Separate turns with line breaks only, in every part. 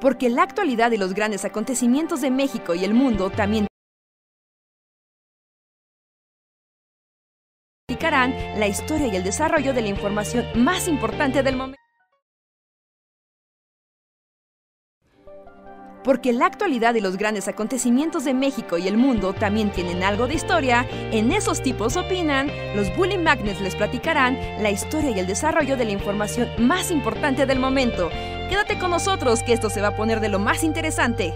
Porque la actualidad y los grandes acontecimientos de México y el mundo también explicarán la historia y el desarrollo de la información más importante del momento. Porque la actualidad y los grandes acontecimientos de México y el mundo también tienen algo de historia, en esos tipos opinan, los Bully Magnets les platicarán la historia y el desarrollo de la información más importante del momento. Quédate con nosotros que esto se va a poner de lo más interesante.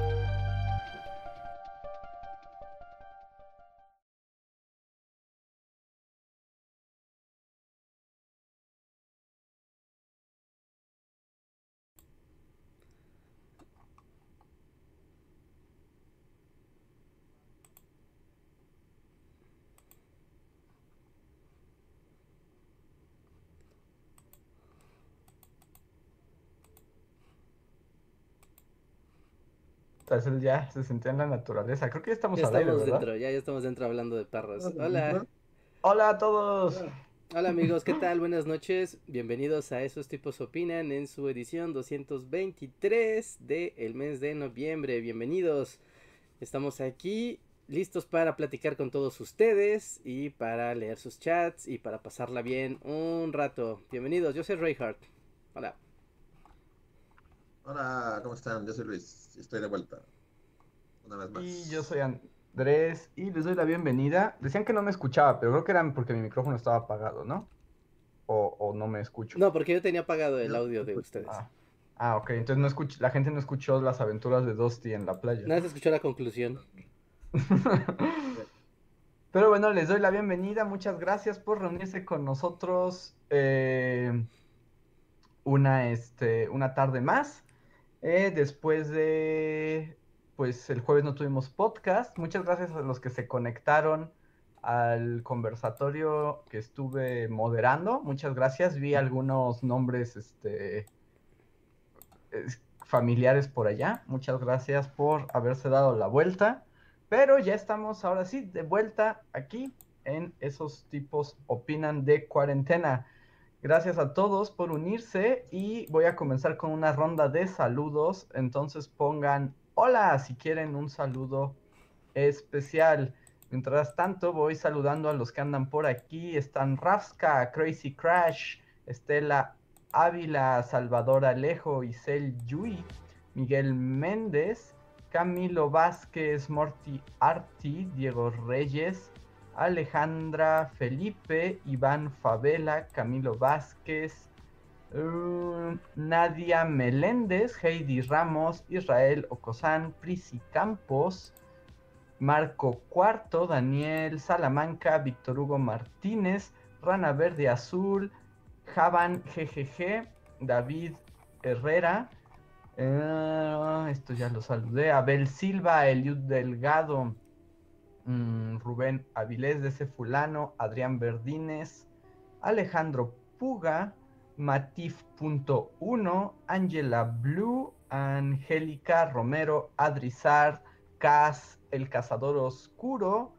Entonces ya se sentía en la naturaleza. Creo que ya estamos
Ya
aire,
estamos
¿verdad?
dentro, ya, ya estamos dentro hablando de perros. Hola,
Hola a todos.
hola amigos, ¿qué tal? Buenas noches. Bienvenidos a Esos Tipos Opinan en su edición 223 del mes de noviembre. Bienvenidos. Estamos aquí listos para platicar con todos ustedes y para leer sus chats y para pasarla bien un rato. Bienvenidos, yo soy Reinhardt. Hola.
Hola, ¿cómo están? Yo soy Luis, estoy de vuelta. Una vez más.
Y yo soy Andrés y les doy la bienvenida. Decían que no me escuchaba, pero creo que eran porque mi micrófono estaba apagado, ¿no? O, o no me escucho.
No, porque yo tenía apagado el
No,
audio de ustedes.
Ah, ah, ok. Entonces no escuch- la gente no escuchó las aventuras de Dusty en la playa.
Nada se escuchó la conclusión.
Pero bueno, les doy la bienvenida. Muchas gracias por reunirse con nosotros eh, una, este, una tarde más. Eh, después de, pues el jueves no tuvimos podcast. Muchas gracias a los que se conectaron al conversatorio que estuve moderando. Muchas gracias. Vi algunos nombres, este, es- familiares por allá. Muchas gracias por haberse dado la vuelta. Pero ya estamos ahora sí de vuelta aquí en esos tipos opinan de cuarentena. Gracias a todos por unirse y voy a comenzar con una ronda de saludos. Entonces pongan hola si quieren un saludo especial. Mientras tanto voy saludando a los que andan por aquí. Están Rafska, Crazy Crash, Estela Ávila, Salvador Alejo, Isel Yui, Miguel Méndez, Camilo Vázquez, Morty Arti, Diego Reyes, Alejandra Felipe, Iván Favela, Camilo Vázquez, uh, Nadia Meléndez, Heidi Ramos, Israel Ocosán, Prisi Campos, Marco Cuarto, Daniel Salamanca, Víctor Hugo Martínez, Rana Verde Azul, Javan GGG, David Herrera, eh, esto ya lo saludé, Abel Silva, Eliud Delgado, mm, Rubén Avilés ese fulano, Adrián Verdines, Alejandro Puga, Matif.1, Angela Blue, Angélica Romero, Adrizar, Cas, El Cazador Oscuro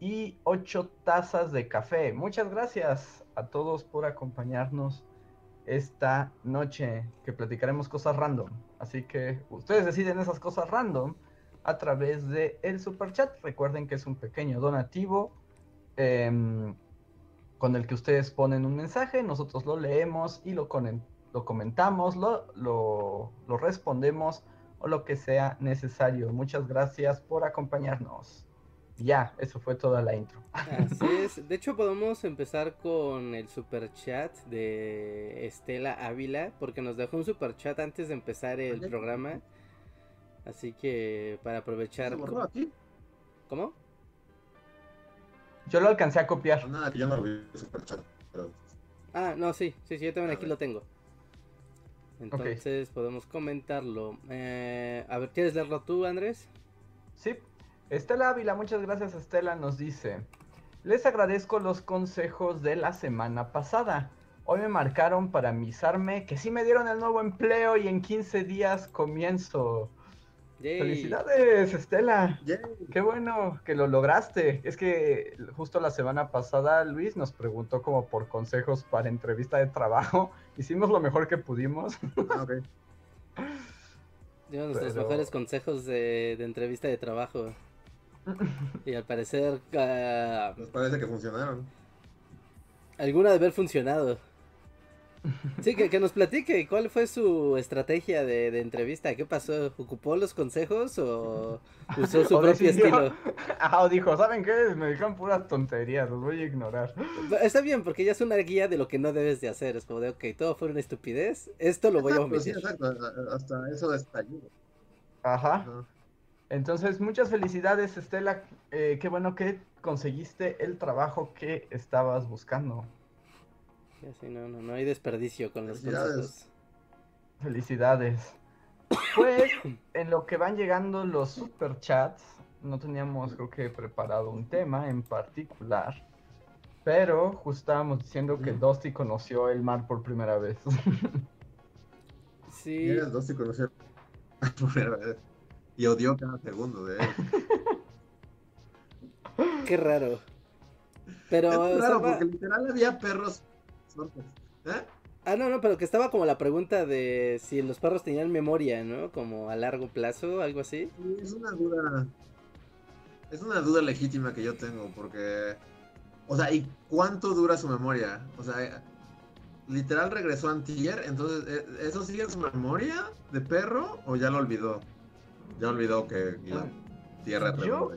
y ocho tazas de café. Muchas gracias a todos por acompañarnos esta noche que platicaremos cosas random. Así que ustedes deciden esas cosas random a través de el super chat. Recuerden que es un pequeño donativo em, con el que ustedes ponen un mensaje, nosotros lo leemos y lo, conen- lo comentamos, lo, lo, lo respondemos o lo que sea necesario. Muchas gracias por acompañarnos. Ya, eso fue toda la intro.
Así es. De hecho, podemos empezar con el super chat de Estela Ávila, porque nos dejó un super chat antes de empezar el programa. Así que para aprovechar.
¿Se borró aquí?
¿Cómo?
Yo lo alcancé a copiar.
No, nada, que yo no lo vi Superchat, pero
Ah, no, sí, sí, sí, yo también
A
aquí
ver.
lo tengo. Entonces podemos comentarlo. Eh, a ver, ¿quieres leerlo tú, Andrés?
Sí, Estela Ávila, muchas gracias Estela, nos dice, les agradezco los consejos de la semana pasada. Hoy me marcaron para avisarme que sí me dieron el nuevo empleo y en 15 días comienzo.
Yay.
Felicidades, Estela.
Yay.
Qué bueno que lo lograste. Es que justo la semana pasada Luis nos preguntó como por consejos para entrevista de trabajo. Hicimos lo mejor que pudimos.
Ah, ok.
Dio nuestros
Pero-
mejores consejos de, de entrevista de trabajo. Y al parecer, ah,
Nos parece que funcionaron.
alguna de haber funcionado. Sí, que, que nos platique cuál fue su estrategia de, de entrevista, qué pasó, ¿ocupó los consejos o usó su
O
propio
decidió-
estilo?
Ah, o dijo, ¿saben qué? Me dijeron puras tonterías, los voy a ignorar.
Está bien, porque ya es una guía de lo que no debes de hacer, es como de, ok, todo fue una estupidez, esto lo voy a
Exacto, sí,
omitir.
exacto. Hasta eso está.
Ajá. Entonces, muchas felicidades, Estela. Eh, qué bueno que conseguiste el trabajo que estabas buscando.
Ya, sí, no, no, no hay desperdicio con los
Felicidades.
Felicidades. Pues, en lo que van llegando los superchats, no teníamos, creo que, preparado un tema en particular. Pero justo estábamos diciendo que
Mm.
Dusty conoció el mar por primera vez.
Sí,
Y ellos dos se conocieron por primera vez. Y odió cada segundo de él.
qué raro. Pero
es raro
estaba-
porque literal había perros. ¿Eh?
Ah, no, no, pero que estaba como la pregunta de si los perros tenían memoria, ¿no? Como a largo plazo, algo así.
Sí, Es una duda. Es una duda legítima que yo tengo, porque. O sea, ¿y cuánto dura su memoria? O sea, literal regresó antier, entonces, eh, ¿eso sigue en su memoria de perro o ya lo olvidó? Ya olvidó que la tierra es
Yo-.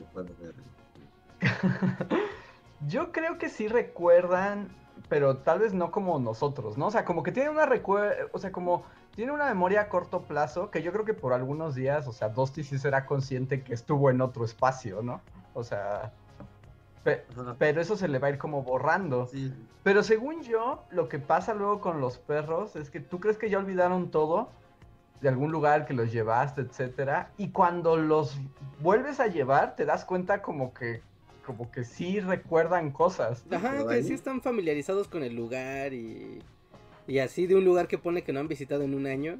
Yo creo que sí recuerdan, pero tal vez no como nosotros, ¿no? O sea, como que tiene una recue- o sea, como tiene una memoria a corto plazo que yo creo que por algunos días, o sea, Dusty sí será consciente que estuvo en otro espacio, ¿no? O sea, pe- pero eso se le va a ir como borrando.
Sí,
Pero según yo, lo que pasa luego con los perros es que tú crees que ya olvidaron todo de algún lugar que los llevaste, etcétera, y cuando los vuelves a llevar te das cuenta como que como que sí recuerdan cosas.
Ajá, que
ahí-
sí están familiarizados con el lugar y, y así de un lugar que pone que no han visitado en un año.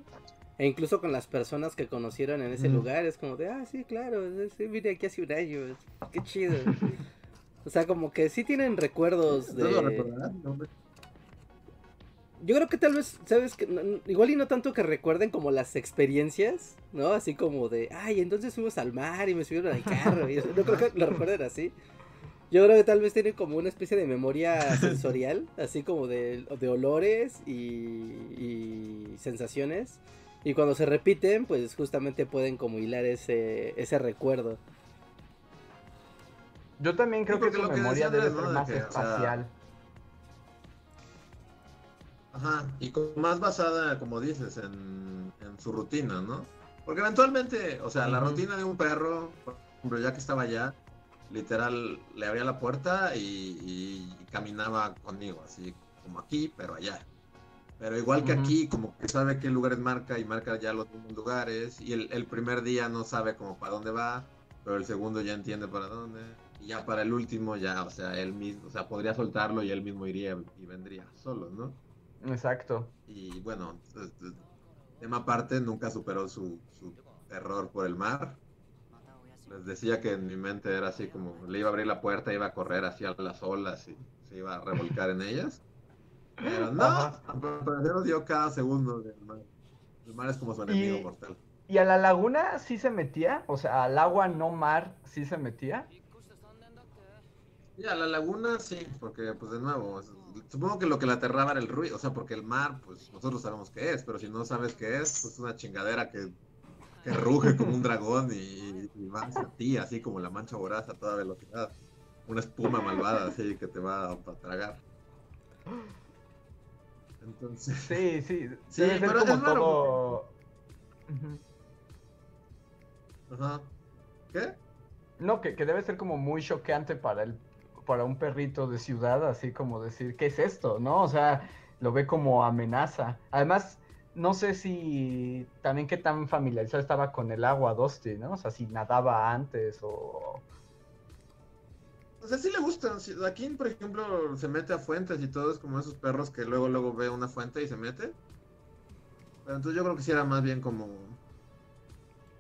E incluso con las personas que conocieron en ese
Mm.
lugar, es como de, ah, sí, claro, sí, vine aquí hace un año, qué chido. o sea, como que sí tienen recuerdos
¿Ustedes lo
de...
recordarán? No, hombre.
Yo creo que tal vez, ¿sabes? que no- Igual y no tanto que recuerden como las experiencias, ¿no? Así como de, ay, entonces fuimos al mar y me subieron al carro. Y eso, no creo que lo recuerden así. Yo creo que tal vez tienen como una especie de memoria sensorial, así como de, de olores y, y sensaciones. Y cuando se repiten, pues justamente pueden como hilar ese, ese recuerdo.
Yo también creo
Sí,
que su memoria debe ser más
o sea,
espacial.
Ajá, y más basada, como dices, en, en su rutina, ¿no? Porque eventualmente, o sea, la
Ujú.
rutina de un perro, por ejemplo, ya que estaba allá, literal, le abría la puerta y, y caminaba conmigo, así como aquí, pero allá. Pero igual que aquí, como que sabe qué lugares marca y marca ya los mismos lugares, y el, el primer día no sabe como para dónde va, pero el segundo ya entiende para dónde, y ya para el último ya, o sea, él mismo, o sea, podría soltarlo y él mismo iría y vendría solo, ¿no?
Exacto.
Y bueno, tema aparte, nunca superó su, su terror por el mar. Les decía que en mi mente era así como, le iba a abrir la puerta, iba a correr hacia las olas y se iba a revolcar en ellas. Pero no, pero dio cada segundo del mar. El mar es como su enemigo
Y-
mortal.
¿Y a la laguna sí se metía? O sea, al agua no mar sí se metía.
Y a la laguna sí, porque pues de nuevo, es- supongo que lo que la aterraba era el ruido, o sea, porque el mar, pues nosotros sabemos qué es, pero si no sabes qué es, pues es una chingadera que, que ruge como un dragón y, y va hacia ti, así como la mancha voraz a toda velocidad. Una espuma malvada así que te va a, a tragar. Entonces,
Sí, sí.
Sí,
debe ser
pero es
como
raro
todo. Ujú.
ajá. ¿Qué?
No, que, que debe ser como muy choqueante para el para un perrito de ciudad, así como decir, ¿qué es esto? ¿No? O sea, lo ve como amenaza. Además, no sé si también qué tan familiarizado estaba con el agua Dusty, ¿no? O sea, si nadaba antes o...
O sea, sí le gustan. Aquí, por ejemplo, se mete a fuentes y todo, es como esos perros que luego luego ve una fuente y se mete. Pero entonces yo creo que sí era más bien como...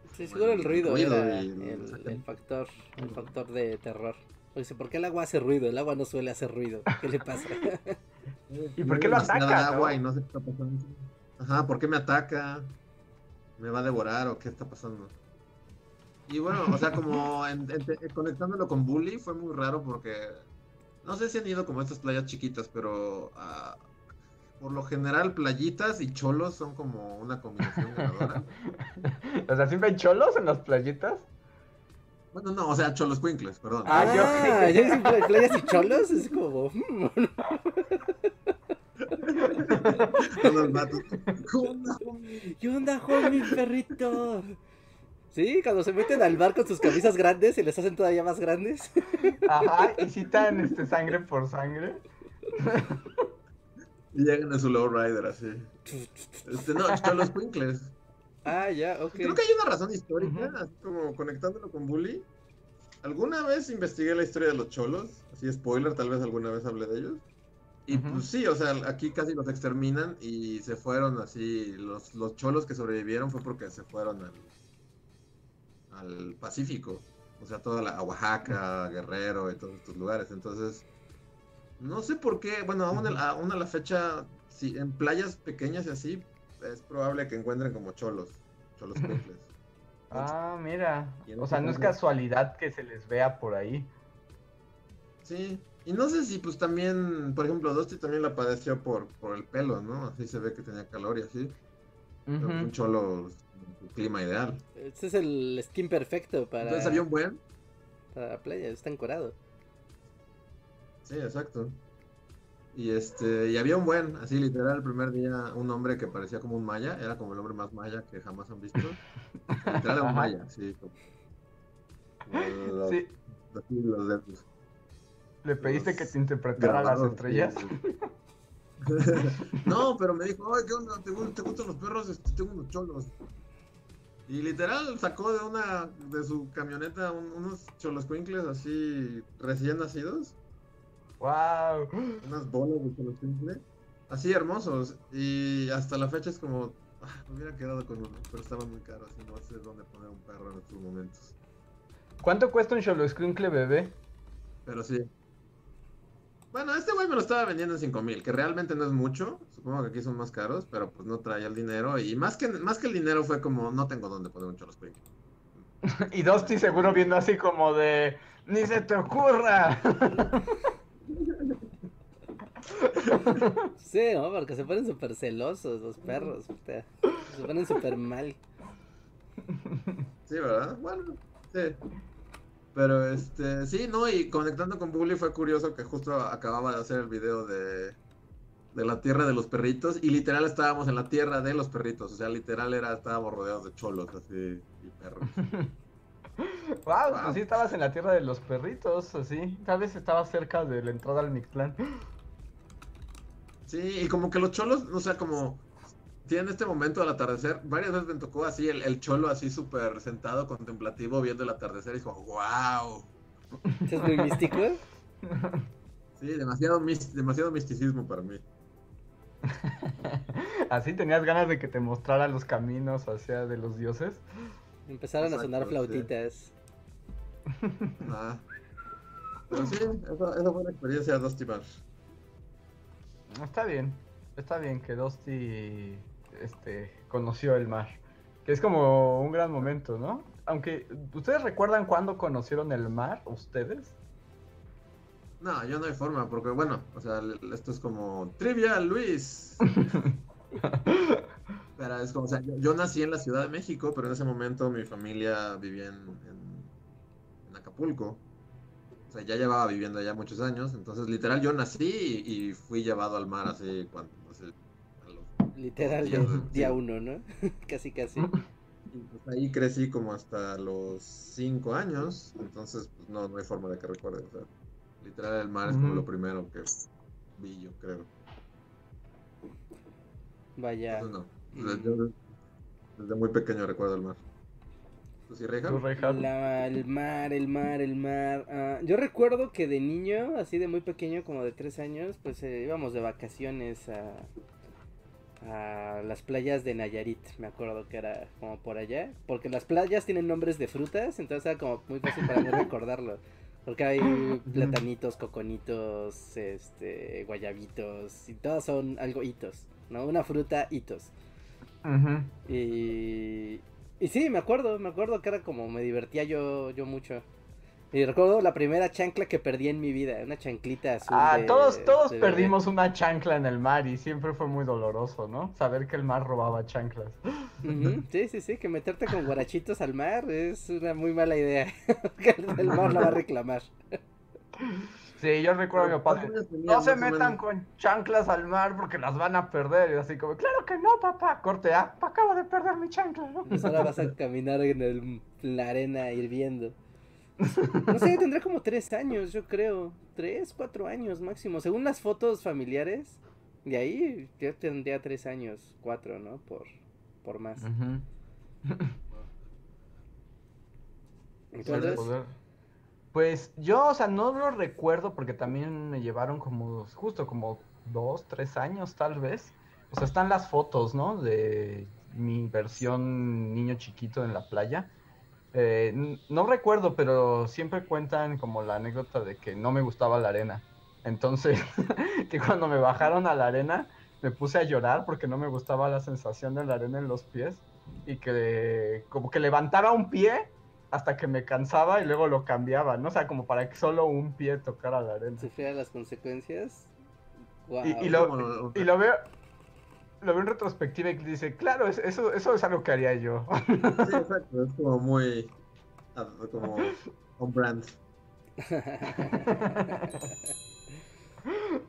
Sí, seguro el ruido,
Ruido
era
y-
el, el factor, el factor de terror. Dice, ¿por qué el agua hace ruido? El agua no suele hacer ruido. ¿Qué le pasa?
¿Y por qué lo
demasiada
ataca,
agua
no?
y no sé qué está pasando. Ajá, ¿por qué me ataca? me va a devorar o qué está pasando. Y bueno, o sea, como en- en- conectándolo con Bully fue muy raro porque no sé si han ido como a estas playas chiquitas, pero ah, por lo general playitas y cholos son como una combinación ganadora.
O sea, ¿siempre hay cholos en las playitas?
Bueno, no, o sea, cholos cuincles, perdón.
Ah, yo-
Ah, playas y cholos, es como... mm,
Todos los vatos. ¿Cómo onda, homie?
¿Qué onda, homie, perrito? Sí, cuando se meten al bar con sus camisas grandes y les hacen todavía más grandes.
Ajá, y citan este, sangre por sangre.
Y llegan a su lowrider así. Este, no, cholos cuincles.
Ah, ya, ok.
Creo que hay una razón histórica,
Ujú.
así como conectándolo con Bully. Alguna vez investigué la historia de los cholos, así spoiler, tal vez alguna vez hablé de ellos. Y
Ujú.
pues sí, o sea, aquí casi los exterminan y se fueron así. Los, los cholos que sobrevivieron fue porque se fueron al, al Pacífico. O sea, toda la a Oaxaca, Guerrero y todos estos lugares. Entonces, no sé por qué, bueno, aún, el- aún a la fecha, sí, en playas pequeñas y así, es probable que encuentren como cholos, cholos cuincles.
Ah, mira. O sea, no es casualidad que se les vea por ahí.
Sí, y no sé si pues también, por ejemplo, Dusty también la padeció por, por el pelo, ¿no? Así se ve que tenía calor y así. Un cholo, un clima ideal.
Este es el skin perfecto para,
Entonces había un buen.
para la playa, está encorado.
Sí, exacto. Y este, y había un buen, así literal, el primer día, un hombre que parecía como un maya, era como el hombre más maya que jamás han visto. Literal era un maya, sí. los-
Sí,
los dedos.
le pediste que te interpretara las estrellas.
sí. no, pero me dijo, ay, ¿qué onda? ¿Te, gu- te gustan los perros? Este, tengo unos cholos. Y literal sacó de una, de su camioneta un- unos cholos así recién nacidos,
Wow.
unas bolas de cuincles, así hermosos. Y hasta la fecha es como, ah, me hubiera quedado con uno, pero estaban muy caros y no sé dónde poner un perro en estos momentos.
¿Cuánto cuesta un Cholo Squinkle bebé?
Pero sí. Bueno, este güey me lo estaba vendiendo en 5 mil, que realmente no es mucho. Supongo que aquí son más caros, pero pues no traía el dinero. Y más que, más que el dinero fue como, no tengo dónde poner un cholos Queen.
Y Dusty seguro viendo así como de... ¡Ni se te ocurra!
Sí, ¿no? Porque se ponen súper celosos los perros. puta. Se ponen súper mal.
Sí, ¿verdad? Bueno, sí. Pero este, sí, no, y conectando con Bully fue curioso que justo acababa de hacer el video de, de la tierra de los perritos. Y literal estábamos en la tierra de los perritos. O sea, literal era, estábamos rodeados de cholos así y perros.
Wow,
Wow.
pues sí estabas en la tierra de los perritos, así. Tal vez estabas cerca de la entrada al Mictlán.
Sí, y como que los cholos, o sea, como tienen este momento del atardecer, varias veces me tocó así el, el cholo así súper sentado, contemplativo, viendo el atardecer y dijo, wow.
¿Es muy místico?
Sí, demasiado, demasiado misticismo para mí.
Así tenías ganas de que te mostrara los caminos hacia de los dioses.
Empezaron a sonar
sí.
flautitas.
Ah. Pero sí, esa, esa fue una experiencia Dusty Marsh.
Está bien, está bien que Dusty este, conoció el mar. Que es como un gran momento, ¿no? Aunque, ¿ustedes recuerdan cuándo conocieron el mar? ¿Ustedes?
No, yo no hay forma, porque bueno, o sea, esto es como trivia, Luis. Pero es como, o sea, yo, yo nací en la Ciudad de México, pero en ese momento mi familia vivía en, en- en Acapulco. O sea, ya llevaba viviendo allá muchos años, entonces literal yo nací y, y fui llevado al mar así cuando, no sé, a los-
Literal,
sí.
día uno, ¿no? casi, casi.
y pues ahí crecí como hasta los cinco años, entonces pues no, no hay forma de que recuerde, o sea, literal el mar es como lo primero que vi yo creo.
Vaya.
Entonces no,
Mm.
desde, yo desde muy pequeño recuerdo el mar. ¿Tú sí, Reija?
¿Tú, Reinhardt?
La- el mar, el mar, el mar. Ah, yo recuerdo que de niño, así de muy pequeño, como de tres años, pues eh, íbamos de vacaciones a, a las playas de Nayarit. Me acuerdo que era como por allá. Porque las playas tienen nombres de frutas, entonces era como muy fácil para mí recordarlo. Porque hay platanitos, coconitos, este, guayabitos, y todos son algo hitos, ¿no? Una fruta hitos.
Ujú.
Y, y sí, me acuerdo, me acuerdo que era como me divertía yo, yo mucho. Y recuerdo la primera chancla que perdí en mi vida, una chanclita azul.
Ah,
de-
todos, todos
de
perdimos una chancla en el mar y siempre fue muy doloroso, ¿no? Saber que el mar robaba chanclas.
Sí, sí, sí, que meterte con guarachitos al mar es una muy mala idea. el mar la va a reclamar.
Sí, yo recuerdo a mi papá.
¿Cuántos años tenías,
No se metan con chanclas al mar porque las van a perder. Y así como, claro que no, papá. Corte, ah, acabo de perder mi chancla.
Pues ahora vas a caminar en, el- en la arena hirviendo. No sé, tendrá como tres años, yo creo. Tres, cuatro años máximo. Según las fotos familiares, de ahí yo tendría tres años, cuatro, ¿no? Por, por más.
Ujú.
Entonces,
Poder. Pues yo, o sea, no lo recuerdo porque también me llevaron como, justo como dos, tres años tal vez. O sea, están las fotos, ¿no? De mi versión niño chiquito en la playa. Eh, no recuerdo, pero siempre cuentan como la anécdota de que no me gustaba la arena. Entonces, que cuando me bajaron a la arena, me puse a llorar porque no me gustaba la sensación de la arena en los pies. Y que como que levantaba un pie hasta que me cansaba y luego lo cambiaba, ¿no? O sea, como para que solo un pie tocara la arena.
sufría las consecuencias. Wow.
Y, y lo, y lo veo lo veo en retrospectiva y dice, claro, es- eso, eso es algo que haría yo.
Sí, exacto, es como muy. ah, como on brand.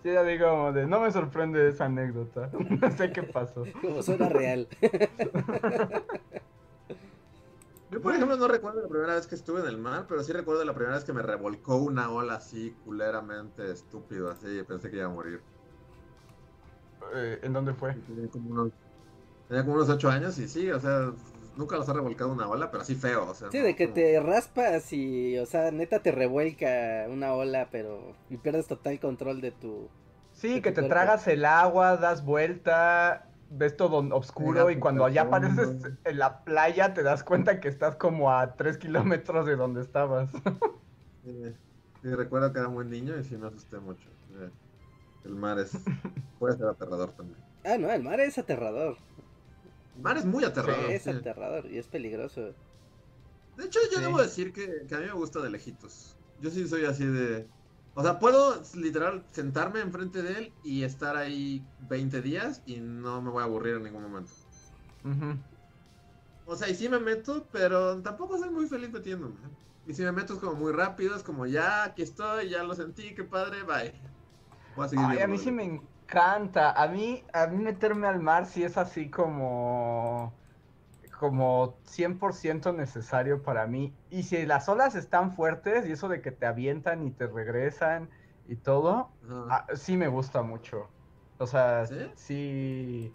Sí, ya digo, como de, no me sorprende esa anécdota. No sé qué pasó.
Como suena real.
Yo, por ejemplo, no recuerdo la primera vez que estuve en el mar, pero sí recuerdo la primera vez que me revolcó una ola así, culeramente estúpido, así, pensé que iba a morir.
Eh, ¿En dónde fue?
Tenía como unos, tenía como unos ocho años y sí, o sea, nunca los ha revolcado una ola, pero así feo, o sea.
Sí,
no,
de que
como-
te raspas y, o sea, neta te revuelca una ola, pero. Y pierdes total control de tu.
Sí,
De
que
tu
te
cuerpo.
tragas el agua, das vuelta, ves todo oscuro y cuando ya
el
apareces en la playa te das cuenta que estás como a tres kilómetros de donde estabas.
Sí, sí, recuerdo que era muy niño y sí me asusté mucho. Sí. El mar es. puede ser aterrador también.
Ah, no, el mar es aterrador.
El mar es muy aterrador.
es
sí.
aterrador y es peligroso.
De hecho, yo
Sí.
debo decir que, que a mí me gusta de lejitos. Yo sí soy así de. O sea, puedo literal sentarme enfrente de él y estar ahí 20 días y no me voy a aburrir en ningún momento. O sea, y sí me meto, pero tampoco soy muy feliz metiéndome. Y si me meto es como muy rápido, es como ya, aquí estoy, ya lo sentí, qué padre, bye. Voy a seguir
Ay, a mí sí me encanta. A mí, a mí meterme al mar sí es así como, como 100% necesario para mí. Y si las olas están fuertes y eso de que te avientan y te regresan y todo, ah, sí me gusta mucho. O sea,
¿Sí?
sí.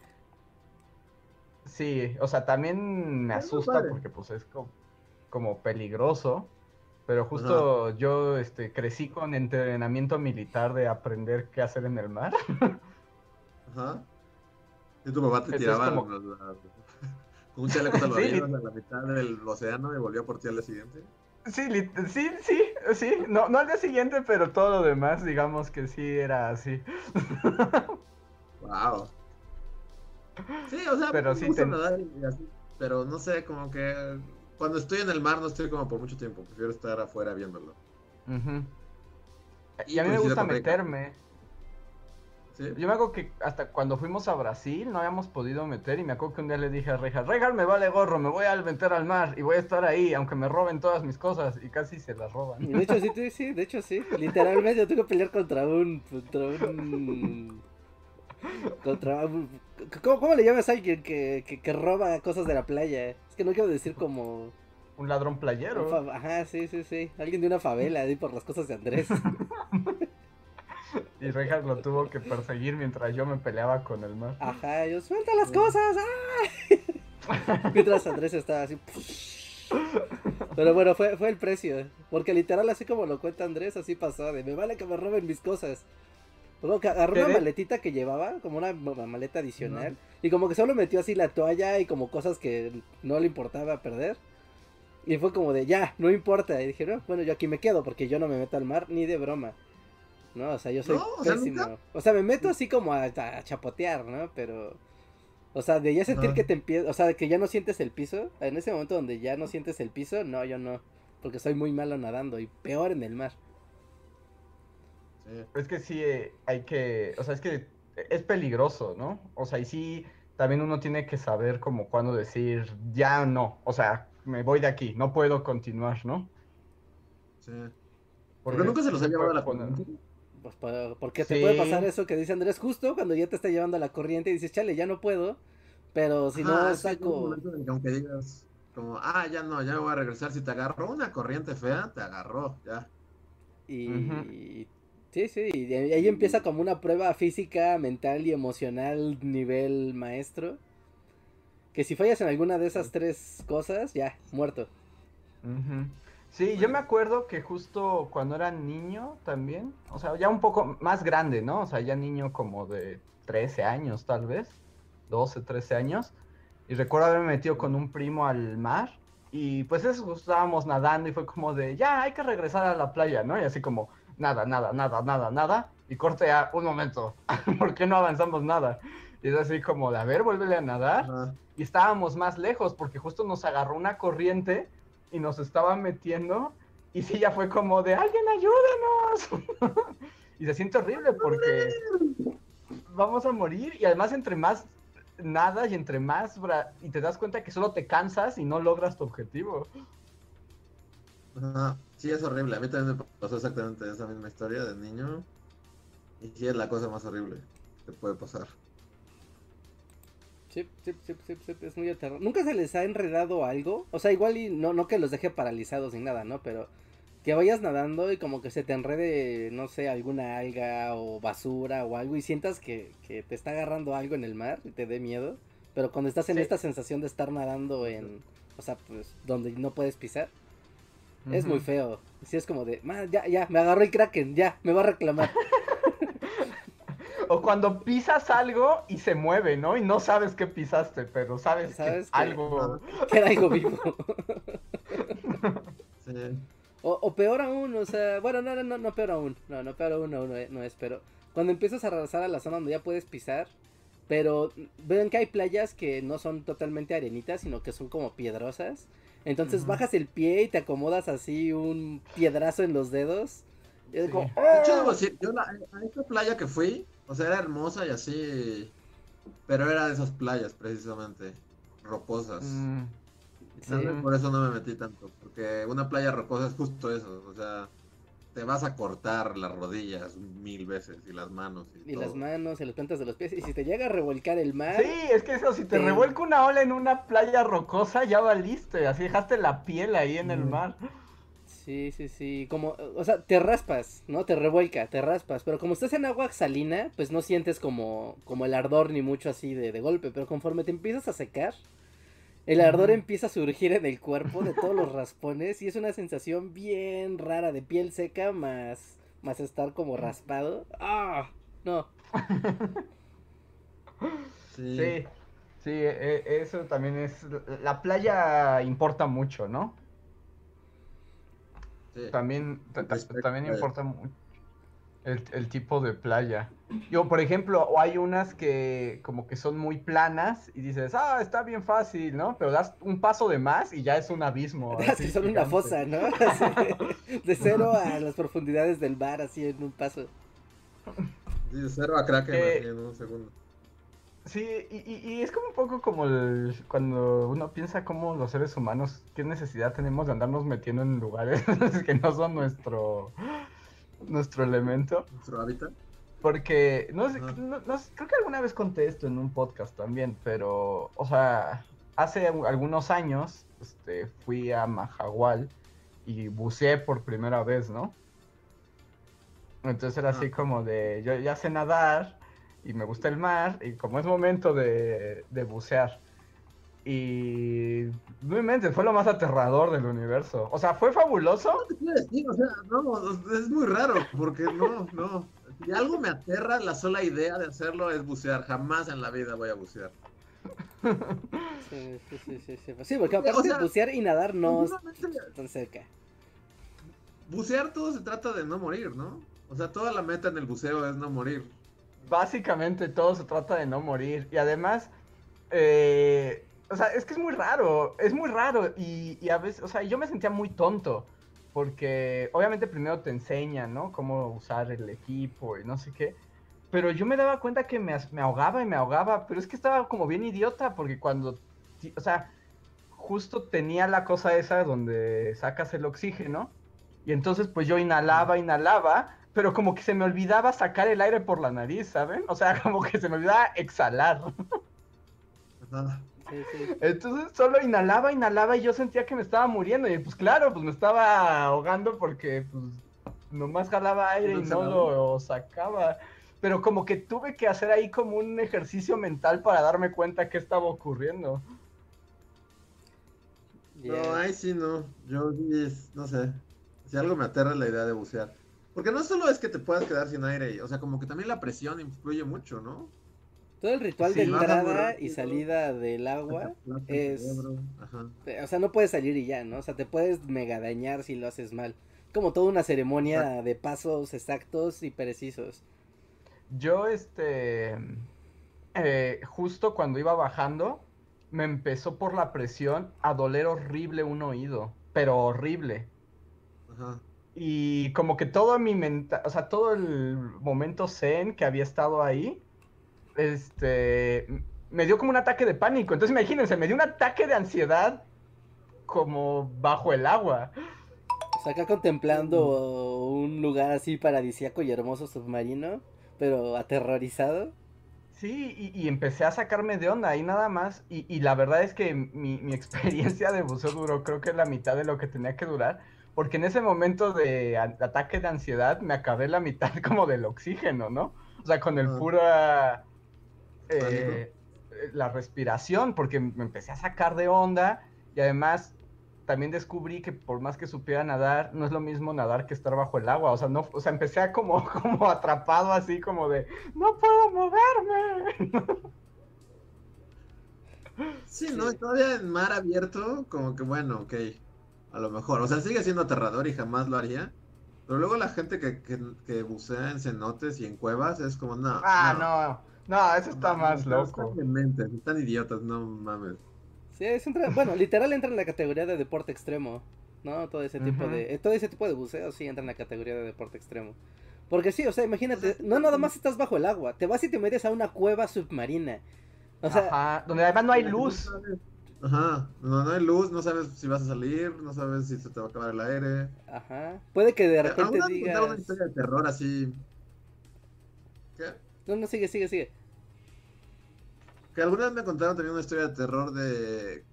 Sí, o sea, también me asusta porque pues es como, como peligroso. Pero justo yo este, crecí con entrenamiento militar de aprender qué hacer en el mar.
Ajá. Y tu papá te
Entonces,
tiraba
como-
un chaleco
Sí,
salvavidas
lit-
a la mitad del océano y volvió por ti al día siguiente.
Sí, sí, sí, sí. No, no al día siguiente, pero todo lo demás, digamos que sí era así.
Wow. Sí, o sea,
Pero
me
sí
gusta
te-
nadar y así, pero no sé, como que cuando estoy en el mar no estoy como por mucho tiempo, prefiero estar afuera viéndolo.
Ujú.
Y
Y a mí me gusta
con Reika.
Yo me acuerdo que hasta cuando fuimos a Brasil no habíamos podido meter y me acuerdo que un día le dije a Reja, Reja, me vale gorro, me voy a meter al mar y voy a estar ahí, aunque me roben todas mis cosas y casi se las roban.
De hecho, sí, sí, sí, de hecho, sí. Literalmente yo tuve que pelear contra un. Contra un. Contra un. ¿Cómo, cómo le llamas a alguien que, que, que roba cosas de la playa? Es que no quiero decir como.
Un ladrón
un
playero.
fa- Ajá, sí, sí, sí. Alguien de una favela, ahí por las cosas de Andrés.
Y Rejas lo tuvo que perseguir mientras yo me peleaba con el mar.
Ajá, yo suelta las cosas. ¡ah! Mientras Andrés estaba así. Pero bueno, fue, fue el precio. Porque literal, así como lo cuenta Andrés, así pasó. De me vale que me roben mis cosas. Luego que agarró
¿Qué
una maletita que llevaba, como una ma- maleta adicional. Y como que solo metió así la toalla y como cosas que no le importaba perder. Y fue como de ya, no importa. Y dije, no, bueno, yo aquí me quedo porque yo no me meto al mar ni de broma. No, o sea, yo soy
No, o sea.
O sea, me meto así como a, a chapotear, ¿no? Pero. O sea, de ya sentir que te empieza, o sea, de que ya no sientes el piso, en ese momento donde ya no sientes el piso, no, yo no, porque soy muy malo nadando y peor en el mar.
Sí.
Es que sí, eh, hay que, o sea, es que es peligroso, ¿no? O sea, y sí, también uno tiene que saber como cuándo decir, ya no, o sea, me voy de aquí, no puedo continuar, ¿no?
Sí. Porque nunca se los ha llevado a la
poner-.
Pues porque te
Sí.
puede pasar eso que dice Andrés justo cuando ya te está llevando a la corriente y dices, chale, ya no puedo, pero si
Ajá,
no
un
saco...
momento en que aunque digas, como, ah, ya no, ya me voy a regresar. Si te agarró una corriente fea, te agarró, ya.
Y... Sí, sí, y ahí empieza como una prueba física, mental y emocional nivel maestro. Que si fallas en alguna de esas tres cosas, ya, muerto.
Ujú. Sí, yo me acuerdo que justo cuando era niño también, o sea, ya un poco más grande, ¿no? O sea, ya niño como de 13 años tal vez, 12, 13 años, y recuerdo haberme metido con un primo al mar, y pues eso, estábamos nadando y fue como de, ya, hay que regresar a la playa, ¿no? Y así como, nada, nada, nada, nada, nada, y corte a un momento, ¿por qué no avanzamos nada? Y es así como de, a ver, vuélvele a nadar y estábamos más lejos porque justo nos agarró una corriente y nos estaba metiendo y sí ya fue como de alguien ayúdenos y se siente horrible porque vamos a morir y además entre más nada y entre más y te das cuenta que solo te cansas y no logras tu objetivo.
Ajá. Sí, es horrible. A mí también me pasó exactamente esa misma historia de niño. Y sí, es la cosa más horrible que puede pasar.
Sí, es muy aterrador. ¿Nunca se les ha enredado algo? O sea, igual y no, no que los deje paralizados ni nada, ¿no? Pero que vayas nadando y como que se te enrede, no sé, alguna alga o basura o algo y sientas que, que te está agarrando algo en el mar y te dé miedo. Pero cuando estás en esta sensación de estar nadando en, o sea, pues donde no puedes pisar, es muy feo. Sí, es como de, "Ma, ya, ya, me agarró el kraken, ya, me va a reclamar.
O cuando pisas algo y se mueve, ¿no? Y no sabes qué pisaste, pero sabes,
Sabes
que
que-
algo...
Queda algo vivo.
Sí.
O, o peor aún, o sea, bueno, no, no, no, no peor aún, no, no peor aún, no, no, es- no es, pero cuando empiezas a regresar a la zona donde ya puedes pisar, pero ven que hay playas que no son totalmente arenitas, sino que son como piedrosas, entonces bajas el pie y te acomodas así un piedrazo en los dedos, y es
Sí.
como,
De hecho, debo decir, yo la- a esta playa que fui, o sea, era hermosa y así, pero era de esas playas precisamente, rocosas.
Mm, Sí.
por eso no me metí tanto, porque una playa rocosa es justo eso, o sea, te vas a cortar las rodillas mil veces y las manos y,
y las manos y las plantas de los pies, y si te llega a revolcar el mar,
Sí, es que eso, si te
Sí.
revuelca una ola en una playa rocosa, ya valiste, así dejaste la piel ahí en el
Mm.
mar.
Sí, sí, sí, como, o sea, te raspas, ¿no? Te revuelca, te raspas, pero como estás en agua salina, pues no sientes como, como el ardor ni mucho así de, de golpe, pero conforme te empiezas a secar, el ardor empieza a surgir en el cuerpo de todos los raspones y es una sensación bien rara de piel seca más, más estar como raspado. ¡Ah! No,
Sí,
Sí, sí, e- eso también es... La playa importa mucho, ¿no?
Sí.
También, también importa mucho el, el tipo de playa. Yo, por ejemplo, o hay unas que como que son muy planas y dices, ah, está bien fácil, ¿no? Pero das un paso de más y ya es un abismo.
es
así
que son una fosa, ¿no? Así de, de cero a las profundidades del mar, así en un paso.
Sí, cero a Kraken
Eh,
en un segundo.
Sí, y, y- es como un poco como el- cuando uno piensa como los seres humanos, qué necesidad tenemos de andarnos metiendo en lugares que no son nuestro, nuestro elemento.
Nuestro hábitat.
Porque, no sé, no- no creo que alguna vez conté esto en un podcast también, pero, o sea, hace algunos años este, fui a Mahahual y buceé por primera vez, ¿no? Entonces era así como de, yo ya sé nadar y me gusta el mar y como es momento de, de bucear. Y no inventes, fue lo más aterrador del universo. O sea, fue fabuloso.
¿Qué te quiero decir? O sea, no, es muy raro, porque no, no. Si algo me aterra, la sola idea de hacerlo es bucear. Jamás en la vida voy a bucear.
Sí, sí, sí, sí, sí. Sí, porque
O
aparte
sea,
bucear y nadar no están cerca.
Bucear todo se trata de no morir, ¿no? O sea, toda la meta en el buceo es no morir.
Básicamente todo se trata de no morir. Y además, eh, o sea, es que es muy raro, es muy raro y, y, a veces, o sea, yo me sentía muy tonto porque obviamente primero te enseñan, ¿no? Cómo usar el equipo y no sé qué. Pero yo me daba cuenta que me, me ahogaba y me ahogaba, pero es que estaba como bien idiota porque cuando, o sea, justo tenía la cosa esa donde sacas el oxígeno y entonces pues yo inhalaba, inhalaba, pero como que se me olvidaba sacar el aire por la nariz, ¿saben? O sea, como que se me olvidaba exhalar. Entonces solo inhalaba, inhalaba y yo sentía que me estaba muriendo. Y pues claro, pues me estaba ahogando porque pues nomás jalaba aire y no lo sacaba. Pero como que tuve que hacer ahí como un ejercicio mental para darme cuenta qué estaba ocurriendo.
No, ahí sí no. Yo no sé. Si algo me aterra la idea de bucear. Porque no solo es que te puedas quedar sin aire, o sea, como que también la presión influye mucho, ¿no?
Todo el ritual de entrada y salida del agua es... O sea, no puedes salir y ya, ¿no? O sea, te puedes mega dañar si lo haces mal. Como toda una ceremonia de pasos exactos y precisos.
Yo, este... Eh, justo cuando iba bajando, me empezó por la presión a doler horrible un oído, pero horrible. Ajá. Y como que todo mi mental, o sea, todo el momento zen que había estado ahí, este, me dio como un ataque de pánico. Entonces imagínense, me dio un ataque de ansiedad como bajo el agua.
O sea, acá contemplando un lugar así paradisíaco y hermoso submarino, pero aterrorizado.
Sí, y, empecé a sacarme de onda ahí nada más. Y, la verdad es que mi, mi, experiencia de buceo duró creo que la mitad de lo que tenía que durar. Porque en ese momento de ataque de ansiedad me acabé la mitad como del oxígeno, ¿no? O sea, con el ah. pura eh, la respiración, porque me empecé a sacar de onda y además también descubrí que por más que supiera nadar, no es lo mismo nadar que estar bajo el agua. O sea, no, o sea, empecé a como, como atrapado así, como de no puedo moverme.
Sí, no, todavía en mar abierto, como que bueno, ok, a lo mejor. O sea, sigue siendo aterrador y jamás lo haría. Pero luego la gente que, que, bucea en cenotes y en cuevas es como, no.
Ah, no. No, eso está más loco.
Están, están idiotas, no mames.
Sí, es bueno, literal entra en la categoría de deporte extremo, ¿no? Todo ese tipo de, eh, todo ese tipo de buceo sí entra en la categoría de deporte extremo. Porque sí, o sea, imagínate, no nada más estás bajo el agua, te vas y te metes a una cueva submarina. O sea,
Ajá, donde además no hay luz.
Ajá, no, no hay luz, no sabes si vas a salir, no sabes si se te va a acabar el aire.
Ajá, puede que de eh, repente digas...
una historia de terror así...
¿Qué? No, no, sigue, sigue, sigue.
Que alguna vez me contaron también una historia de terror de,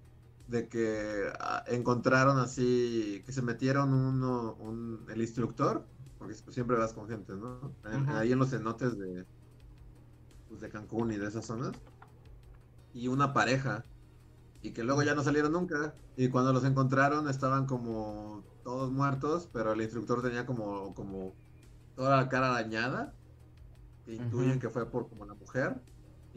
de que ah, encontraron así, que se metieron uno, un, el instructor, porque siempre vas con gente, ¿no? Ahí en los cenotes de, pues, de Cancún y de esas zonas. Y una pareja. Y que luego ya no salieron nunca. Y cuando los encontraron estaban como todos muertos, pero el instructor tenía como, como toda la cara dañada. Que intuyen que fue por como la mujer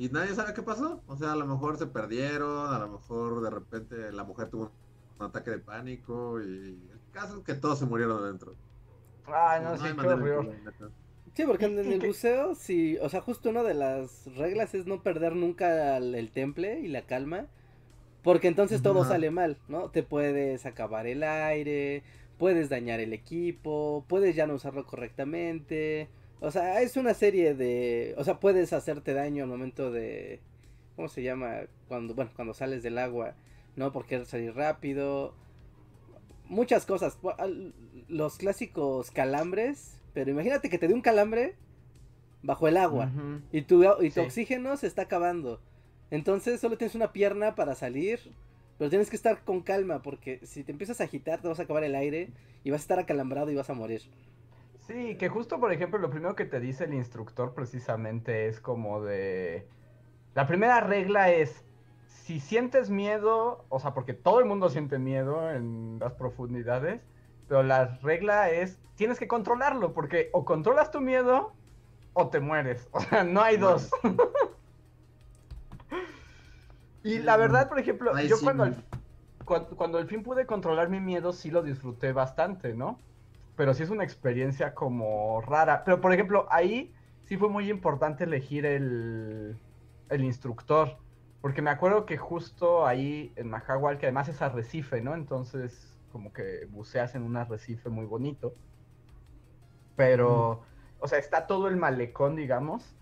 y nadie sabe qué pasó. O sea, a lo mejor se perdieron, a lo mejor de repente la mujer tuvo un ataque de pánico y el caso es que todos se murieron adentro.
Ay, no, sí, qué horror.
Sí, porque en el buceo, sí, o sea, justo una de las reglas es no perder nunca el, temple y la calma, porque entonces todo sale mal, ¿no? Te puedes acabar el aire, puedes dañar el equipo, puedes ya no usarlo correctamente, o sea, es una serie de... O sea, puedes hacerte daño al momento de... ¿Cómo se llama? Cuando, bueno, cuando sales del agua, ¿no? Porque salir rápido. Muchas cosas. Los clásicos calambres. Pero imagínate que te dé un calambre bajo el agua. Y tu, y tu oxígeno se está acabando. Entonces solo tienes una pierna para salir. Pero tienes que estar con calma porque si te empiezas a agitar te vas a acabar el aire y vas a estar acalambrado y vas a morir.
Sí, que justo, por ejemplo, lo primero que te dice el instructor precisamente es como de... La primera regla es, si sientes miedo, o sea, porque todo el mundo siente miedo en las profundidades, pero la regla es, tienes que controlarlo, porque o controlas tu miedo o te mueres. O sea, no hay dos. y la verdad, por ejemplo, yo cuando, cuando, cuando al fin pude controlar mi miedo, sí lo disfruté bastante, ¿no? pero sí es una experiencia como rara. Pero por ejemplo, ahí sí fue muy importante elegir el, el instructor, Porque me acuerdo que justo ahí en Mahahual, que además es arrecife, ¿no? Entonces, como que buceas en un arrecife muy bonito. Pero, o sea, está todo el malecón, digamos.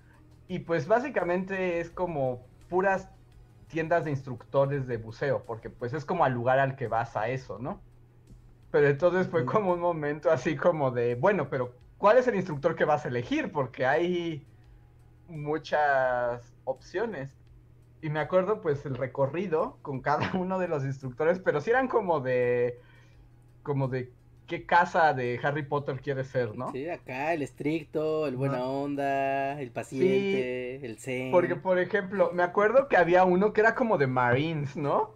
Y pues básicamente es como puras tiendas de instructores de buceo, porque pues es como al lugar al que vas a eso, ¿no? Pero entonces fue como un momento así como de, bueno, pero ¿cuál es el instructor que vas a elegir? Porque hay muchas opciones. Y me acuerdo pues el recorrido con cada uno de los instructores, pero sí eran como de, como de qué casa de Harry Potter quieres ser, ¿no?
Sí, acá el estricto, el buena onda, el paciente, el zen.
Porque, por ejemplo, me acuerdo que había uno que era como de Marines, ¿no?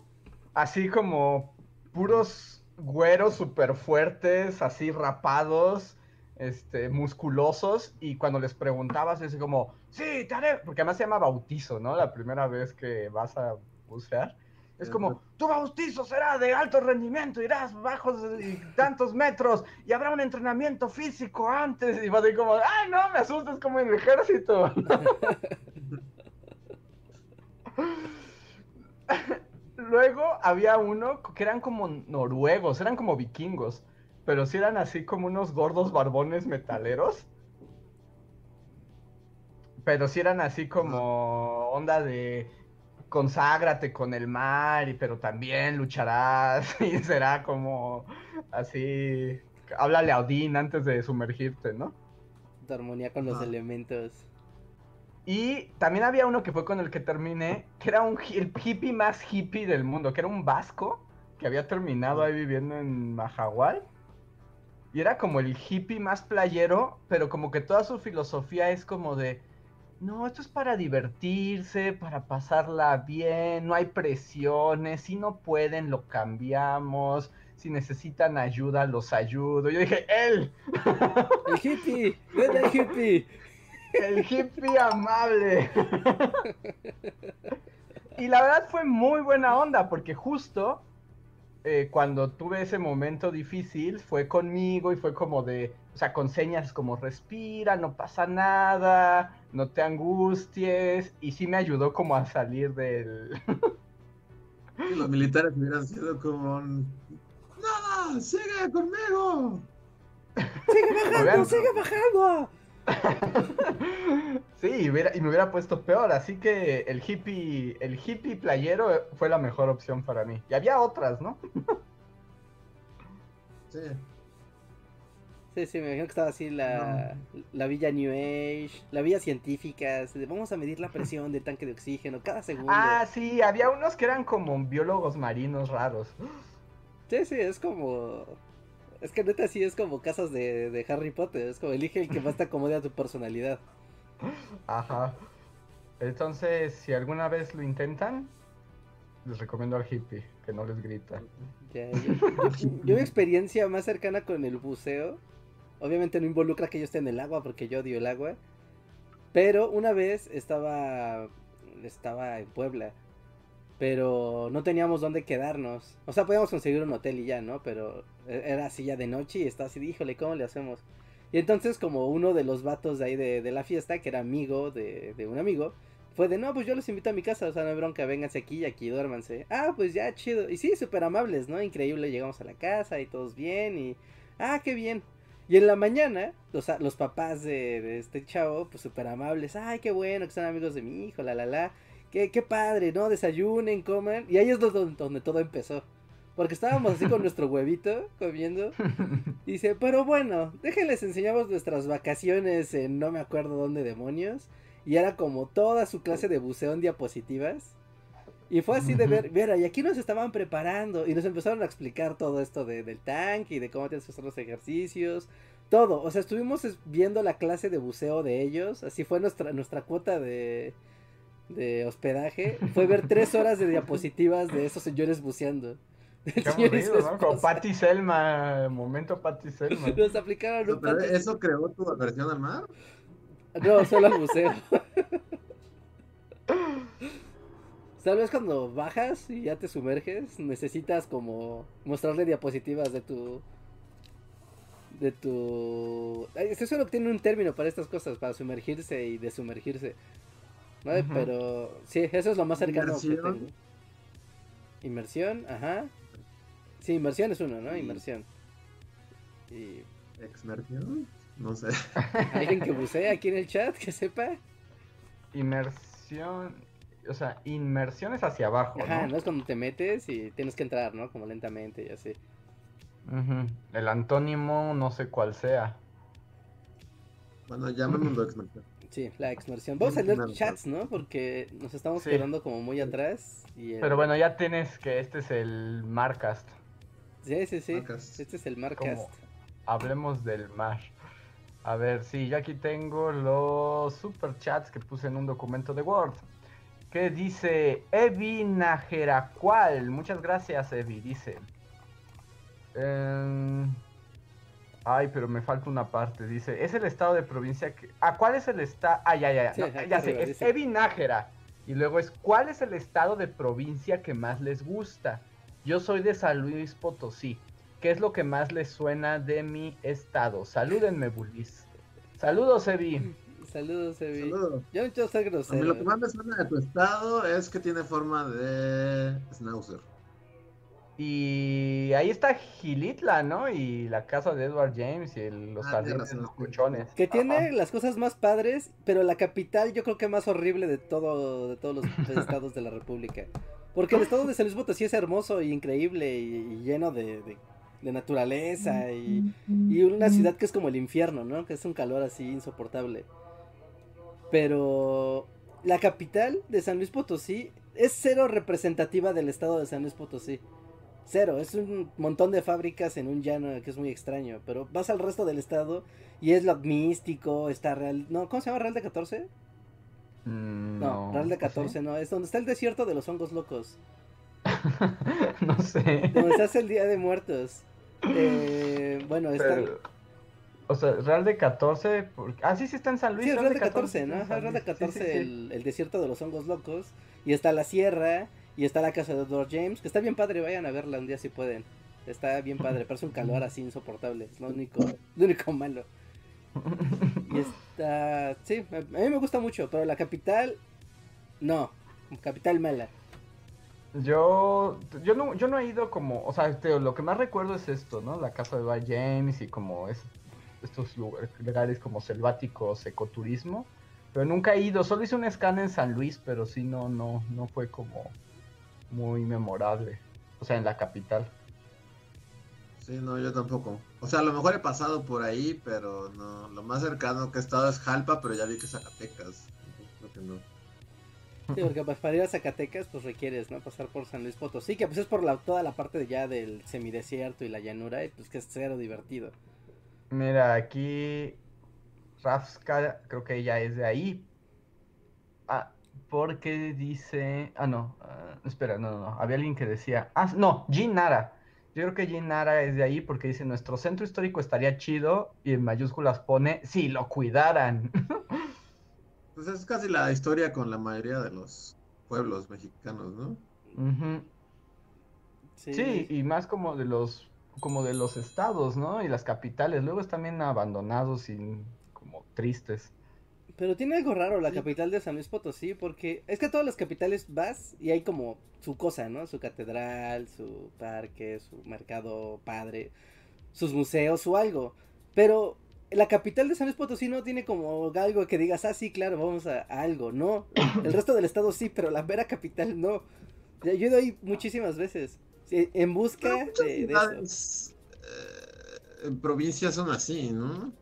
Así como puros güeros súper fuertes, así rapados, este, musculosos, y cuando les preguntabas, es como, sí, te haré, porque además se llama bautizo, ¿no? La primera vez que vas a bucear. Es como, tu bautizo será de alto rendimiento, irás bajos y tantos metros, y habrá un entrenamiento físico antes, y vas así como, ay, no, me asustas como en el ejército. Luego había uno que eran como noruegos, eran como vikingos, pero sí eran así como unos gordos barbones metaleros. Pero sí eran así como onda de conságrate con el mar, y, pero también lucharás y será como así, háblale a Odín antes de sumergirte, ¿no?
Tu armonía con los elementos.
Y también había uno que fue con el que terminé, que era un, el hippie más hippie del mundo, que era un vasco que había terminado ahí viviendo en Mahahual. Y era como el hippie más playero, pero como que toda su filosofía es como de, no, esto es para divertirse, para pasarla bien, no hay presiones, si no pueden lo cambiamos, si necesitan ayuda los ayudo. Yo dije, él,
El hippie, ven el hippie.
El hippie amable. y la verdad fue muy buena onda, porque justo eh, cuando tuve ese momento difícil, fue conmigo y fue como de, o sea, con señas como respira, no pasa nada, no te angusties, y sí me ayudó como a salir del...
Los militares hubieran sido como. un, ¡Nada! ¡Sigue conmigo!
Sigue bajando, sigue bajando.
sí, y, hubiera- y me hubiera puesto peor, así que el hippie, el hippie playero fue la mejor opción para mí. Y había otras, ¿no?
Sí.
Sí, sí, me imagino que estaba así la, la villa New Age, la villa científica, así vamos a medir la presión del tanque de oxígeno cada segundo.
Ah, sí, había unos que eran como biólogos marinos raros.
Sí, sí, es como... Es que neta sí es como casas de, de Harry Potter, es como elige el que más te acomode a tu personalidad.
Ajá. Entonces, si alguna vez lo intentan, les recomiendo al hippie, que no les grita.
Ya, yo, yo- yo mi experiencia más cercana con el buceo, obviamente no involucra que yo esté en el agua porque yo odio el agua, pero una vez estaba estaba en Puebla, pero no teníamos dónde quedarnos. O sea, podíamos conseguir un hotel y ya, ¿no? Pero e- era así ya de noche y estaba así, híjole, ¿cómo le hacemos? Y entonces como uno de los vatos de ahí de, de la fiesta, que era amigo de, de un amigo, fue de, no, pues yo los invito a mi casa, o sea, no hay bronca, vénganse aquí y aquí duérmanse. Ah, pues ya, chido. Y sí, súper amables, ¿no? Increíble, llegamos a la casa y todos bien y... Ah, qué bien. Y en la mañana, los, los papás de, de este chavo, pues súper amables, ay, qué bueno que son amigos de mi hijo, la, la, la. Qué, qué padre, ¿no? Desayunen, coman. Y ahí es donde, donde todo empezó. Porque estábamos así con nuestro huevito comiendo. Y dice, pero bueno, déjenles enseñamos nuestras vacaciones en no me acuerdo dónde demonios. Y era como toda su clase de buceo en diapositivas. Y fue así de ver, mira, y aquí nos estaban preparando. Y nos empezaron a explicar todo esto de- del tanque y de cómo tienes que hacer los ejercicios. Todo. O sea, estuvimos es- viendo la clase de buceo de ellos. Así fue nuestra, nuestra cuota de, de hospedaje. Fue ver tres horas de diapositivas de esos señores buceando.
Qué aburrido, ¿no? Como. Patty Selma, momento Patty Selma.
Nos aplicaron un
¿Eso creó tu aversión al mar?
No, solo al buceo. Tal vez cuando bajas y ya te sumerges, necesitas como mostrarle diapositivas de tu. De tu. Estoy seguro que tiene un término para estas cosas, para sumergirse y desumergirse. ¿no?
Ujú.
Pero sí, eso es lo más cercano que
Inmersión.
tengo. Inmersión, ajá. Sí, inmersión es uno, ¿no?
Y-
Inmersión. Y
¿Exmersión? No sé.
alguien que bucea aquí en el chat, que sepa.
Inmersión, o sea, inmersión es hacia abajo,
Ajá,
¿no?
¿no? Es cuando te metes y tienes que entrar, ¿no? Como lentamente y así.
El antónimo no sé cuál sea.
Bueno, llamémoslo exmersión.
Sí, la exmersión. Vamos a leer chats, ¿no? Porque nos estamos
Sí.
quedando como muy atrás. Y el-
Pero bueno, ya tienes que este es el Marcast.
Sí, sí, sí.
Marcast.
Este es el Marcast.
Hablemos del mar. A ver, sí, yo aquí tengo los super chats que puse en un documento de Word. Que dice Evi Najeracual. Muchas gracias, Evi. Dice. em, ay, pero me falta una parte. Dice, es el estado de provincia que. Ah, ¿cuál es el estado? Ah, ya, ya, ya.
Sí,
no,
aquí
ya sé, es
dice.
Evi Nájera. Y luego es, ¿cuál es el estado de provincia que más les gusta? Yo soy de San Luis Potosí. ¿Qué es lo que más les suena de mi estado? Salúdenme, bullies. Saludos, Evi.
Saludos, Evi.
Saludos.
Yo no quiero ser
A mí lo que más me suena de tu estado es que tiene forma de schnauzer.
Y ahí está Gilitla, ¿no? Y la casa de Edward James y el- los
Ah,
jardines de los
razón.
cochones.
Que tiene
Ajá.
las cosas más padres, pero la capital yo creo que más horrible de todo, de todos los estados de la República. Porque el estado de San Luis Potosí es hermoso y increíble y, y lleno de, de- de naturaleza y, y una ciudad que es como el infierno, ¿no? Que es un calor así insoportable. Pero la capital de San Luis Potosí es cero representativa del estado de San Luis Potosí. Cero, es un montón de fábricas en un llano que es muy extraño. Pero vas al resto del estado y es lo místico, está Real. No, ¿cómo se llama Real de 14?
Mm,
No, Real de
¿sí?
14 no, es donde está el desierto de los hongos locos.
no sé.
Donde se hace el Día de Muertos. Eh, bueno, está.
Pero, o sea, Real de 14. porque- Ah, sí, sí está en San Luis.
Sí, Real de 14,
está
¿no? Ajá, Real de
Luis. Sí,
14,
sí, sí.
El, el desierto de los hongos locos. Y está la sierra. Y está la casa de Edward James. Que está bien padre, vayan a verla un día si pueden. Está bien padre, parece un calor así insoportable. Es lo único, lo único malo. Y está. Sí, a mí me gusta mucho, pero la capital. No, capital mala.
Yo, yo no, yo no he ido como, o sea, te- lo que más recuerdo es esto, ¿no? La casa de Edward James y como es, estos lugar- lugares como selváticos, ecoturismo. Pero nunca he ido, solo hice un scan en San Luis, pero sí no, no, no fue como muy memorable. O sea, en la capital.
Sí, no, yo tampoco. O sea, a lo mejor he pasado por ahí, pero no. Lo más cercano que he estado es Jalpa, pero ya vi que es Zacatecas. Creo que no.
Sí, porque pues, para ir a Zacatecas, pues requieres, ¿no? Pasar por San Luis Potosí, que pues es por la, toda la parte de ya del semidesierto y la llanura, y pues que es cero divertido.
Mira, aquí Rafska, creo que ella es de ahí. Ah, porque dice. Ah, no. ah, espera, no, no, no. Había alguien que decía. Ah, no, Jean Nara. Yo creo que Jean Nara es de ahí porque dice: Nuestro centro histórico estaría chido. Y en mayúsculas pone: Si lo cuidaran.
Pues es casi la historia con la mayoría de los pueblos mexicanos, ¿no?
Sí,
Sí, y más como de los. Como de los estados, ¿no? Y las capitales. Luego están bien abandonados y como tristes.
Pero tiene algo raro la
Sí.
capital de San Luis Potosí, porque es que a todas las capitales vas y hay como su cosa, ¿no? Su catedral, su parque, su mercado padre, sus museos, su algo. Pero la capital de San Luis Potosí no tiene como algo que digas, ah, sí, claro, vamos a, a algo, no. El resto del estado sí, pero la vera capital no. Yo he ido ahí muchísimas veces, sí, en busca de, de eso.
eh, en provincias son así, ¿no?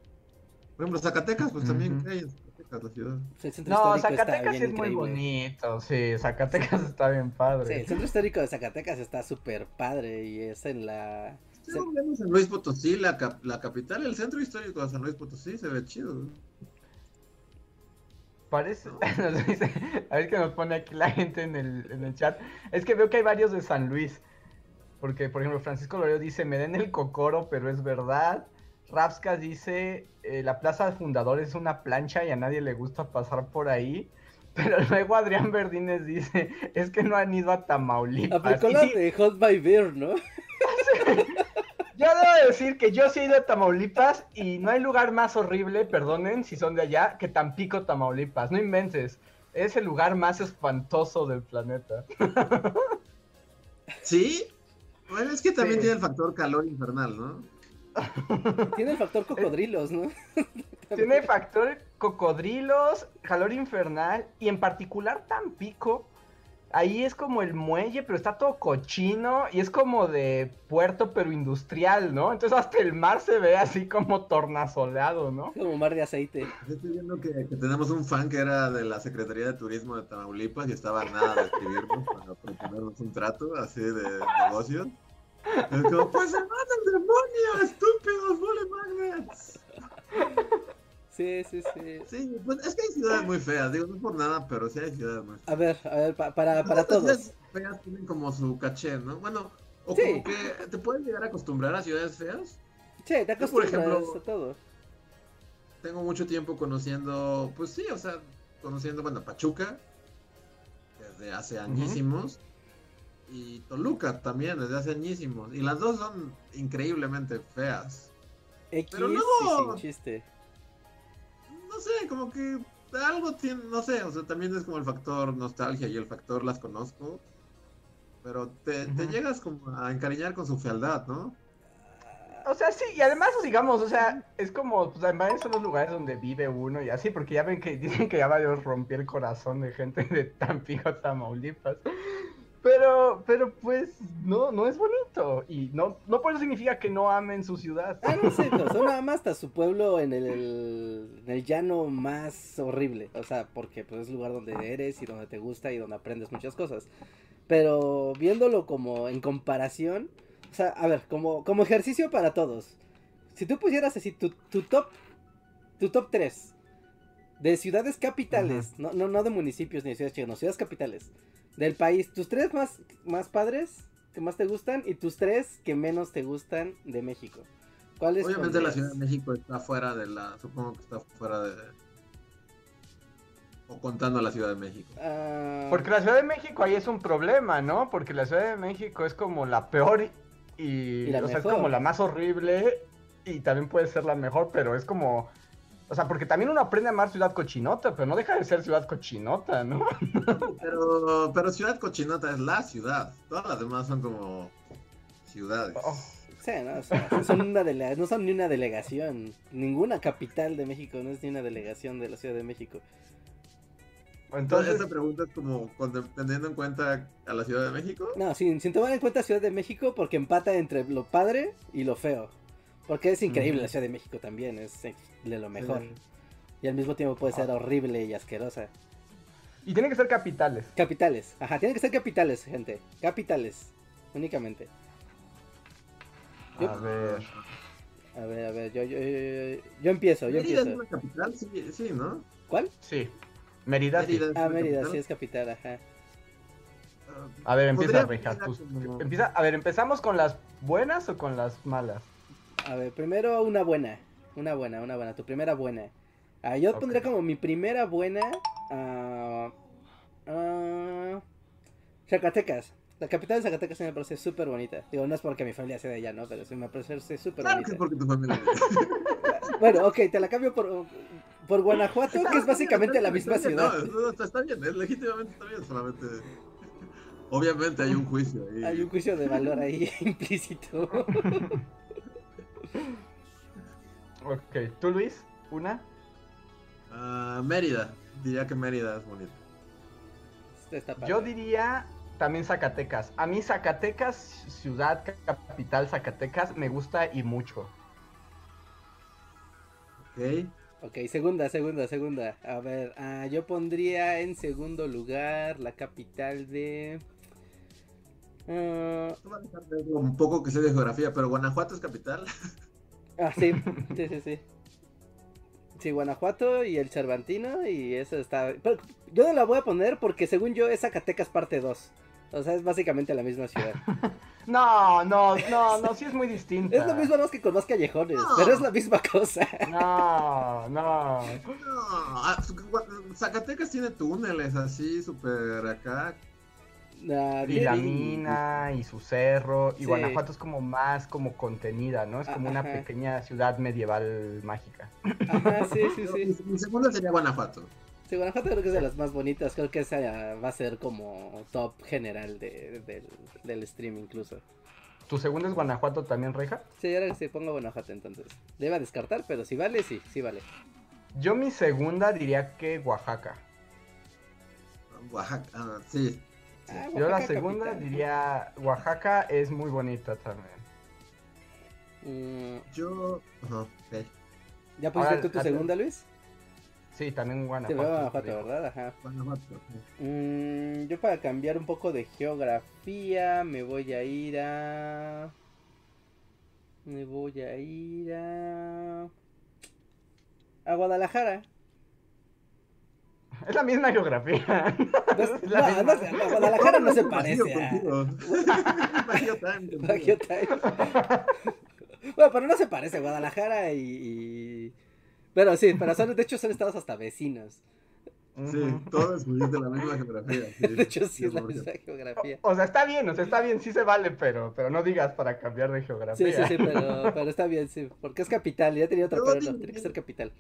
Por ejemplo, Zacatecas, pues también
Ujú.
¿qué hay en Zacatecas, la ciudad.
El centro
No, Zacatecas es muy
increíble.
bonito. Sí, Zacatecas está bien padre.
Sí, el centro histórico de Zacatecas está súper padre y es en la...
Sí, de San Luis Potosí, la, cap- la capital, el centro histórico de San Luis Potosí se ve chido.
Parece, nos dice- a ver qué nos pone aquí la gente en el, en el chat. Es que veo que hay varios de San Luis. Porque, por ejemplo, Francisco Lorio dice, me den el cocoro, pero es verdad. Rapscas dice, eh, la plaza de fundadores es una plancha y a nadie le gusta pasar por ahí. Pero luego Adrián Verdines dice, es que no han ido a Tamaulipas.
Aplicó la de Hot by Beer, ¿no?
Yo debo decir que yo sí he ido a Tamaulipas y no hay lugar más horrible, perdonen si son de allá, que Tampico, Tamaulipas. No inventes. Es el lugar más espantoso del planeta.
¿Sí? Bueno, es que también
Sí.
tiene el factor calor infernal, ¿no?
Tiene el factor cocodrilos, ¿no?
Tiene factor cocodrilos, calor infernal y en particular Tampico. Ahí es como el muelle, pero está todo cochino y es como de puerto, pero industrial, ¿no? Entonces hasta el mar se ve así como tornasoleado, ¿no?
Como mar de aceite.
Yo Estoy viendo que, que tenemos un fan que era de la Secretaría de Turismo de Tamaulipas y estaba nada de escribirnos para proponernos un trato así de negocios. Es como, pues se van al demonio, estúpidos bully magnets.
Sí, sí, sí.
Sí, pues es que hay ciudades muy feas, digo, no por nada, pero sí hay ciudades muy feas.
A ver, a ver, pa- para, para todos.
ciudades feas tienen como su caché, ¿no? Bueno, o
Sí.
como que te puedes llegar a acostumbrar a ciudades feas.
Sí, te
por
acostumbras
ejemplo,
a todo.
tengo mucho tiempo conociendo, pues sí, o sea, conociendo, bueno, Pachuca, desde hace añísimos, y Toluca también, desde hace añísimos, y las dos son increíblemente feas.
X
pero luego-
sin chiste.
No sé, como que algo tiene, no sé, o sea, también es como el factor nostalgia y el factor las conozco, pero te, llegas como a encariñar con su fealdad, ¿no?
O sea, sí, y además, digamos, o sea, es como, pues además son los lugares donde vive uno y así, porque ya ven que dicen que ya varios rompió el corazón de gente de Tampico, Tamaulipas. Pero, pero pues, no, no es bonito. Y no, no por eso significa que no amen su ciudad.
Ah, no sé, son nada más hasta su pueblo en el, el- en el llano más horrible. O sea, porque pues es el lugar donde eres y donde te gusta y donde aprendes muchas cosas. Pero viéndolo como en comparación, o sea, a ver, como, como ejercicio para todos. Si tú pusieras así tu, tu top, tu top 3 de ciudades capitales, no, no, no de municipios ni de ciudades chicas, no, ciudades capitales del país, tus tres más, más padres que más te gustan y tus tres que menos te gustan de México. ¿Cuáles
Obviamente la? Ciudad de México está fuera de la, supongo que está fuera de... O contando la Ciudad de México.
Ah,
Porque la Ciudad de México ahí es un problema, ¿no? Porque la Ciudad de México es como la peor y,
Y la
o sea, es como la más horrible y también puede ser la mejor, pero es como, o sea, porque también uno aprende a amar ciudad cochinota, pero no deja de ser ciudad cochinota, ¿no?
Pero, pero Ciudad Cochinota es la ciudad. Todas las demás son como ciudades.
Oh.
sí, no, o sea, no son una delega- no son ni una delegación. Ninguna capital de México no es ni una delegación de la Ciudad de México.
Entonces, esta pregunta es como teniendo en cuenta a la Ciudad de México.
No, sin, sin tomar en cuenta Ciudad de México porque empata entre lo padre y lo feo. Porque es increíble la Ciudad de México también, es de lo mejor.
sí.
Y al mismo tiempo puede ser
Ah.
horrible y asquerosa.
Y tienen que ser capitales.
Capitales, ajá, tienen que ser capitales, gente. Capitales, únicamente. Yo-
A ver.
A ver, a ver, yo, yo, yo, yo empiezo, yo
Mérida es una capital, sí, sí, ¿no?
¿Cuál?
Sí. Mérida, sí.
Mérida es
Ah, Mérida,
capital.
sí es capital, ajá.
A ver, empieza, tus-
como-
Empieza, a ver, ¿empezamos con las buenas o con las malas?
A ver, primero una buena. Una buena, una buena. Tu primera buena. Ah, yo
Ok.
pondría como mi primera buena. ah, ah, Zacatecas. La capital de Zacatecas se me parece súper bonita. Digo, no es porque mi familia sea de allá, ¿no? Pero sí me parece súper
Claro que
bonita.
es porque tu familia.
Bueno, ok, te la cambio por, por Guanajuato, que es básicamente la misma
Está bien,
ciudad.
No, no, está, está bien, es legítimamente está bien, solamente. Obviamente hay un juicio ahí.
Hay un juicio de valor ahí implícito.
Ok, ¿tú Luis? ¿Una?
Ah, Mérida, diría que Mérida es bonito.
Está.
Yo diría también Zacatecas. A mí Zacatecas, ciudad capital Zacatecas, me gusta y mucho.
Ok.
Ok, segunda, segunda, segunda. A ver, ah, yo pondría en segundo lugar la capital de...
ver un poco que sé de geografía, pero Guanajuato es capital.
ah, sí, sí, sí, sí. Sí, Guanajuato y el Cervantino y eso está... Pero yo no la voy a poner porque según yo es Zacatecas parte 2. O sea, es básicamente la misma ciudad.
No, no, no, no, sí es muy distinta.
Es lo mismo más que con más callejones,
No.
pero es la misma cosa.
No, no.
No, ah, Zacatecas tiene túneles así, súper acá.
Y la mina y su cerro. Y
Sí.
Guanajuato es como más como contenida, ¿no? Es como una pequeña ciudad medieval mágica.
Ajá, sí, sí, sí.
Mi, segunda sería Guanajuato.
Sí, Guanajuato creo que es de las más bonitas. Creo que esa va a ser como top general de, del, del stream incluso.
¿Tu segundo es Guanajuato también, Reja?
Sí, ahora que se pongo Guanajuato entonces. Le iba a descartar, pero si vale, sí, sí vale.
Yo mi segunda diría que Oaxaca.
Oaxaca, ah, sí.
Ah,
Yo la segunda
capital.
diría Oaxaca es muy bonita también.
Mm,
Yo. Ajá, ok.
¿Ya pusiste
Ahora,
tú tu
a-
segunda, Luis?
Sí, también
Sí,
Guanajuato.
Guanajuato. ¿verdad? Ajá.
Guanajuato.
Mm, yo para cambiar un poco de geografía me voy a ir a... Me voy a ir a... A Guadalajara.
Es la misma geografía.
No,
la
no,
misma.
no, Guadalajara no se parece.
Bajío time.
Baguio Time. Bueno, pero no se parece Guadalajara y... y- Pero sí, pero son, de hecho son estados hasta vecinos.
Sí, todo es de la misma geografía. sí.
De hecho sí es la misma geografía.
O sea, está bien, o sea, está bien, sí se vale, pero, pero no digas para cambiar de
Sí,
geografía.
sí, sí, pero, pero está bien, sí. Porque es capital, ya tenía otra,
Pero
pero no, tiene que ser capital.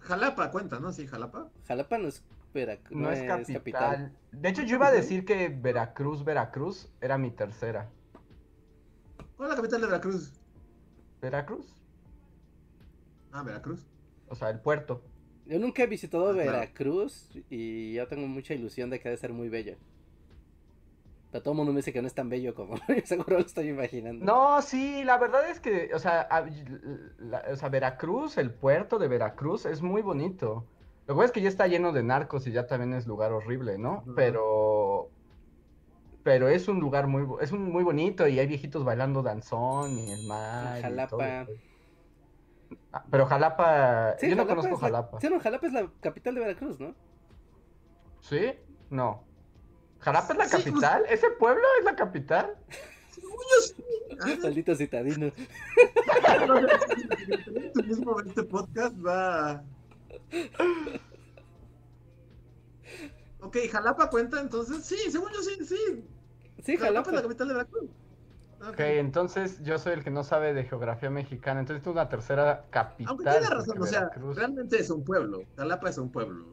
Jalapa cuenta, ¿no? Sí, Jalapa.
Jalapa no es, Verac-
No es capital. De hecho, yo iba a decir que Veracruz, Veracruz era mi tercera.
¿Cuál es la capital de Veracruz?
¿Veracruz?
Ah, Veracruz.
O sea, el puerto.
Yo nunca he visitado
Ah, claro.
Veracruz y yo tengo mucha ilusión de que ha de ser muy bello. Pero todo el mundo me dice que no es tan bello como seguro lo estoy imaginando.
No, sí, la verdad es que, o sea, a- la- o sea, Veracruz, el puerto de Veracruz es muy bonito. Lo que pasa es que ya está lleno de narcos y ya también es lugar horrible, ¿no? Pero, pero es un lugar muy, es un, muy bonito y hay viejitos bailando danzón y el mar.
Jalapa.
Ah, pero Jalapa,
Sí,
yo no conozco
la-
Jalapa.
Sí, no, Jalapa es la capital de Veracruz, ¿no?
¿Sí? No. ¿Jalapa es la
Sí, pues-
capital? ¿Ese pueblo es la capital?
Maldito citadino.
Tu mismo este podcast va. Ok, Jalapa cuenta entonces. Sí, según yo sí, sí.
Sí,
Jalapa es la capital de Veracruz. Ah,
Ok, entonces yo soy el que no sabe de geografía mexicana, entonces tú una tercera capital.
Aunque tiene razón, o sea,
Veracruz-
realmente es un pueblo. Jalapa es un pueblo.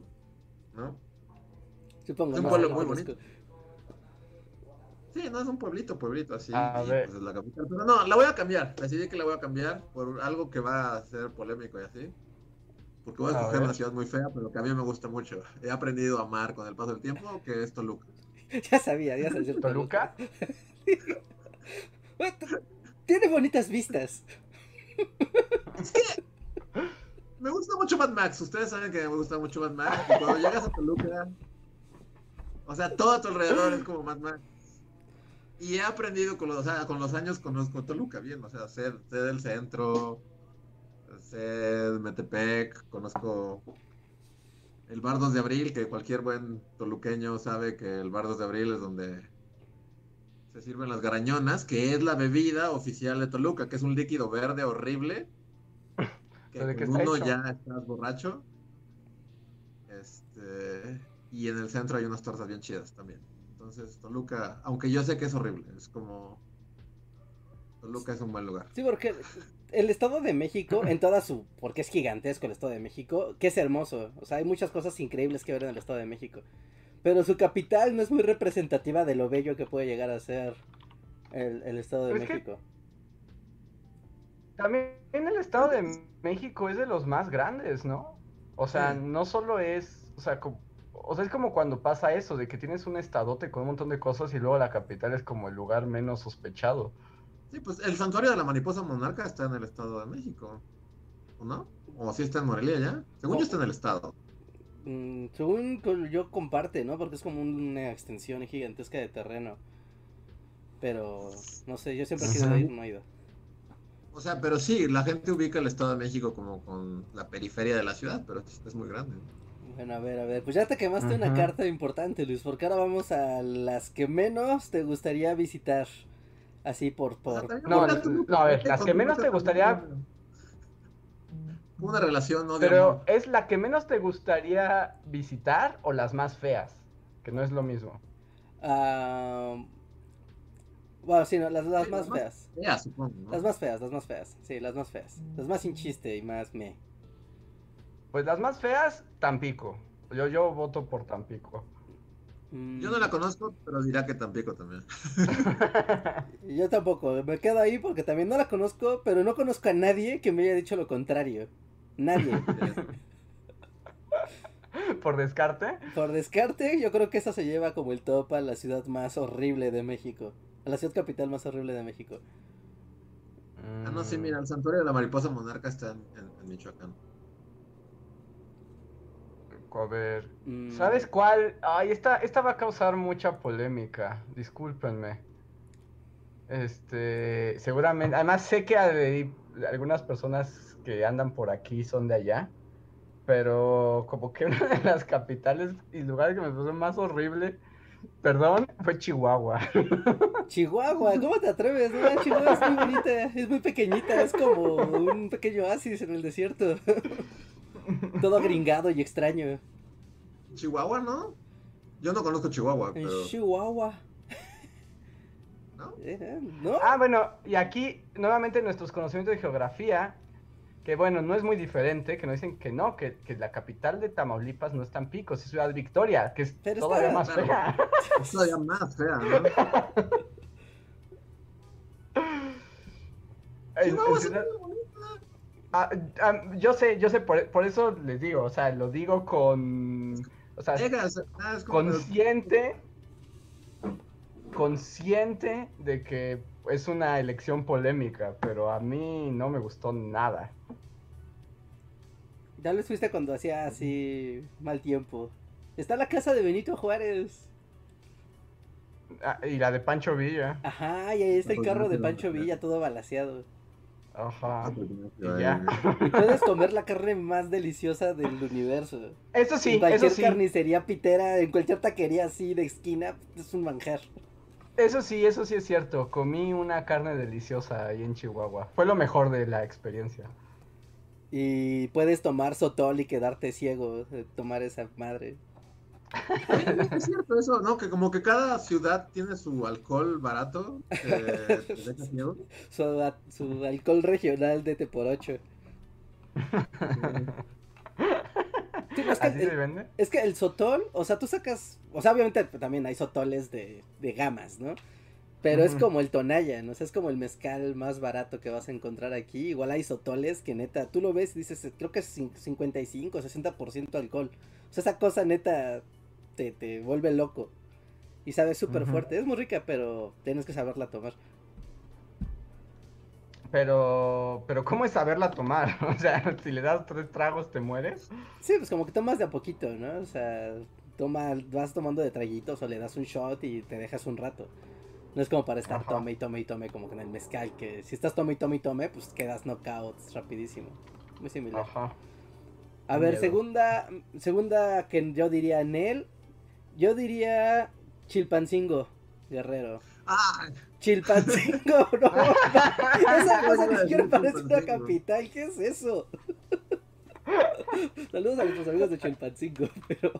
¿No?
Supongo.
Es un
no,
pueblo
no
muy
conozco.
Sí, no es un pueblito, pueblito así.
A
y,
ver.
pues, es la capital. Pero no, la voy a cambiar. Decidí que la voy a cambiar por algo que va a ser polémico y así. Porque voy a
A
escoger
ver.
una ciudad muy fea, pero que a mí me gusta mucho. He aprendido a amar con el paso del tiempo, que es Toluca.
Ya sabía, ya sabía.
¿Toluca?
Tiene bonitas vistas.
Es que me gusta mucho Mad Max. Ustedes saben que me gusta mucho Mad Max. Y cuando llegas a Toluca, o sea, todo a tu alrededor es como Mad Max. Y he aprendido con los, o sea, con los años, conozco Toluca bien. O sea, sé, sé del centro, sé de Metepec, conozco el Bar 2 de Abril, que cualquier buen toluqueño sabe que el Bar 2 de Abril es donde se sirven las garañonas, que es la bebida oficial de Toluca, que es un líquido verde horrible. Que
¿Pero de
con
está
uno
hecho?
ya estás borracho. Este, y en el centro hay unas tortas bien chidas también. Entonces, Toluca, aunque yo sé que es horrible, es como. Toluca es un buen lugar.
Sí, porque el Estado de México, en toda su. Porque es gigantesco el Estado de México, que es hermoso. O sea, hay muchas cosas increíbles que ver en el Estado de México. Pero su capital no es muy representativa de lo bello que puede llegar a ser el, el Estado de
Pues
México.
También el Estado de México es de los más grandes, ¿no? O sea,
Sí.
no solo es, o sea, como, o sea, es como cuando pasa eso, de que tienes un estadote con un montón de cosas y luego la capital es como el lugar menos sospechado.
Sí, pues el santuario de la mariposa monarca está en el Estado de México. ¿O no? ¿O sí está en Morelia ya? Según yo está en el Estado.
Mm, según yo comparte, ¿no? Porque es como una extensión gigantesca de terreno. Pero, no sé, yo siempre
Ajá.
ir, no he ido.
O sea, pero sí, la gente ubica el Estado de México como con la periferia de la ciudad, pero es, es muy grande.
Bueno, a ver, a ver, pues ya te quemaste una carta importante, Luis, porque ahora vamos a las que menos te gustaría visitar. Así por,
O sea,
por...
también
No, no, a ver, las que menos te gustaría-
tiene Una relación, ¿no? De
Pero
amor.
¿es la que menos te gustaría visitar o las más feas? Que no es lo mismo.
ah, bueno, sí, no, las, las
Sí,
más
las más-
feas.
Fea, supongo, ¿no?
Las más feas, las más feas. Sí, las más feas. Las más sin chiste y más me.
Pues las más feas, Tampico. Yo, yo voto por Tampico.
Mm,
Yo no la conozco, pero dirá que Tampico también.
Yo tampoco, me quedo ahí porque también no la conozco, pero no conozco a nadie que me haya dicho lo contrario. Nadie.
por descarte.
Por descarte, yo creo que esa se lleva como el top a la ciudad más horrible de México. A la ciudad capital más horrible de México.
Ah, no, sí, mira, el santuario de la mariposa monarca está en, en- en Michoacán.
A ver.
Mm,
¿Sabes cuál? Ay, esta, esta va a causar mucha polémica. Discúlpenme. Este, seguramente, además sé que hay algunas personas que andan por aquí son de allá, pero como que una de las capitales y lugares que me pareció más horrible, perdón, fue Chihuahua.
Chihuahua, ¿cómo te atreves? No, Chihuahua es muy bonita, es muy pequeñita, es como un pequeño oasis en el desierto. Todo gringado y extraño.
Chihuahua, ¿no? Yo no conozco Chihuahua,
En
pero.
Chihuahua.
¿No?
Eh, ¿No?
Ah, bueno, y aquí nuevamente nuestros conocimientos de geografía, que bueno, no es muy diferente, que nos dicen que no, que, que la capital de Tamaulipas no es Tampico, es Ciudad Victoria, que es
Pero
todavía
está-
más fea.
Es todavía más fea, ¿no? Sí es.
Ah, ah, yo sé, yo sé, por, por eso les digo, o sea, lo digo con, o sea, consciente, consciente de que es una elección polémica, pero a mí no me gustó nada.
Tal vez fuiste cuando hacía así mal tiempo. Está la casa de Benito Juárez.
Ah, y la de Pancho Villa,
Ajá, y ahí está el
Pues
carro de
lo
Pancho. Villa todo balaseado.
Ajá.
Ah, no,
Y ya.
Y puedes comer la carne más deliciosa del universo.
Eso
en
sí, eso
cualquier
sí,
carnicería pitera, en cualquier taquería así de esquina, es un manjar.
eso sí, eso sí es cierto. Comí una carne deliciosa ahí en Chihuahua. Fue lo mejor de la experiencia.
Y puedes tomar sotol y quedarte ciego de tomar esa madre.
Es cierto eso, ¿no? Que como que cada ciudad tiene su alcohol barato ciego.
Su, a- su alcohol regional de T por 8. Sí, no, es, que
¿Así se
el,
vende?
es que el sotol, o sea, tú sacas, o sea, obviamente también hay sotoles de, de gamas, ¿no? Pero es como el Tonayan, o sea, es como el mezcal más barato que vas a encontrar aquí. Igual hay sotoles que neta, tú lo ves y dices, creo que es cin- 55, 60% alcohol. O sea, esa cosa neta te, te vuelve loco. Y sabe súper fuerte. Es muy rica, pero tienes que saberla tomar.
Pero, pero ¿cómo es saberla tomar? O sea, si le das tres tragos te mueres.
Sí, pues como que tomas de a poquito, ¿no? O sea, toma, vas tomando de traguitos o le das un shot y te dejas un rato. No es como para estar
Ajá.
tome y tome y tome como con el mezcal, que si estás tome y tome y tome, pues quedas knockouts rapidísimo. Muy similar.
Ajá.
A ver,
miedo.
segunda, segunda que yo diría Nel, yo diría Chilpancingo, Guerrero.
Ah,
Chilpancingo, no. Esa cosa ni siquiera parece una capital, ¿qué es eso? Saludos a nuestros amigos de Chilpancingo, pero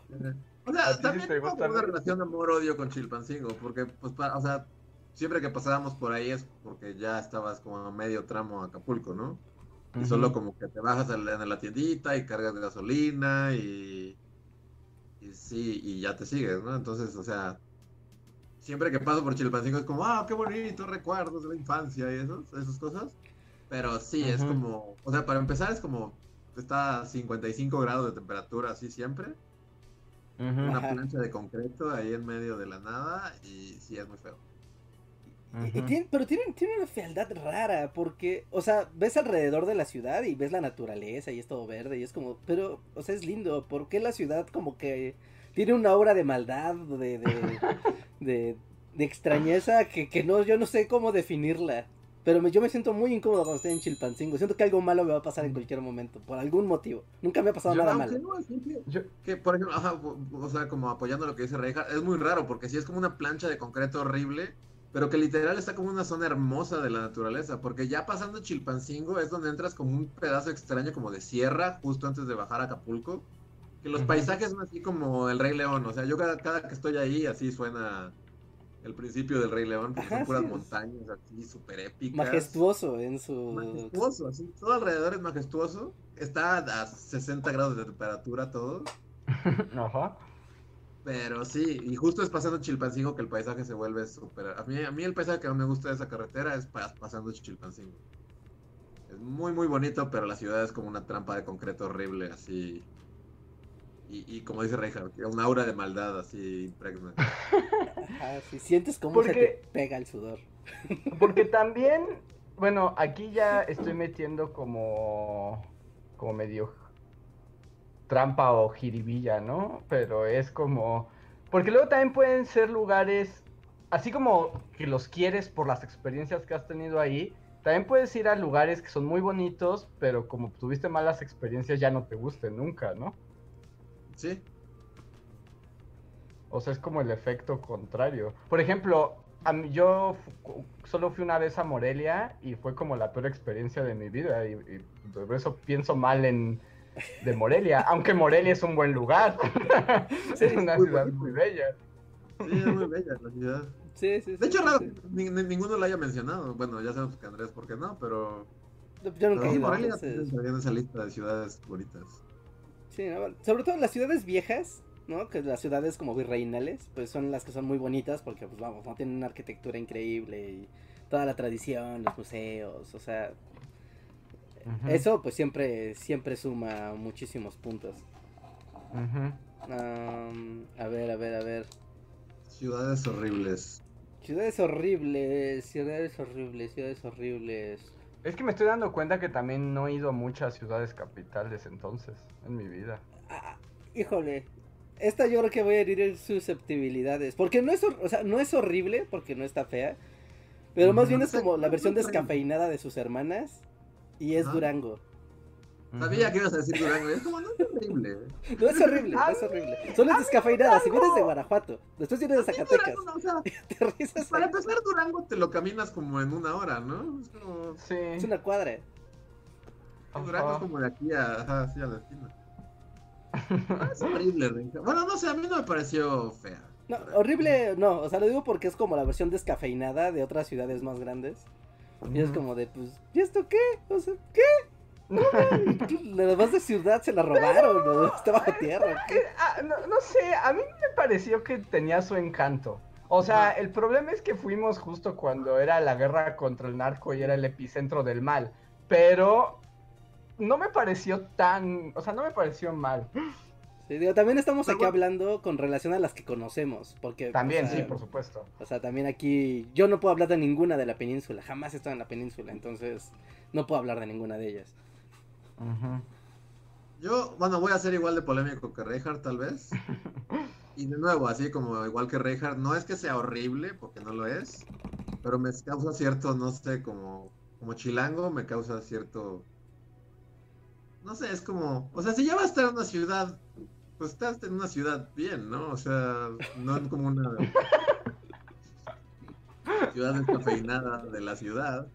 o
¿A
sea, también
te
tengo una relación amor-odio con Chilpancingo, porque, pues, pa- o sea, siempre que pasábamos por ahí es porque ya estabas como a medio tramo a Acapulco, ¿no? Y solo como que te bajas en la, en la tiendita y cargas gasolina y, y sí, y ya te sigues, ¿no? Entonces, o sea, siempre que paso por Chilpancingo es como, ah, qué bonito, recuerdos de la infancia y esos, esas cosas. Pero sí, es como, o sea, para empezar es como, está a 55 grados de temperatura así siempre, una plancha de concreto ahí en medio de la nada y sí es muy feo.
Y- y
ujú.
tiene- pero tiene, tiene una fealdad rara, porque, o sea, ves alrededor de la ciudad y ves la naturaleza y es todo verde y es como, pero, o sea, es lindo, ¿por qué la ciudad como que tiene una aura de maldad, de, de, de, de extrañeza que, que no, yo no sé cómo definirla? Pero me- yo me siento muy incómodo cuando estoy en Chilpancingo, siento que algo malo me va a pasar en cualquier momento, por algún motivo, nunca me ha pasado
Yo
nada malo.
no, es que-
Yo-
Que, por ejemplo, ajá, o sea, como apoyando lo que dice Reija, es muy raro porque sí es como una plancha de concreto horrible, pero que literal está como una zona hermosa de la naturaleza, porque ya pasando Chilpancingo es donde entras como un pedazo extraño como de sierra justo antes de bajar a Acapulco, que los
Ujú.
paisajes son así como el Rey León, o sea, yo cada, cada que estoy ahí así suena el principio del Rey León, porque
Ajá,
son puras
sí,
montañas así súper épicas.
Majestuoso en su...
Majestuoso, así, todo alrededor es majestuoso. Está a 60 grados de temperatura todo.
Ajá.
Pero sí, y justo es pasando Chilpancingo que el paisaje se vuelve súper... A mí, a mí el paisaje que más me gusta de esa carretera es pa- pasando Chilpancingo. Es muy, muy bonito, pero la ciudad es como una trampa de concreto horrible, así... Y, y como dice Reinhardt, un aura de maldad así impregna.
Ajá, sí, sientes cómo se
Porque-
te pega el sudor.
Porque también, bueno, aquí ya estoy metiendo como, como medio trampa o jiribilla, ¿no? Pero es como, porque luego también pueden ser lugares, así como que los quieres por las experiencias que has tenido ahí, también puedes ir a lugares que son muy bonitos, pero como tuviste malas experiencias ya no te gusten nunca, ¿no?
Sí,
O sea, es como el efecto contrario. Por ejemplo, a mí, yo solo fui una vez a Morelia y fue como la peor experiencia de mi vida. Y, y por eso pienso mal en de Morelia, aunque Morelia es un buen lugar. es una
muy
ciudad
bonito.
muy bella.
sí, es muy bella la ciudad.
Sí, sí, sí.
De hecho,
sí,
raro
sí.
que ni- ni- ninguno lo haya mencionado. Bueno, ya sabemos que Andrés, ¿por qué no? Pero...
Yo nunca he
sí,
ido,
Morelia en esa lista de ciudades bonitas.
Sí, ¿no? sobre todo las ciudades viejas, ¿no? Que las ciudades como virreinales, pues son las que son muy bonitas porque, pues vamos, no tienen una arquitectura increíble y toda la tradición, los museos, o sea, Eso pues siempre, siempre suma muchísimos puntos. a ver, a ver, a ver.
Ciudades horribles.
Ciudades horribles, ciudades horribles, ciudades horribles.
Es que me estoy dando cuenta que también no he ido a muchas ciudades capitales entonces en mi vida.
Ah, híjole. Esta yo creo que voy a herir en susceptibilidades. Porque no es, o sea, no es horrible, porque no está fea. Pero más bien es como la versión descafeinada de sus hermanas. Y es
Ajá.
Durango.
Sabía que ibas a decir Durango. Es como, no es horrible.
No es horrible, no es horrible. Solo es descafeinada. Si vienes de Guanajuato, después vienes de
Sí,
Zacatecas,
Durango, no, o sea,
te rizas
para
ahí.
empezar, Durango te lo caminas como en una hora, ¿no? Es como...
Sí.
Es una cuadra.
Durango es como de aquí a, ajá, sí, a la esquina. No, es horrible, Renca. Bueno, no sé, a mí no me pareció fea.
No, horrible, no. O sea, lo digo porque es como la versión descafeinada de otras ciudades más grandes. Y es como de, pues, ¿y esto qué? O sea, ¿qué? Lo demás de ciudad se la robaron, ¿no? Está bajo tierra.
ah, no, no sé, a mí me pareció que tenía su encanto. O sea, el problema es que fuimos justo cuando era la guerra contra el narco y era el epicentro del mal. Pero no me pareció tan, o sea, no me pareció mal.
Sí, digo, también estamos
Pero
aquí
bueno.
hablando con relación a las que conocemos. Porque,
También,
o sea,
sí, por supuesto.
O sea, también aquí yo no puedo hablar de ninguna de la península. Jamás he estado en la península, entonces no puedo hablar de ninguna de ellas.
Yo, bueno, voy a ser igual de polémico que Reinhardt, tal vez. Y de nuevo, así como igual que Reinhardt, no es que sea horrible, porque no lo es, pero me causa cierto, no sé, como, como chilango, me causa cierto... No sé, es como... O sea, si ya vas a estar en una ciudad, pues estás en una ciudad bien, ¿no? O sea, no es como una ciudad descafeinada de la ciudad.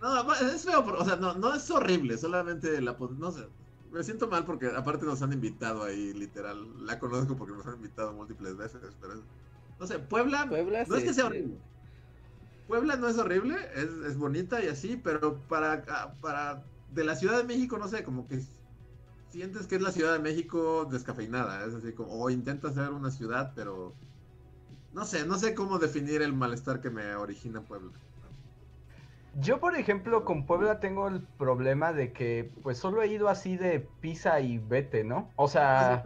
No, es feo, o sea, no, no es horrible, solamente la, no sé, me siento mal porque aparte nos han invitado ahí, literal, la conozco porque nos han invitado múltiples veces, pero es- no sé, Puebla,
Puebla,
no es que sea horrible. Puebla no es horrible, es, es bonita y así, pero para, ah, para, de la Ciudad de México, no sé, como que sientes que es la Ciudad de México descafeinada, es así como, o intenta ser una ciudad, pero no sé, no sé cómo definir el malestar que me origina Puebla.
Yo, por ejemplo, con Puebla tengo el problema de que, pues, solo he ido así de pisa y vete, ¿no? O sea,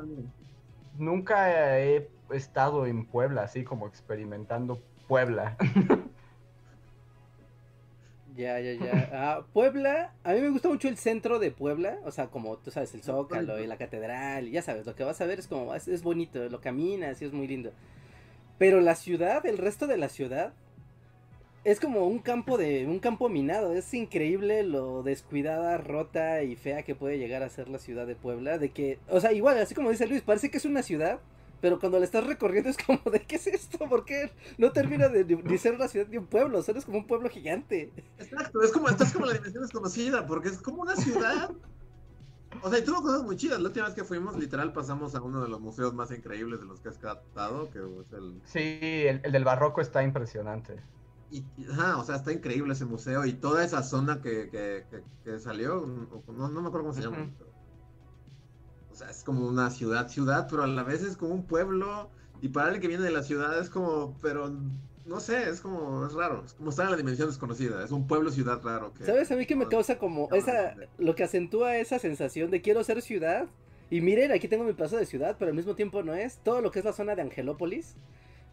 nunca he estado en Puebla, así como experimentando Puebla.
Ya, ya, ya. Ah, Puebla, a mí me gusta mucho el centro de Puebla, o sea, como tú sabes, el Zócalo y la catedral, y ya sabes, lo que vas a ver es como, es, es bonito, lo caminas y es muy lindo. Pero la ciudad, el resto de la ciudad, es como un campo de, un campo minado, es increíble lo descuidada, rota y fea que puede llegar a ser la ciudad de Puebla, de que, o sea, igual, así como dice Luis, parece que es una ciudad, pero cuando la estás recorriendo es como, ¿de qué es esto? ¿Por qué no termina de, ser una ciudad ni un pueblo? Solo es como un pueblo gigante.
Exacto, es como, estás como la dimensión desconocida, porque es como una ciudad. O sea, y tuvo cosas muy chidas. La última vez que fuimos, literal, pasamos a uno de los museos más increíbles de los que has captado, que es el...
Sí, el, el del barroco está impresionante.
Y, ajá, o sea, está increíble ese museo y toda esa zona que, que, que, que salió, no, no me acuerdo cómo se llama. O sea, es como una ciudad, ciudad, pero a la vez es como un pueblo. Y para alguien que viene de la ciudad es como, pero no sé, es como, es raro. Es como estar en la dimensión desconocida. Es un pueblo, ciudad raro. Que,
¿Sabes? A mí que me causa como esa, lo que acentúa esa sensación de quiero ser ciudad. Y miren, aquí tengo mi paso de ciudad, pero al mismo tiempo no es. Todo lo que es la zona de Angelópolis.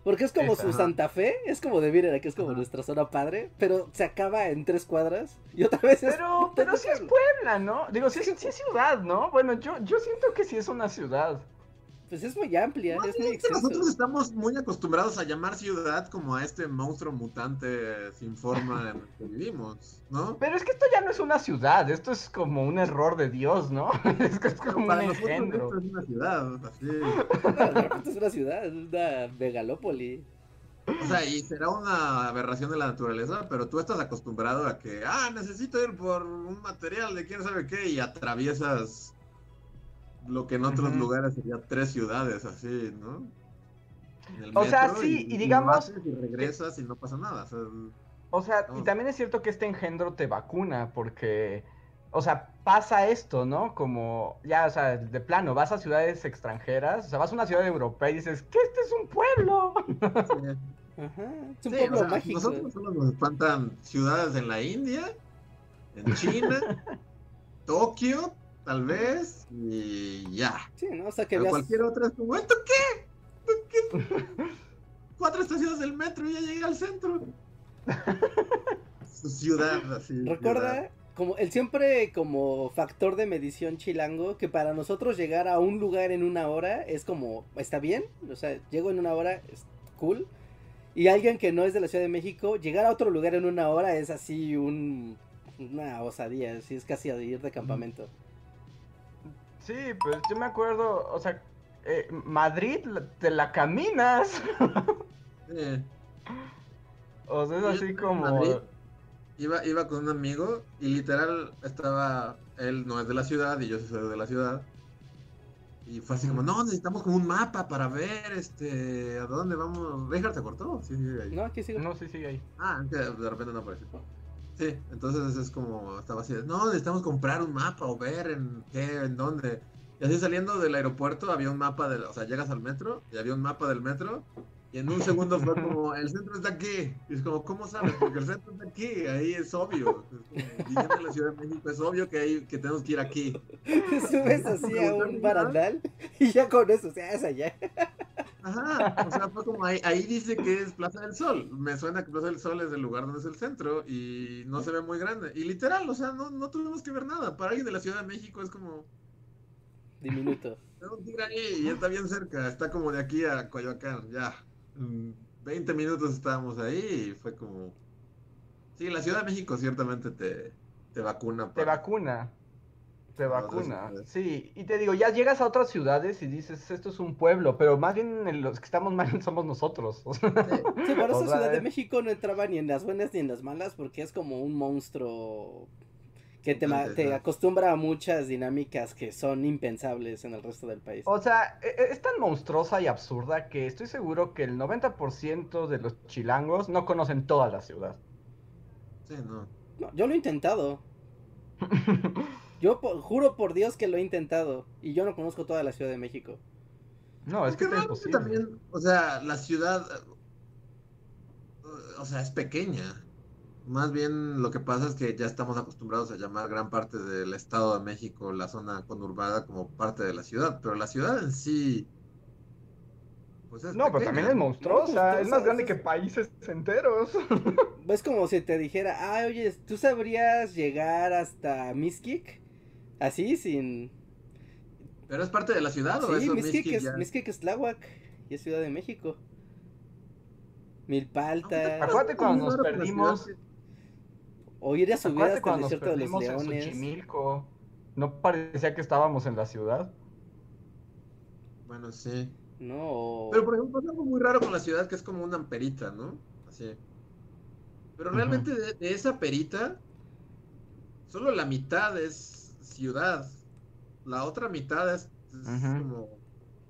Porque es como su
ajá.
Santa Fe, es como de miren, aquí es como
Ajá.
nuestra zona padre, pero se acaba en tres cuadras y otra vez es
Pero, pero sí es Puebla, ¿no? Digo, sí, es- es ciudad, ¿no? Bueno, yo, yo siento que sí es una ciudad.
Pues es muy amplia, es muy
nosotros estamos muy acostumbrados a llamar ciudad como a este monstruo mutante sin forma en el que vivimos, ¿no?
Pero es que esto ya no es una ciudad, esto es como un error de Dios, ¿no? Es, que es
Pero
como un
para nosotros
engendro.
esto es una ciudad, así.
No, realmente es una ciudad, es una megalópoli.
O sea, y será una aberración de la naturaleza, pero tú estás acostumbrado a que, ah, necesito ir por un material de quién sabe qué, y atraviesas lo que en otros lugares sería tres ciudades, así, ¿no? En el
O sea, sí, y digamos
Y regresas y no pasa nada. o sea,
O sea, y también es cierto que este engendro te vacuna, porque, o sea, pasa esto, ¿no? Como, ya, o sea, de plano, vas a ciudades extranjeras, o sea, vas a una ciudad europea y dices, que este es un pueblo.
sí.
Ajá, es un
Sí,
pueblo
o sea,
mágico.
Nosotros solo nos espantan ciudades en la India, en China, Tokio, tal vez, y ya.
Sí, ¿no? O sea, que
Pero
veas...
cualquier otra es como, ¿esto qué? ¿Esto qué? Cuatro estaciones del metro y ya llegué al centro. Su ciudad, así.
Recuerda,
ciudad.
como el siempre como factor de medición chilango, que para nosotros llegar a un lugar en una hora es como, está bien, o sea, llego en una hora, es cool. Y alguien que no es de la Ciudad de México, llegar a otro lugar en una hora es así un, una osadía, así es casi ir de campamento.
Sí, pues yo me acuerdo, o sea, eh, Madrid te la caminas.
Sí.
O sea, es
Yo
así como...
Madrid. Iba, iba con un amigo y literal estaba, él no es de la ciudad y yo sí soy de la ciudad. Y fue así como, no, necesitamos como un mapa para ver, este, a dónde vamos. Richard se cortó, sí, sí, ahí.
No, aquí sigo.
No, sí, sigue ahí.
Ah, de repente no apareció. Sí, entonces es como, estaba así, de, no, necesitamos comprar un mapa o ver en qué, en dónde. Y así saliendo del aeropuerto había un mapa del, o sea, llegas al metro y había un mapa del metro y en un segundo fue como, el centro está aquí. Y es como, ¿cómo sabes? Porque el centro está aquí, ahí es obvio. Es como, en la Ciudad de México es obvio que, hay, que tenemos que ir aquí.
Te subes así a un barandal y ya con eso, o sea, es allá.
Ajá, o sea, fue como ahí, ahí dice que es Plaza del Sol. Me suena que Plaza del Sol es el lugar donde es el centro y no se ve muy grande. Y literal, o sea, no, no tuvimos que ver nada. Para alguien de la Ciudad de México es como,
Diminuto.
tengo que ir ahí y está bien cerca. Está como de aquí a Coyoacán, ya. En 20 minutos estábamos ahí y fue como... Sí, la Ciudad de México ciertamente te, te vacuna.
Te vacuna. Te
No,
vacuna. Sí, y te digo, ya llegas a otras ciudades y dices, esto es un pueblo, pero más bien en los que estamos mal somos nosotros.
Sí.
Sí, por eso
O sea,
Ciudad de México no entraba ni en las buenas ni en las malas porque es como un monstruo que te, te acostumbra a muchas dinámicas que son impensables en el resto del país.
O sea, e- e- es tan monstruosa y absurda que estoy seguro que el 90% de los chilangos no conocen toda la ciudad.
Sí, no.
No, yo lo he intentado. Yo juro por Dios que lo he intentado y yo no conozco toda la Ciudad de México.
No, es que
Porque
imposible.
también, o sea, la ciudad, o sea, es pequeña. Más bien lo que pasa es que ya estamos acostumbrados a llamar gran parte del Estado de México, la zona conurbada, como parte de la ciudad, pero la ciudad en sí, pues es
No, pero también es monstruosa, es más grande que países enteros.
Es como si te dijera, ah, oye, ¿tú sabrías llegar hasta Miskik? Así, sin...
¿Pero es parte de la ciudad o
Sí,
eso
Miskik
Mixquic
es,
ya-
Mixquic es Tláhuac y es Ciudad de México.
¿No te
Milpalta.
Acuérdate cuando nos perdimos.
ciudad-
O ir a subir hasta el desierto de los leones.
Xochimilco. No parecía que estábamos en la ciudad.
Bueno, sí.
No,
Pero por ejemplo, pasa algo muy raro con la ciudad que es como una perita, ¿no? Así. Pero realmente de, de esa perita, solo la mitad es ciudad. La otra mitad es, es como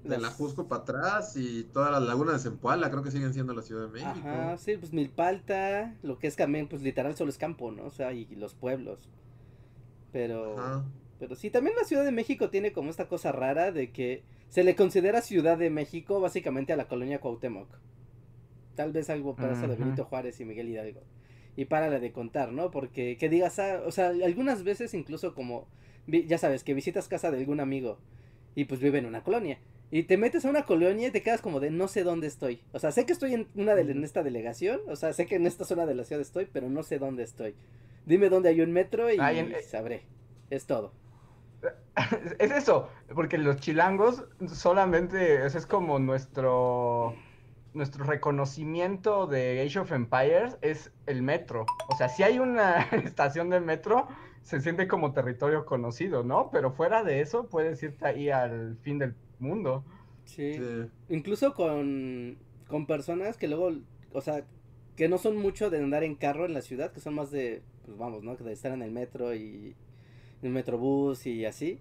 de la
Las-
Jusco para atrás y toda la laguna de Zempoala, creo que siguen siendo la Ciudad de México.
Ajá, sí, pues Milpalta, lo que es también, pues literal solo es campo, ¿no? O sea, y, y los pueblos. Pero...
Ajá.
Pero sí, también la Ciudad de México tiene como esta cosa rara de que se le considera Ciudad de México básicamente a la colonia Cuauhtémoc. Tal vez algo para eso de. Benito Juárez y Miguel Hidalgo. Y párale de contar, ¿no? Porque que digas, ah, o sea, algunas veces incluso como, ya sabes, que visitas casa de algún amigo y pues vive en una colonia. Y te metes a una colonia y te quedas como de no sé dónde estoy. O sea, sé que estoy en una de, en esta delegación, o sea, sé que en esta zona de la ciudad estoy, pero no sé dónde estoy. Dime dónde hay un metro y
Ay, en- eh,
sabré. Es todo.
Es eso, porque los chilangos solamente, es como nuestro nuestro reconocimiento de Age of Empires es el metro. O sea, si hay una estación de metro, se siente como territorio conocido, ¿no? Pero fuera de eso, puedes irte ahí al fin del mundo.
Sí.
Sí.
Incluso con, con personas que luego, o sea, que no son mucho de andar en carro en la ciudad, que son más de, pues vamos, ¿no? De estar en el metro y en el metrobús y así.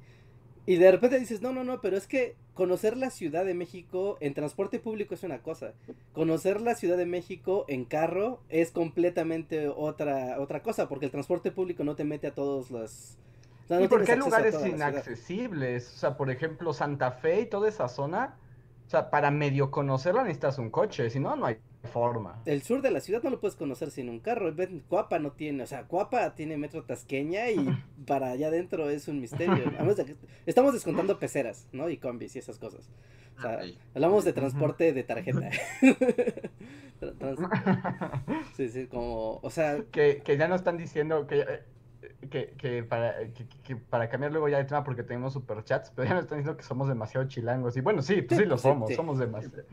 Y de repente dices, no, no, no, pero es que conocer la Ciudad de México en transporte público es una cosa. Conocer la Ciudad de México en carro es completamente otra, otra cosa, porque el transporte público no te mete a todos los... o sea, no
¿Y por qué
a
lugares inaccesibles? O sea, por ejemplo, Santa Fe y toda esa zona. O sea, para medio conocerla necesitas un coche, si no, no hay forma.
El sur de la ciudad no lo puedes conocer sin un carro. Ven, Coapa no tiene, o sea, Coapa tiene metro tasqueña y para allá adentro es un misterio. Estamos descontando peceras, ¿no? Y combis y esas cosas. O sea, hablamos de transporte de tarjeta. Tra- trans- sí, sí, como, o sea,
que, que ya nos están diciendo que, eh, que, que para, que, que para cambiar luego ya de tema porque tenemos superchats, pero ya nos están diciendo que somos demasiado chilangos. Y bueno, sí, pues
Sí,
sí lo
sí,
somos,
sí.
somos demasiado.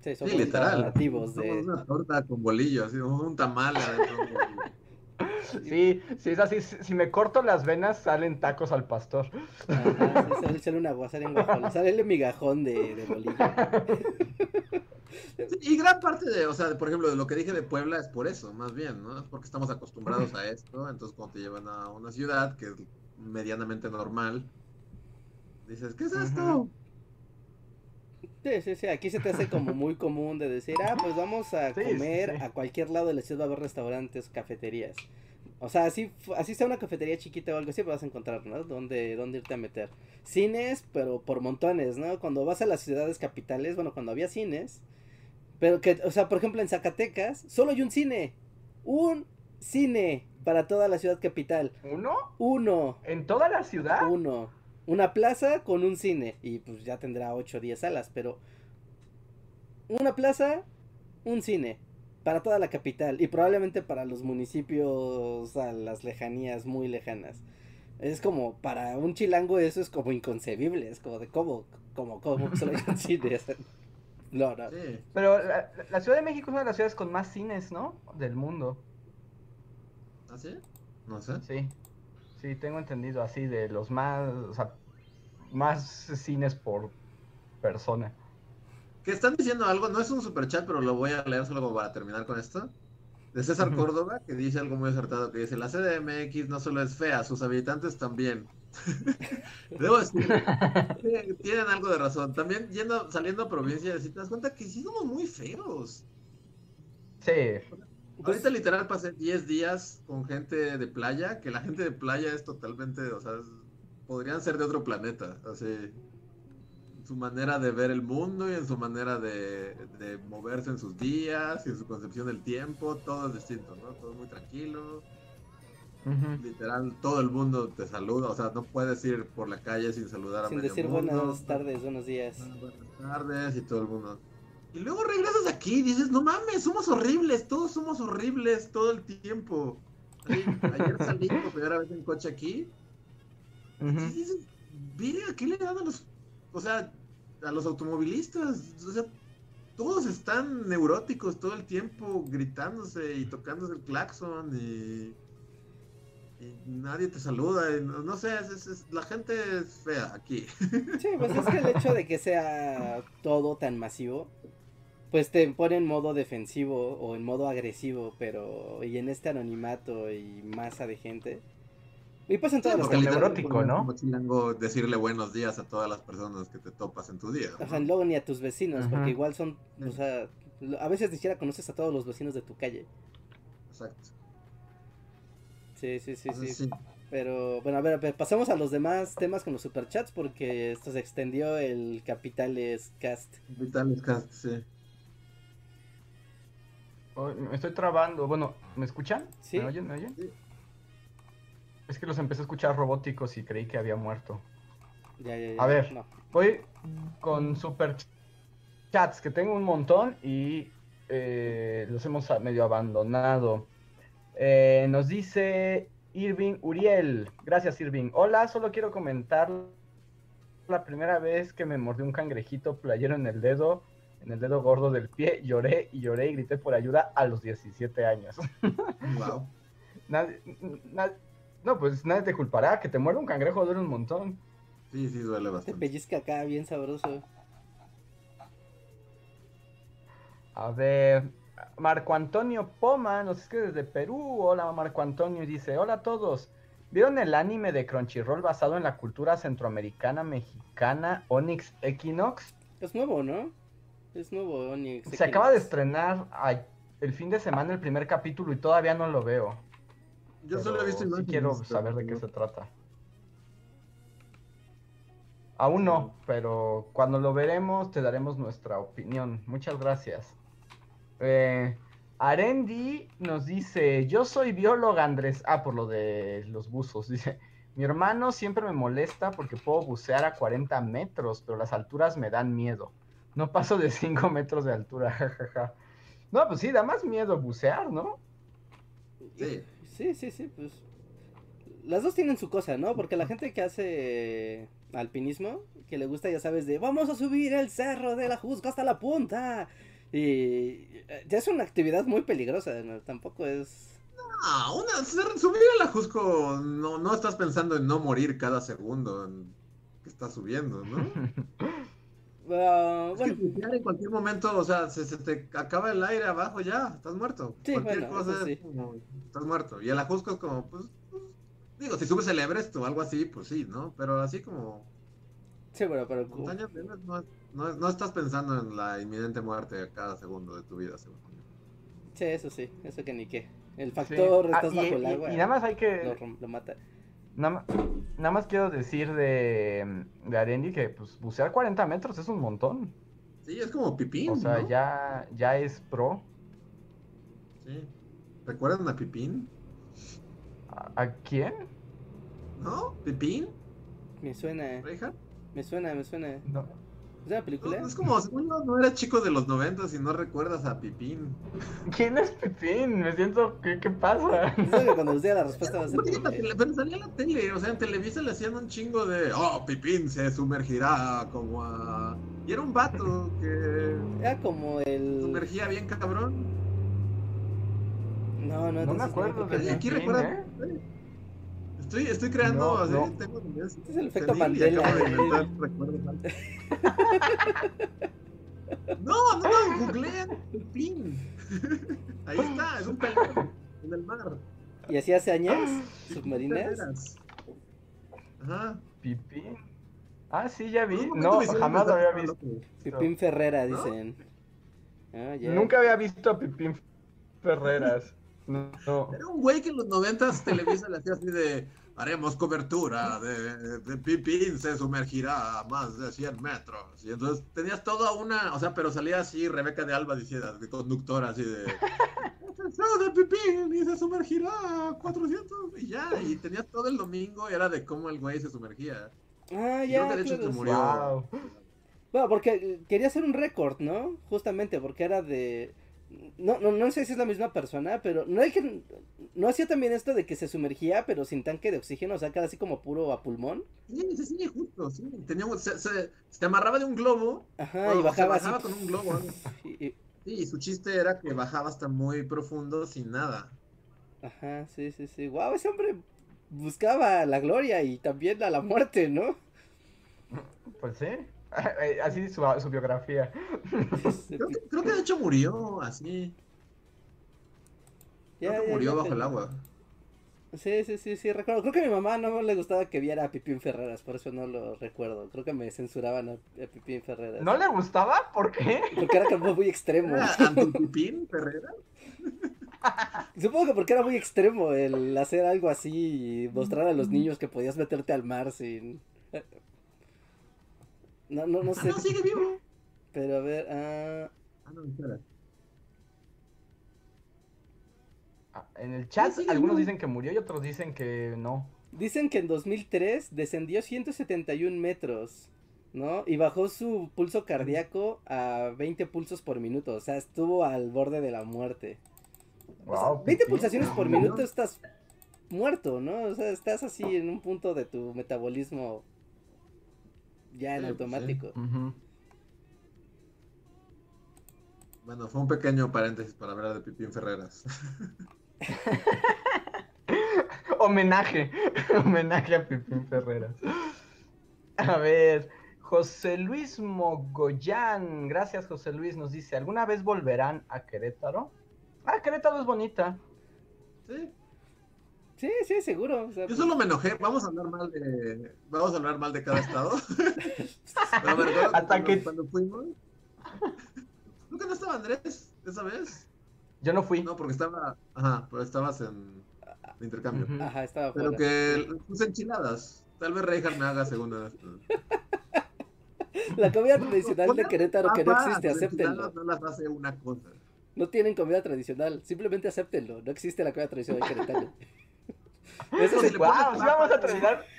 sí, somos
Sí, literal. Somos
de...
una torta con bolillo, así, un tamal adentro de un bolillo.
Sí, sí, es así. Si, me corto las venas, salen tacos al pastor.
Ajá, sí, sale, sale una sale un guajol, sale el migajón de, de bolillo.
Sí, Y gran parte de, o sea, de, por ejemplo, de lo que dije de Puebla es por eso, más bien, ¿no? Es porque estamos acostumbrados a esto, entonces cuando te llevan a una ciudad que es medianamente normal, dices, ¿qué es esto?
Ujú.
Sí, sí, sí, aquí se te hace como muy común de decir, ah, pues vamos a
Sí,
comer
sí.
a cualquier lado de la ciudad, va a haber restaurantes, cafeterías. O sea, así, así sea una cafetería chiquita o algo así, vas a encontrar, ¿no? Dónde, dónde irte a meter. Cines, pero por montones, ¿no? Cuando vas a las ciudades capitales, bueno, cuando había cines, pero que, o sea, por ejemplo, en Zacatecas, solo hay un cine. Un cine para toda la ciudad capital.
¿Uno?
Uno.
¿En toda la ciudad?
Uno. Una plaza con un cine. Y pues ya tendrá 8 o 10 salas, pero. Una plaza, un cine. Para toda la capital. Y probablemente para los municipios a las lejanías muy lejanas. Es como, para un chilango eso es como inconcebible. Es como de cómo, como, cómo que solo hay un cine. No, no.
Sí.
Pero la, la Ciudad de México es una de las ciudades con más cines, ¿no? Del mundo.
¿Así? No sé.
Sí, sí, tengo entendido así, de los más, o sea, más cines por persona.
Que están diciendo algo, no es un super chat, pero lo voy a leer solo como para terminar con esto. De César. Córdoba, que dice algo muy acertado, que dice, la CDMX no solo es fea, sus habitantes también. Debo decir, que tienen algo de razón. También yendo, saliendo a provincia, si te das cuenta que sí somos muy feos.
Sí,
Ahorita literal pasé 10 días con gente de playa, que la gente de playa es totalmente, o sea, es- podrían ser de otro planeta, así, en su manera de ver el mundo y en su manera de, de moverse en sus días y en su concepción del tiempo, todo es distinto, ¿no? Todo es muy tranquilo, literal, todo el mundo te saluda, o sea, no puedes ir por la calle sin saludar a
Sin
medio
decir
mundo.
buenas tardes, buenos días.
Buenas tardes y todo el mundo. Y luego regresas aquí y dices, no mames, somos horribles, todos somos horribles todo el tiempo. Ayer salí por primera vez en coche aquí. Y
Ujú.
dices, aquí le dan a los, o sea, a los automovilistas, o sea, todos están neuróticos todo el tiempo, gritándose y tocándose el claxon y, y nadie te saluda. y no, no sé, es- es- es- la gente es fea aquí.
Sí, pues es que el hecho de que sea todo tan masivo, pues te pone en modo defensivo o en modo agresivo, pero y en este anonimato y masa de gente. Y pues en todas las capitales,
neurótico,
no como chilango decirle buenos días a todas las personas que te topas en tu día.
O
¿no?
sea, luego ni a tus vecinos, porque igual son, o sea, a veces ni siquiera conoces a todos los vecinos de tu calle.
Exacto.
Sí, sí, sí, sí.
Entonces, sí.
Pero bueno, a ver, a ver, pasamos a los demás temas con los superchats porque esto se extendió el Capitales Cast.
Capitales Cast, sí.
Me estoy trabando. Bueno, ¿me escuchan?
¿Sí?
¿Me oyen? ¿Me oyen? Es que los empecé a escuchar robóticos y creí que había muerto.
Ya, ya, ya.
A ver, voy con superchats, que tengo un montón y eh, los hemos medio abandonado. Eh, nos dice Irving Uriel. Gracias, Irving. Hola, solo quiero comentar la primera vez que me mordió un cangrejito playero en el dedo, en el dedo gordo del pie. Lloré y lloré y grité por ayuda a los 17 años.
Wow.
no, pues nadie te culpará. Que te muerda un cangrejo duele un montón.
Sí, sí, duele bastante.
Te pellizca acá, bien sabroso.
A ver, Marco Antonio Poma nos escribe desde Perú. Hola, Marco Antonio. Y dice: Hola a todos. ¿Vieron el anime de Crunchyroll basado en la cultura centroamericana mexicana Onyx Equinox?
Es nuevo, ¿no? Es nuevo.
Se acaba de estrenar el fin de semana el primer capítulo y todavía no lo veo.
Yo solo he visto
sí quiero saber de qué se trata. Aún no, pero cuando lo veremos te daremos nuestra opinión. Muchas gracias. Eh, Arendi nos dice, yo soy bióloga Andrés. Ah, por lo de los buzos. Dice, mi hermano siempre me molesta porque puedo bucear a 40 metros, pero las alturas me dan miedo. No paso de 5 metros de altura, jajaja. no, pues sí, da más miedo bucear, ¿no?
Sí. Sí, sí, sí, pues. Las dos tienen su cosa, ¿no? Porque la gente que hace alpinismo, que le gusta, ya sabes, de vamos a subir el cerro de la Jusco hasta la punta. Y eh, ya es una actividad muy peligrosa, tampoco es...
No, una, subir a la Jusco, no, no estás pensando en no morir cada segundo que estás subiendo, ¿no?
Uh, bueno.
en cualquier momento, o sea, se, te acaba el aire abajo ya, estás muerto.
Sí,
cualquier
bueno,
cosa es como, estás muerto. Y el Ajusco es como, pues, pues, digo, si subes el Everest o algo así, pues sí, ¿no? Pero así como...
Sí, bueno, pero...
Montaña, no, no, no, estás pensando en la inminente muerte cada segundo de tu vida, según
Sí, eso sí, eso que ni qué. El factor,
ah,
estás bajo el agua.
Y, nada más hay que...
Lo, lo mata.
Nada, nada, más quiero decir de, de Arendi que pues bucear 40 metros es un montón.
Sí, es como Pipín.
O sea,
¿no?
ya, ya es pro.
Sí. ¿Recuerdan a Pipín?
¿A, a quién?
¿No? ¿Pipín?
Me suena.
¿Reja?
Me suena, me suena.
No.
¿Es una película?
No, es como, según no, no eras chico de los noventas y no recuerdas a Pipín.
¿Quién es Pipín? Me siento, ¿qué, qué pasa?
Que cuando les diga la respuesta va a ser
Pero salía en la tele, o sea, en Televisa le hacían un chingo de, oh, Pipín se sumergirá como a... Y era un vato que...
Era como el...
Sumergía bien cabrón.
No, no,
no me acuerdo de
Aquí
Pipín,
recuerda...
¿eh?
Estoy, estoy creando,
No,
así,
no.
tengo ideas.
Este es el efecto Mandela.
acabo de inventar recuerdos antes. No, no, no, googleen Pipín. Ahí está, es un pelón en el mar.
¿Y así hace años? ¿Submarinas?
Ferreras. Ajá.
¿Pipín? Ah, sí, ya vi. No, jamás lo había visto.
Pipín Ferrera,
¿No?
dicen. Ah.
Nunca había visto a Pipín Ferreras. No, no.
Era un güey que en los noventas Televisa le hacía así de haremos cobertura de, de Pipín se sumergirá a más de 100 metros. Y entonces tenías toda una, o sea, pero salía así Rebeca de Alba diciendo, de conductora así de "El show de Pipín y se sumergirá a 400 y ya, y tenías todo el domingo y era de cómo el güey se sumergía.
Ah, ya.
creo que de hecho
claro,
se
sí.
murió.
Wow.
Bueno, porque quería hacer un récord, ¿no? Justamente porque era de... No, no, no sé si es la misma persona, pero no hay que... No hacía también esto de que se sumergía, pero sin tanque de oxígeno, o sea, así como puro a pulmón.
Sí, sí, sí, justo, sí. Tenía, un- se, se, se amarraba de un globo
Ajá, y bajaba
se bajaba
así.
con un globo.
y-
Sí, y su chiste era que bajaba hasta muy profundo sin nada.
ajá, sí, sí, sí. Wow, ese hombre buscaba la gloria y también a la muerte, ¿no?
Pues sí. Así su, su biografía.
Creo que, creo que de hecho murió así.
Ya,
Creo que
ya,
murió
ya
bajo el agua.
Sí, sí, sí, sí, recuerdo. Creo que a mi mamá no le gustaba que viera a Pipín Ferreras, por eso no lo recuerdo. Creo que me censuraban a, a Pipín Ferreras.
¿No le gustaba? ¿Por qué?
Porque era como muy extremo.
¿Era Antipipín Ferrera?
Supongo que porque era muy extremo el hacer algo así y mostrar a los niños que podías meterte al mar sin. No, no, no sé.
No, sigue vivo.
Pero a ver, ah,
Ah, no, espera.
Ah, En el chat,
Sí,
algunos dicen que murió y otros dicen que no.
dicen que en 2003 descendió 171 metros, ¿no? Y bajó su pulso cardíaco a 20 pulsos por minuto. O sea, estuvo al borde de la muerte. O sea,
Wow,
20
Pipín.
pulsaciones por
¿no?
minuto estás muerto, ¿no? O sea, estás así en un punto de tu metabolismo ya en
Sí, pues, sí.
automático.
Bueno, fue un pequeño paréntesis para hablar de Pipín Ferreras.
Homenaje, homenaje a Pipín Ferreras. A ver, José Luis Mogollán, gracias José Luis, nos dice, ¿alguna vez volverán a Querétaro? Ah, Querétaro es bonita.
Sí.
Sí, sí, seguro. o sea,
Yo solo me enojé. Vamos a hablar mal de. Vamos a hablar mal de cada estado. Pero me
Hasta
cuando,
que-
cuando fuimos. Nunca no estaba Andrés esa vez.
Yo no fui.
No, porque estaba. Ajá, pero estabas en de intercambio.
Ajá, estaba
Pero
fuera.
que puse enchiladas. Tal vez Reinhardt me haga segunda vez.
La comida tradicional de Querétaro que no existe, acéptenlo.
No las hace una cosa.
No tienen comida tradicional, simplemente acéptenlo. No existe la comida tradicional de Querétaro. Ese es
Wow, sí vamos a terminar.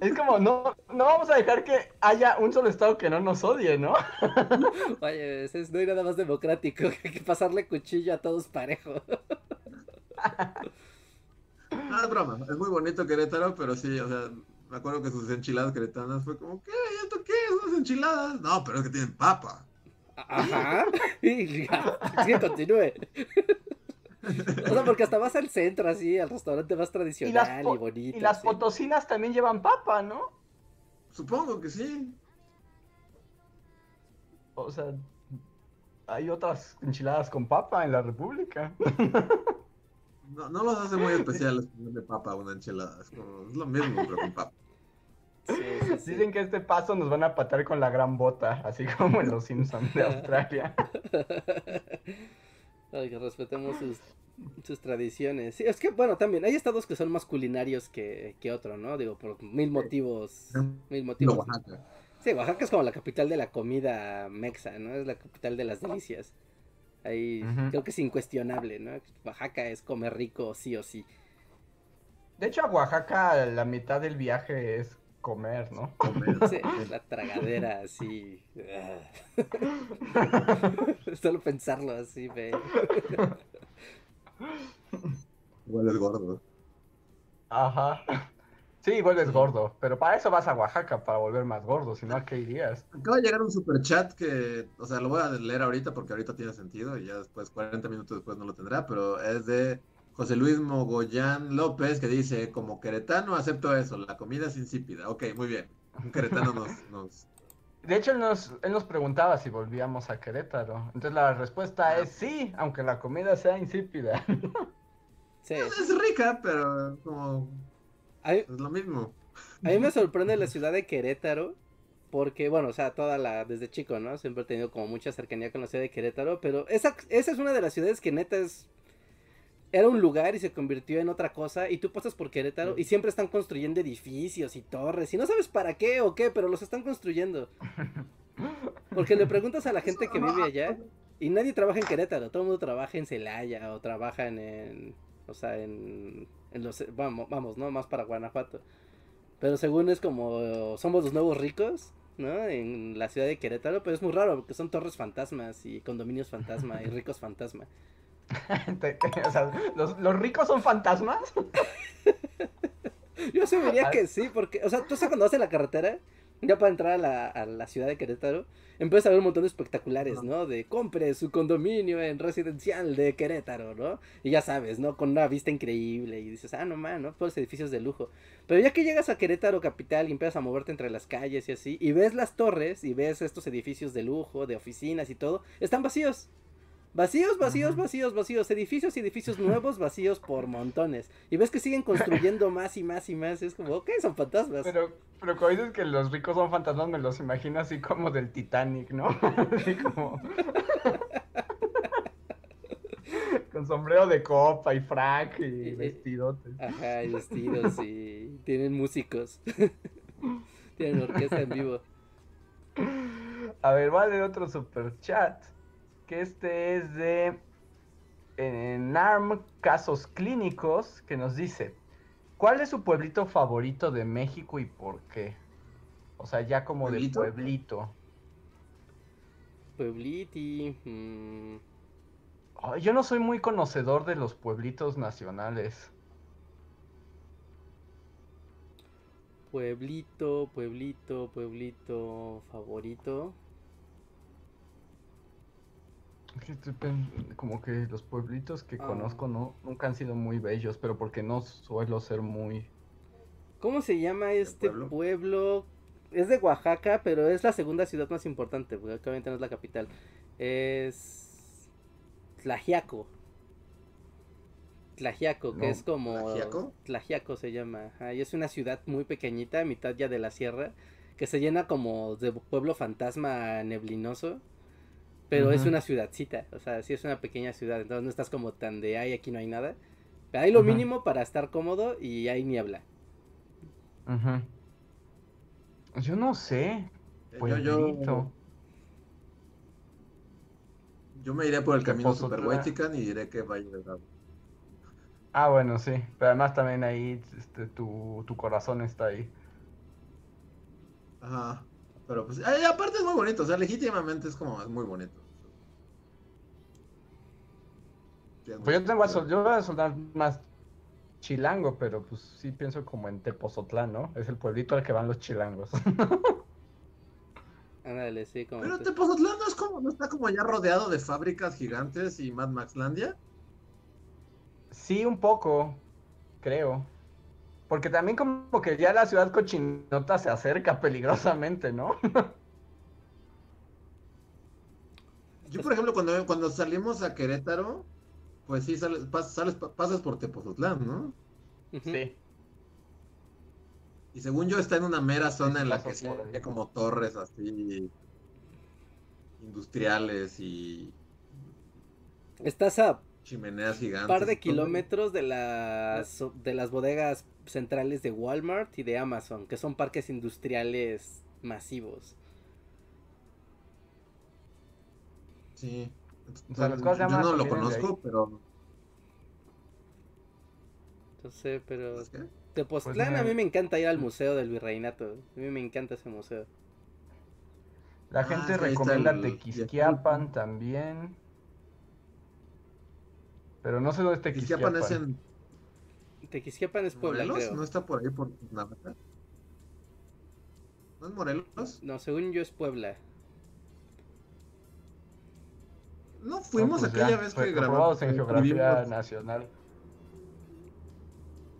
Es como, no, no vamos a dejar que haya un solo estado que no nos odie, ¿no?
Oye, es- no hay nada más democrático que que pasarle cuchillo a todos parejo.
Ah, es broma. Es muy bonito Querétaro, pero sí, o sea, me acuerdo que sus enchiladas queretanas fue como, ¿qué? ¿Y esto qué? ¿Son unas enchiladas? No, pero es que tienen papa.
Ajá. Sí, continúe. O sea, porque hasta vas al centro, así, al restaurante más tradicional y, bonito.
y las
sí.
potosinas también llevan papa, ¿no?
Supongo que sí.
O sea, hay otras enchiladas con papa en la República.
No, no los hace muy especiales ponerle papa a una enchilada. Es, como, es lo mismo, pero con papa.
Sí, sí, sí.
Dicen que este paso nos van a patar con la gran bota, así como en los Simpsons de Australia.
Ay, que respetemos sus, sus tradiciones. Sí, es que, bueno, también hay estados que son más culinarios que, que otro, ¿no? Digo, por mil motivos. Mil motivos.
Oaxaca.
Sí, Oaxaca es como la capital de la comida mexa, ¿no? Es la capital de las delicias. Ahí creo que es incuestionable, ¿no? Oaxaca es comer rico sí o sí.
De hecho, a Oaxaca la mitad del viaje es comer, ¿no?
Comer.
Sí, la tragadera así. Solo pensarlo así, ve.
Igual es gordo.
Ajá. Sí, vuelves gordo, pero para eso vas a Oaxaca, para volver más gordo, si no, ¿a qué irías?
Acaba de llegar un super chat que, o sea, lo voy a leer ahorita porque ahorita tiene sentido y ya después, 40 minutos después no lo tendrá, pero es de José Luis Mogollán López que dice, como queretano acepto eso, la comida es insípida. Ok, muy bien. Un queretano nos... nos...
De hecho, él nos, él nos preguntaba si volvíamos a Querétaro. Entonces la respuesta es sí, aunque la comida sea insípida.
Sí.
Es rica, pero como...
Mí,
Es lo mismo.
a mí me sorprende la ciudad de Querétaro. Porque, bueno, o sea, toda la, desde chico, ¿no? Siempre he tenido como mucha cercanía con la ciudad de Querétaro. Pero esa, esa es una de las ciudades que neta es. Era un lugar y se convirtió en otra cosa. Y tú pasas por Querétaro y siempre están construyendo edificios y torres. Y no sabes para qué o qué, pero los están construyendo. Porque le preguntas a la gente que vive allá y nadie trabaja en Querétaro. Todo el mundo trabaja en Celaya o trabajan en. O sea, en. en los, vamos, vamos, ¿no? Más para Guanajuato. Pero según es como. Somos los nuevos ricos, ¿no? En la ciudad de Querétaro. Pero es muy raro porque son torres fantasmas y condominios fantasma y ricos fantasma.
O sea, ¿los, los ricos son fantasmas?
Yo asumiría que sí, porque, o sea, tú sabes cuando vas en la carretera, ya para entrar a la, a la ciudad de Querétaro, empiezas a ver un montón de espectaculares, ¿no? De compre su condominio en residencial de Querétaro, ¿no? Y ya sabes, ¿no? Con una vista increíble y dices, ah, no man, ¿no? Todos edificios de lujo. Pero ya que llegas a Querétaro capital y empiezas a moverte entre las calles y así, y ves las torres y ves estos edificios de lujo, de oficinas y todo, están vacíos. Vacíos, vacíos,
Ajá.
vacíos, vacíos, edificios y edificios nuevos vacíos por montones. Y ves que siguen construyendo más y más y más. Es como, ok, son fantasmas.
Pero, pero cuando dices que los ricos son fantasmas, me los imagino así como del Titanic, ¿no? Así como... Con sombrero de copa y frac y
Eh, eh.
vestidotes.
Ajá, y vestidos y tienen músicos. tienen orquesta en vivo.
A ver, va a leer otro super chat. Que este es de NARM Casos Clínicos. Que nos dice: ¿Cuál es su pueblito favorito de México y por qué? O sea, ya como
¿Pueblito?
de pueblito.
Puebliti. mm,
yo no soy muy conocedor de los pueblitos nacionales.
pueblito, pueblito, pueblito favorito.
Como que los pueblitos que
Ah.
conozco no, nunca han sido muy bellos, pero porque no suelo ser muy...
¿Cómo se llama este
pueblo?
pueblo? Es de Oaxaca, pero es la segunda ciudad más importante, porque obviamente no es la capital. Es Tlajiaco. Tlajiaco, que
No,
es como...
¿Tlajiaco?
Tlajiaco se llama. es una ciudad muy pequeñita, a mitad ya de la sierra, que se llena como de pueblo fantasma neblinoso. Pero es una ciudadcita, o sea, sí es una pequeña ciudad, entonces no estás como tan de, ay, aquí no hay nada. Pero hay lo
Ajá.
mínimo para estar cómodo y hay niebla.
Ujú. Yo no sé.
Eh, Yo, yo,
Pueblito.
yo me iré por el camino super Huaychican y diré que de Bravo.
Ah, bueno, sí. Pero además también ahí este, tu, tu corazón está ahí.
Ajá. Pero pues, eh, aparte es muy bonito, o sea, legítimamente es como, es muy bonito. Sí, es muy
Pues yo tengo a
bonito.
sol- yo voy a sonar más chilango, pero pues sí pienso como en Tepozotlán, ¿no? Es el pueblito al que van los chilangos.
Ándale, sí, como...
Pero Tepozotlán no es como, no está como ya rodeado de fábricas gigantes y Mad Maxlandia.
Sí, un poco, creo. Porque también como que ya la ciudad cochinota se acerca peligrosamente, ¿no?
Yo, por ejemplo, cuando, cuando salimos a Querétaro, pues sí, sales, pas- sales- pasas por Tepozotlán, ¿no?
Ujú.
Y según yo está en una mera zona en la que sí
ahí.
hay como torres así industriales y
Estás a
chimeneas gigantes.
par de kilómetros de las, de las bodegas centrales de Walmart y de Amazon, que son parques industriales masivos.
Sí.
O sea,
yo no lo conozco, pero
Entonces, pero
¿sabes qué?
Tepoztlán
Pues
a mí me encanta ir al museo del virreinato. A mí me encanta ese museo.
La
Ah,
gente
está
recomienda
el-
Tequisquiapan también. Pero no sé dónde está
Tequisquiapan
Tequisquiapan.
es en
Tequisquiapan es Puebla,
Morelos,
creo.
¿no está por ahí por? ¿No es Morelos?
No, según yo es Puebla.
No fuimos
No, pues
aquella
ya,
vez
fue
que grabamos.
en geografía nacional.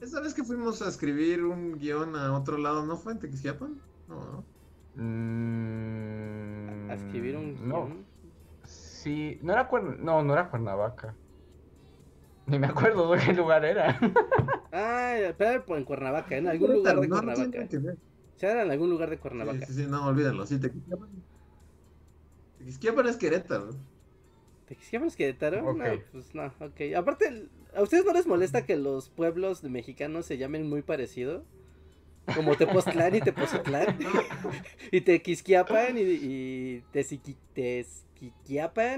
Esa vez que fuimos a escribir un guion a otro lado, ¿no fue en Tequisquiapan? No, ¿no?
Mm,
A escribir un
no.
guion.
Sí, no era Cuern- no, no era Cuernavaca. Ni me acuerdo de qué lugar era.
Ah, pero en Cuernavaca, en algún lugar de
No,
Cuernavaca. O sea, era en algún lugar de
Sí,
Cuernavaca.
sí, sí, no, olvídalo. Sí, Tequisquiapan. Tequisquiapan es Querétaro.
¿Tequisquiapan es Querétaro?
Ok.
No, pues no, ok. Aparte, ¿a ustedes no les molesta que los pueblos de mexicanos se llamen muy parecido? Como Tepoztlán y Tepozotlán. y Tequisquiapan y, y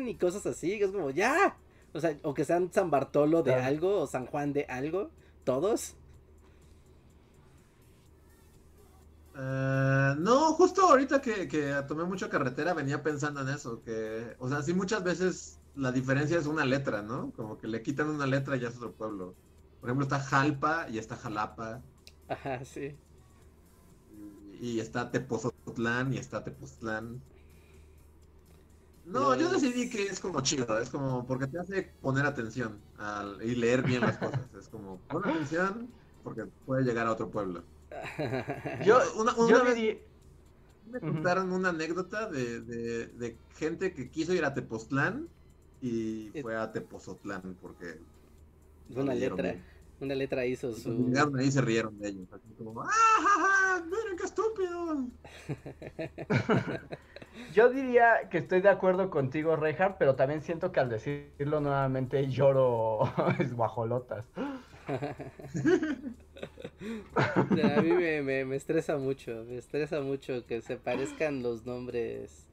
y cosas así. que Es como, ¡ya! O sea, o que sean San Bartolo de
Claro.
algo o San Juan de algo. Todos.
Eh, no, justo ahorita que, que tomé mucha carretera venía pensando en eso, que, o sea, sí muchas veces la diferencia es una letra, ¿no? Como que le quitan una letra y ya es otro pueblo. Por ejemplo, está Jalpa y está Jalapa,
Ajá, sí.
y, y está Tepozotlán y está Tepoztlán. No, yo decidí que es como chido, es como porque te hace poner atención al- y leer bien las cosas. Es como, pon atención porque puede llegar a otro pueblo.
Yo,
una, una
yo
vez me contaron una anécdota de, de, de gente que quiso ir a Tepoztlán y fue a Tepozotlán porque no
Una letra.
bien.
Una letra hizo
Y
su.
llegaron ahí se rieron de ellos. Así como, ¡ah, ja, ja! ¡Miren qué estúpido!
Yo diría que estoy de acuerdo contigo, Reinhardt, pero también siento que al decirlo nuevamente lloro es guajolotas.
a mí me, me, estresa mucho, me estresa mucho que se parezcan los nombres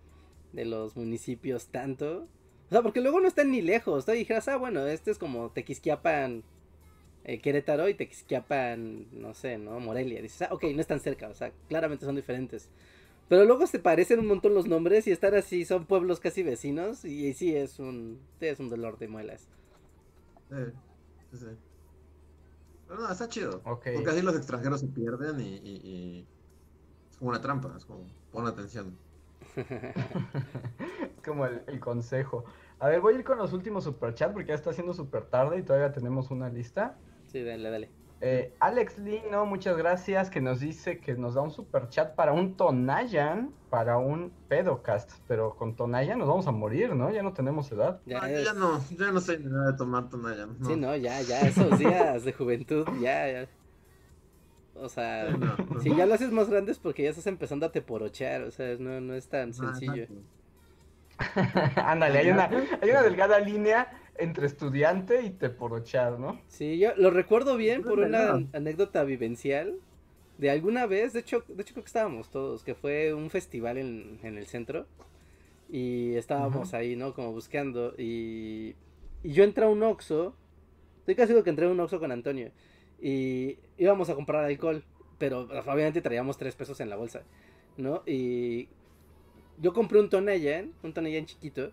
de los municipios tanto. O sea, porque luego no están ni lejos. Tú dijeras, ah, bueno, este es como Tequisquiapan, eh, Querétaro y Tequisquiapan, no sé, ¿no? Morelia. Dices, ah, ok, no están cerca, o sea, claramente son diferentes. Pero luego se parecen un montón los nombres y están así, son pueblos casi vecinos y, sí es un, es un dolor de muelas.
Sí, sí, Pero no, está chido. Porque así los extranjeros se pierden y, es como una trampa, es como pon atención.
como el, el, consejo. A ver, voy a ir con los últimos superchats porque ya está siendo súper tarde y todavía tenemos una lista.
Sí, dale, dale.
Eh, Alex Lino, muchas gracias, que nos dice que nos da un super chat para un Tonayan, para un pedocast, pero con Tonayan nos vamos a morir, ¿no? Ya no tenemos edad.
Ya, ya no, ya no sé nada de tomar Tonayan.
Sí, no, ya, ya, esos días de juventud, ya, ya. O sea, si ya lo haces más grande es porque ya estás empezando a teporochear, o sea, no, no es tan ah, sencillo.
Ándale, hay una, hay una delgada línea entre estudiante y te porochar, ¿no?
Sí, yo lo recuerdo bien por una anécdota vivencial de alguna vez, de hecho, de hecho creo que estábamos todos, que fue un festival en, el centro y estábamos ahí, ¿no? Como buscando y, y yo entré a un Oxxo, estoy casi seguro que entré a un Oxxo con Antonio y íbamos a comprar alcohol, pero obviamente traíamos tres pesos en la bolsa, ¿no? Y yo compré un Tonayan, un Tonayan chiquito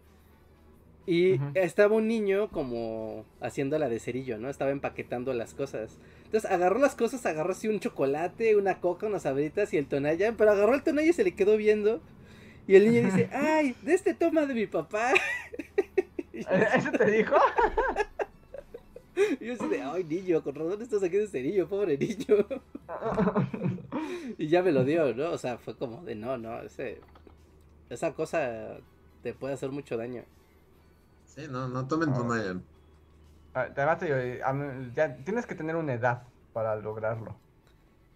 y estaba un niño como haciendo la de cerillo, ¿no? Estaba empaquetando las cosas. Entonces agarró las cosas, agarró así un chocolate, una coca, unas abritas y el tonayan, pero agarró el tonayan y se le quedó viendo. Y el niño dice, ay, de este toma de mi papá.
¿Eso te dijo?
Y yo así de, ay niño, con razón estás aquí de cerillo, pobre niño. y ya me lo dio, ¿no? O sea, fue como de, no, no, ese, esa cosa te puede hacer mucho daño.
Sí, no, no tomen oh. Tonayan.
Ah, además, eh, ya tienes que tener una edad para lograrlo.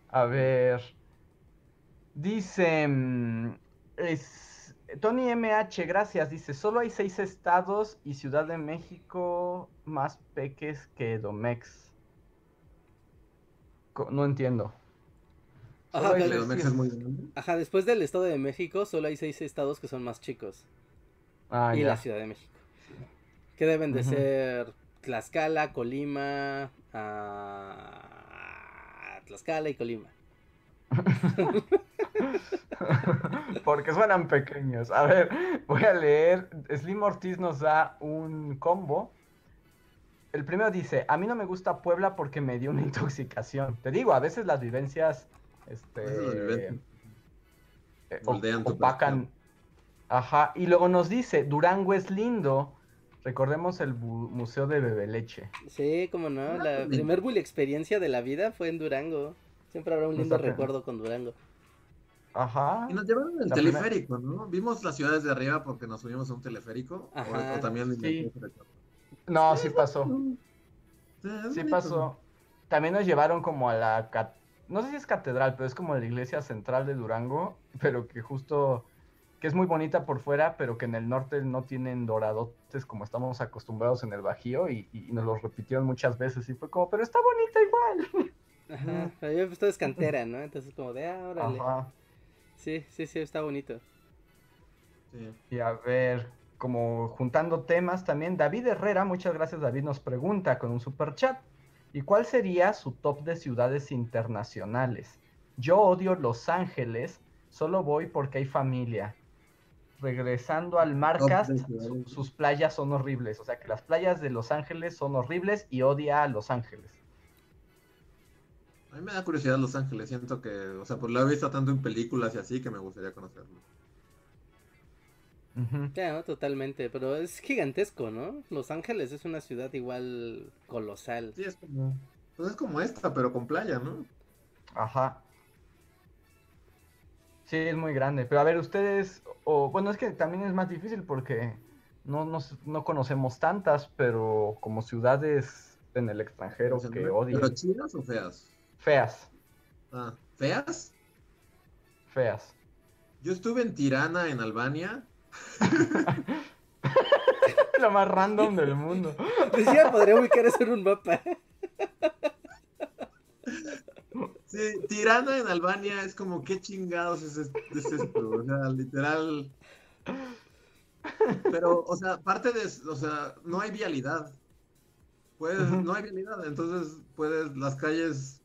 A ver. Dice. Mm, es, Tony MH, gracias. Dice: Solo hay seis estados y Ciudad de México más peques que Domex. No entiendo.
Ajá, Ajá, después del Estado de México, solo hay seis estados que son más chicos. Ah, y la Ciudad de México. Que deben de ser Tlaxcala, Colima, ah, Tlaxcala y Colima.
Porque suenan pequeños. A ver, voy a leer. Slim Ortiz nos da un combo. El primero dice, a mí no me gusta Puebla porque me dio una intoxicación. Te digo, a veces las vivencias este, eh, opacan. Ajá, y luego nos dice, Durango es lindo Recordemos el Museo de Bebeleche.
Sí, como no, ah, la pues primer bully experiencia de la vida fue en Durango. Siempre habrá un lindo recuerdo con Durango.
Ajá.
Y nos llevaron en el teleférico, ¿no? Vimos las ciudades de arriba porque nos subimos a un teleférico. O, también
sí. No, sí pasó. Sí, pasó. También nos llevaron como a la... No sé si es catedral, pero es como la iglesia central de Durango, pero que justo que es muy bonita por fuera, pero que en el norte no tienen doradotes como estamos acostumbrados en el Bajío y, nos lo repitieron muchas veces y fue como, pero está bonita igual.
Ajá, pero yo esto es cantera, ¿no? Entonces como de, ah, órale. Ajá. Sí, sí, sí, está bonito.
Sí. Y a ver, como juntando temas también, David Herrera, muchas gracias David, nos pregunta con un super chat, ¿y cuál sería su top de ciudades internacionales? Yo odio Los Ángeles, solo voy porque hay familia regresando al Marcast, sus playas son horribles. O sea que las playas de Los Ángeles son horribles y odia a Los Ángeles.
A mí me da curiosidad Los Ángeles, siento que, o sea, pues lo he visto tanto en películas y así que me gustaría conocerlo.
Claro, totalmente, pero es gigantesco, ¿no? Los Ángeles es una ciudad igual colosal.
Sí, es como, pues es como esta, pero con playa, ¿no?
Ajá. Sí, es muy grande. Pero a ver, ustedes, o bueno, es que también es más difícil porque no, no, conocemos tantas, pero como ciudades en el extranjero que odian.
¿Pero chidas o feas?
Feas.
Ah, ¿feas?
Feas.
Yo estuve en Tirana, en Albania.
Lo más random del mundo.
Decía, podría ubicar eso en un mapa.
Sí, Tirana en Albania es como, ¿qué chingados es, es- es esto? O sea, literal. Pero, o sea, parte de, o sea, no hay vialidad. Puedes,
Ujú.
no hay vialidad, entonces puedes, las calles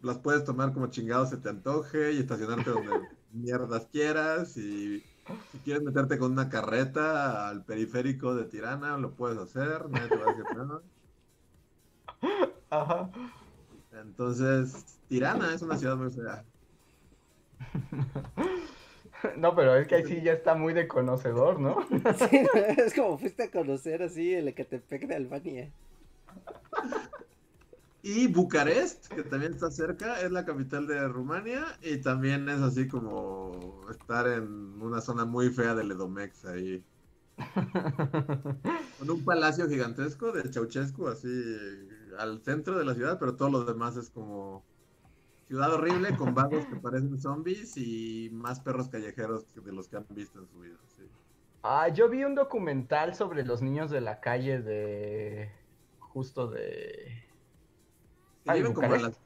las puedes tomar como chingados se te antoje y estacionarte donde mierdas quieras y si quieres meterte con una carreta al periférico de Tirana, lo puedes hacer, nadie te va a decir nada.
Ajá.
Entonces, Tirana es una ciudad muy fea.
No, pero es que ahí sí ya está muy de conocedor, ¿no?
Sí, es como fuiste a conocer así el Ecatepec de Albania.
Y Bucarest, que también está cerca, es la capital de Rumania y también es así como estar en una zona muy fea del Edomex ahí. Con un palacio gigantesco de Ceausescu así al centro de la ciudad, pero todo lo demás es como ciudad horrible con vagos que parecen zombies y más perros callejeros que de los que han visto en su vida. sí.
Ah, yo vi un documental sobre los niños de la calle de... justo de...
Que
¿en
viven como en las,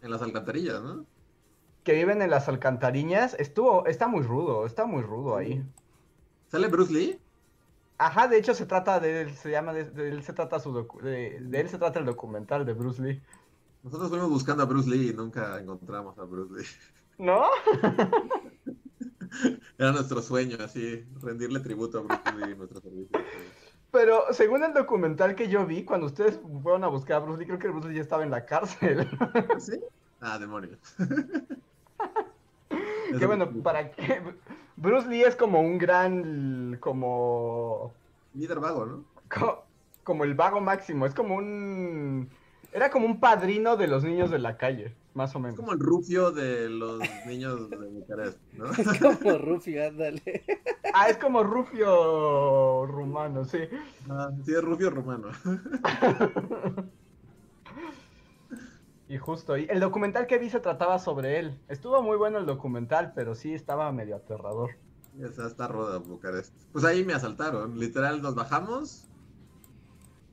en las alcantarillas, ¿no?
que viven en las alcantariñas. Estuvo, está muy rudo, está muy rudo ahí.
¿Sale Bruce Lee?
Ajá, de hecho se trata de él, se llama, de, de él se trata su docu- de, de él se trata el documental de Bruce Lee.
Nosotros fuimos buscando a Bruce Lee y nunca encontramos a Bruce Lee.
¿No?
Era nuestro sueño, así, rendirle tributo a Bruce Lee y nuestro servicio.
Pero según el documental que yo vi, cuando ustedes fueron a buscar a Bruce Lee, creo que Bruce Lee ya estaba en la cárcel.
¿Sí? Ah, demonios.
que bueno, para que Bruce Lee es como un gran, como,
Líder vago, ¿no?
co- como el vago máximo, es como un, era como un padrino de los niños de la calle, más o
Es
menos.
como el rufio de los niños de Bucarest, ¿no?
Es como Rufio, ándale.
Ah, es como Rufio rumano, sí.
Ah, sí, es rufio romano.
Y justo, y el documental que vi se trataba sobre él. Estuvo muy bueno el documental, pero sí estaba medio aterrador.
Ya está, está roda Bucarest. Pues ahí me asaltaron. Literal, nos bajamos,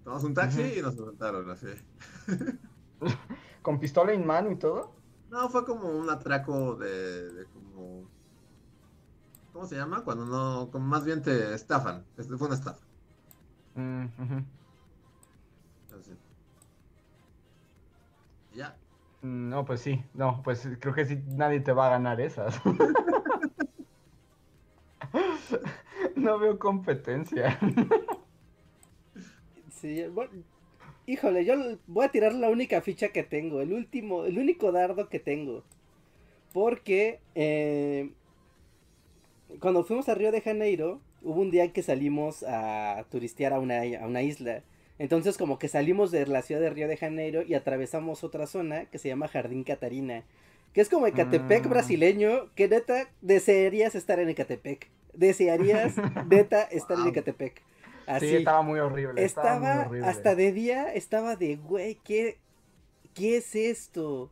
tomamos un taxi y nos asaltaron, así.
Con pistola en mano y todo.
No, fue como un atraco de, de como... ¿Cómo se llama? Cuando no... Como más bien te estafan. Este fue una estafa.
Mm.
Así. Ya.
Mm, No, pues sí, no, pues creo que sí, nadie te va a ganar esas. No veo competencia.
Sí, bueno, híjole, yo voy a tirar la única ficha que tengo, el último, el único dardo que tengo. Porque eh, cuando fuimos a Río de Janeiro, hubo un día que salimos a turistear a una, a una isla. Entonces como que salimos de la ciudad de Río de Janeiro y atravesamos otra zona que se llama Jardín Catarina. Que es como Ecatepec
Mm.
brasileño, que neta desearías estar en Ecatepec. Desearías neta estar en
Wow.
Sí, estaba muy horrible. Estaba, muy horrible.
hasta de día, estaba de, güey, ¿qué, ¿qué es esto?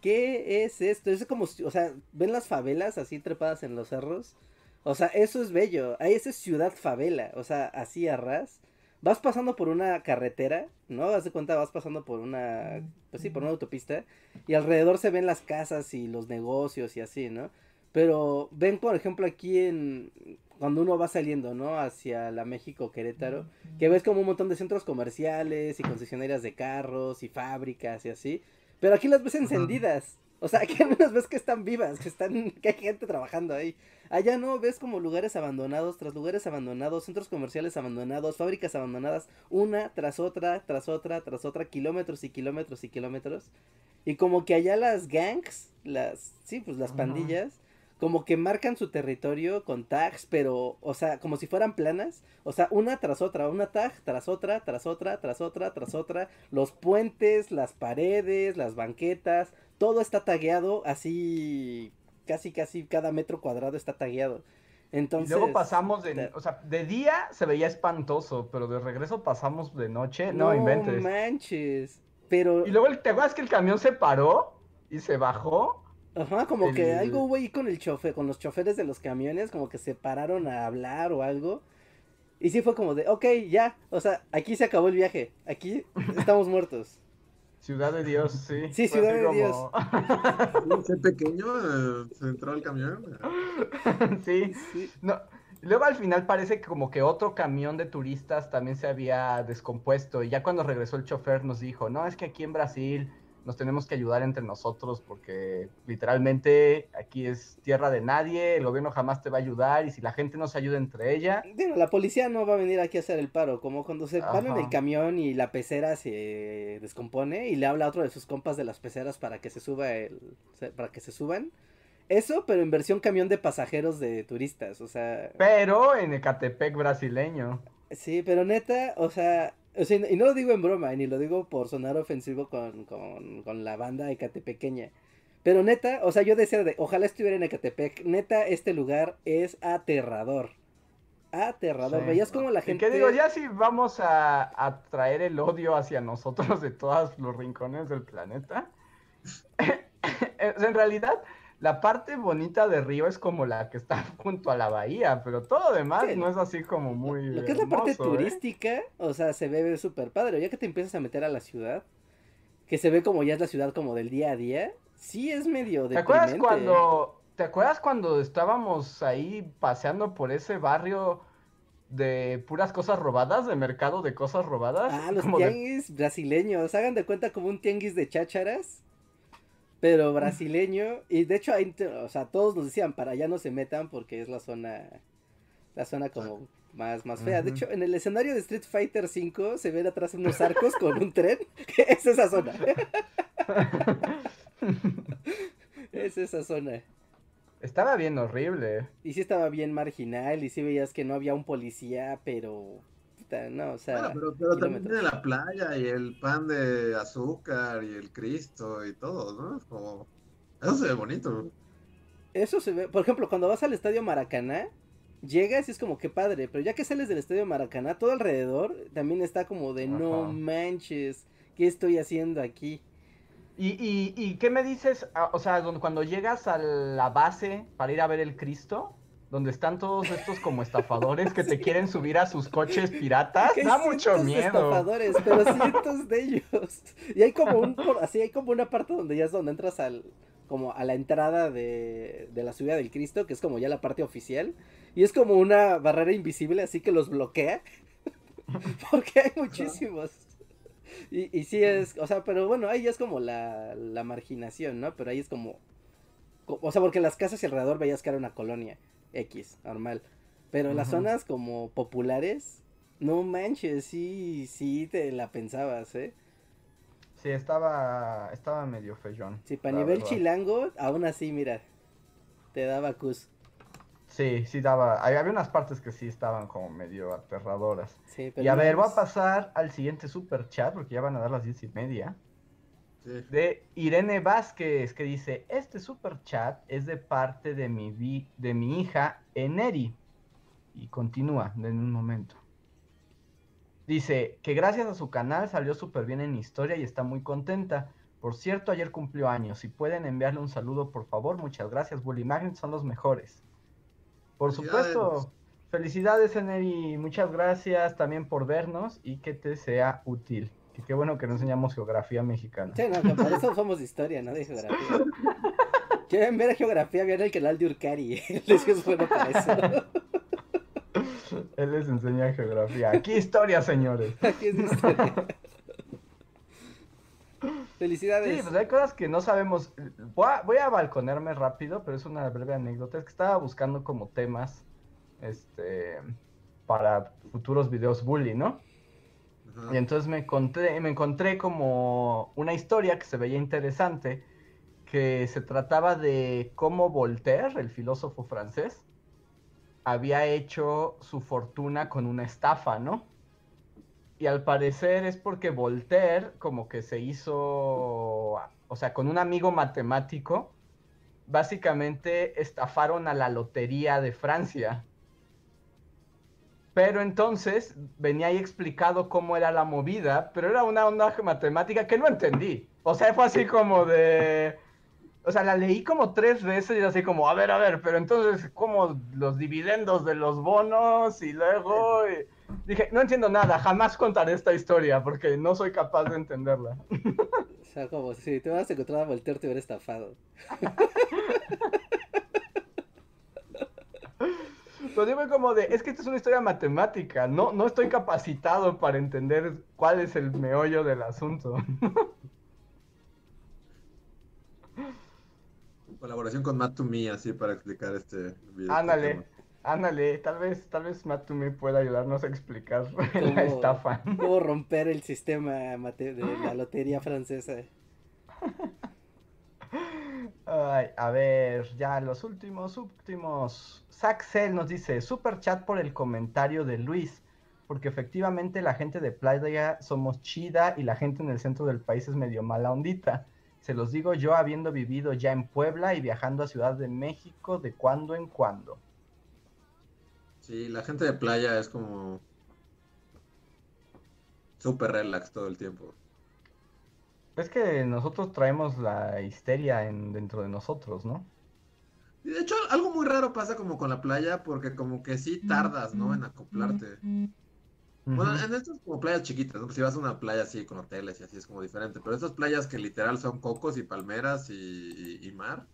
¿Qué es esto? Es como, o sea, ¿ven las favelas así trepadas en los cerros? O sea, eso es bello. Ahí esa es ciudad favela, o sea, así a ras. Vas pasando por una carretera, ¿no? Haz de cuenta, vas pasando por una, pues sí, por una autopista. Y alrededor se ven las casas y los negocios y así, ¿no? Pero ven, por ejemplo, aquí en, cuando uno va saliendo, ¿no? Hacia la México Querétaro, que ves como un montón de centros comerciales y concesionarias de carros y fábricas y así. Pero aquí las ves encendidas. O sea, aquí al menos ves que están vivas, que están, que hay gente trabajando ahí. Allá no, ves como lugares abandonados tras lugares abandonados, centros comerciales abandonados, fábricas abandonadas, una tras otra, tras otra, tras otra, kilómetros y kilómetros y kilómetros. Y como que allá las gangs, las, sí, pues las pandillas, como que marcan su territorio con tags, pero, o sea, como si fueran planas, o sea, una tras otra, una tag tras otra, tras otra, tras otra, tras otra, los puentes, las paredes, las banquetas, todo está tagueado así, casi, casi cada metro cuadrado está tagueado.
Y
Entonces,
luego pasamos de, o sea, de día se veía espantoso, pero de regreso pasamos de noche, no, inventes.
manches, pero...
Y luego, el- ¿te acuerdas que el camión se paró y se bajó?
Ajá, como que algo hubo ahí con el chofer, con los choferes de los camiones, como que se pararon a hablar o algo. Y sí fue como de, ok, ya, o sea, aquí se acabó el viaje, aquí estamos muertos.
Ciudad de Dios, sí.
Sí,
Fue
Ciudad de Dios.
como-
Ese pequeño eh, se entró al camión.
sí.
Sí.
No, luego al final parece que como que otro camión de turistas también se había descompuesto y ya cuando regresó el chofer nos dijo, no, es que aquí en Brasil nos tenemos que ayudar entre nosotros porque literalmente aquí es tierra de nadie, el gobierno jamás te va a ayudar y si la gente no se ayuda entre ella,
Digo, la policía no va a venir aquí a hacer el paro, como cuando se
Ajá.
el camión y la pecera se descompone y le habla a otro de sus compas de las peceras para que se suba el, para que se suban. Eso, pero en versión camión de pasajeros de turistas, o sea,
pero en Ecatepec brasileño.
sí, pero neta, o sea, o sea, y no lo digo en broma, ni lo digo por sonar ofensivo con, con, con la banda ecatepequeña. Pero neta, o sea, yo decía de, ojalá estuviera en Ecatepec, neta, este lugar es aterrador. Aterrador,
Sí.
veías como la
Y
gente...
que digo, ya si vamos a, a traer el odio hacia nosotros de todos los rincones del planeta. en realidad, la parte bonita de Río es como la que está junto a la bahía, pero todo lo demás
Sí.
no es así como muy.
Lo que es la parte
¿eh?
turística, o sea, se ve súper padre. Ya que te empiezas a meter a la ciudad, que se ve como ya es la ciudad como del día a día, sí es medio
¿Te acuerdas cuando te acuerdas cuando estábamos ahí paseando por ese barrio de puras cosas robadas, de mercado de cosas robadas?
Ah, los
Como de-
tianguis brasileños, hagan de cuenta como un tianguis de chácharas, pero brasileño. Y de hecho, te- o sea, todos nos decían, para allá no se metan porque es la zona, la zona como más, más fea. De hecho, en el escenario de Street Fighter 5 se ven atrás unos arcos con un tren, es esa zona. es esa zona.
Estaba bien horrible.
Y sí estaba bien marginal, y sí veías que no había un policía, pero... No, o sea...
Bueno, pero, pero también tiene la playa y el pan de azúcar y el Cristo y todo, ¿no? Es como... Eso se ve bonito.
Eso se ve, por ejemplo, cuando vas al estadio Maracaná, llegas y es como que padre, pero ya que sales del estadio Maracaná, todo alrededor también está como de no manches, ¿qué estoy haciendo aquí?
¿Y, y, y qué me dices? Ah, O sea, cuando llegas a la base para ir a ver el Cristo, donde están todos estos como estafadores que te quieren subir a sus coches piratas, da mucho miedo.
estafadores, pero cientos de ellos. Y hay como un, así hay como una parte donde ya es donde entras al, como a la entrada de, de la ciudad del Cristo, que es como ya la parte oficial, y es como una barrera invisible, así que los bloquea, porque hay muchísimos. Y, y sí es, o sea, pero bueno, ahí ya es como la, la marginación, ¿no? Pero ahí es como, co- o sea, porque las casas y alrededor veías que era una colonia X, normal. Pero las zonas como populares, no manches, sí, sí te la pensabas, ¿eh?
Sí, estaba, estaba medio feyón.
Sí, para nivel
verdad.
chilango, aún así, mira, te daba cus.
Sí, sí daba. hay- Había unas partes que sí estaban como medio aterradoras.
Sí, pero
Y a ver, voy a pasar al siguiente super chat porque ya van a dar las diez y media.
Sí.
de Irene Vázquez que dice, este super chat es de parte de mi, vi- de mi hija Eneri. Y continúa en un momento. Dice que gracias a su canal salió súper bien en historia y está muy contenta. Por cierto, ayer cumplió años. Si pueden enviarle un saludo, por favor, muchas gracias. Bully Magnet son los mejores. Por
Felicidades.
supuesto. Felicidades, Eneri. Muchas gracias también por vernos y que te sea útil. Que qué bueno que nos enseñamos geografía mexicana.
Sí, no, por eso somos de historia, no de geografía. Quieren ver geografía, vean el canal de Urcari. Él es bueno para eso.
Él les enseña geografía. Aquí historia, señores.
Aquí es historia. Felicidades.
Sí, pues hay cosas que no sabemos. Voy a, voy a balconearme rápido, pero es una breve anécdota. Es que estaba buscando como temas este, para futuros videos bully, ¿no? Y entonces me encontré, me encontré como una historia que se veía interesante, que se trataba de cómo Voltaire, el filósofo francés, había hecho su fortuna con una estafa, ¿no? Y al parecer es porque Voltaire como que se hizo, o sea, con un amigo matemático, básicamente estafaron a la lotería de Francia. Pero entonces venía ahí explicado cómo era la movida, pero era una onda matemática que no entendí. O sea, fue así como de... o sea, la leí como tres veces y así como, a ver, a ver, pero entonces, ¿cómo los dividendos de los bonos? Y luego y dije, no entiendo nada, jamás contaré esta historia porque no soy capaz de entenderla.
O sea, como si te vas a encontrar a Voltaire te hubiera estafado.
Pues digo como de, es que esta es una historia matemática, no, no estoy capacitado para entender cuál es el meollo del asunto.
Colaboración con Matt to Me, así para explicar este video.
Ándale, ándale, tal vez, tal vez Matt to Me pueda ayudarnos a explicar la estafa.
Cómo romper el sistema de la lotería francesa.
Ay, a ver, ya los últimos, últimos. Saxel nos dice, super chat por el comentario de Luis, porque efectivamente la gente de Playa somos chida y la gente en el centro del país es medio mala ondita. Se los digo yo habiendo vivido ya en Puebla y viajando a Ciudad de México de cuando en cuando.
Sí, la gente de playa es como súper relax todo el tiempo.
Es que nosotros traemos la histeria en, dentro de nosotros, ¿no?
Y de hecho, algo muy raro pasa como con la playa, porque como que sí tardas, ¿no? En acoplarte. Bueno, en estas como playas chiquitas, ¿no? Pues si vas a una playa así con hoteles y así es como diferente, pero estas playas que literal son cocos y palmeras y, mar,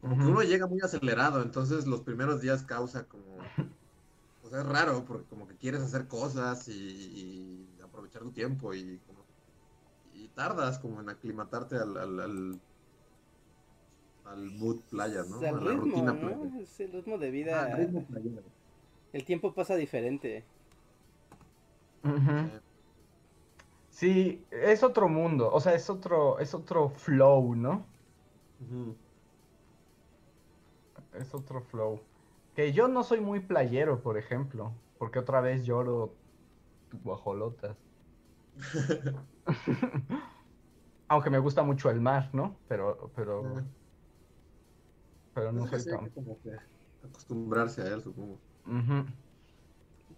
como que uno llega muy acelerado, entonces los primeros días causa como, o sea, es raro, porque como que quieres hacer cosas y, aprovechar tu tiempo y como, y tardas como en aclimatarte al, al, al, mood playa, ¿no?
a la rutina playa. Es el ritmo de vida. Ah, el, el tiempo pasa diferente.
Sí, es otro mundo, o sea, es otro, es otro flow, ¿no? Es otro flow. Que yo no soy muy playero, por ejemplo, porque otra vez lloro guajolotas. Aunque me gusta mucho el mar, ¿no? Pero, pero, pero no soy tan...
acostumbrarse a él, supongo.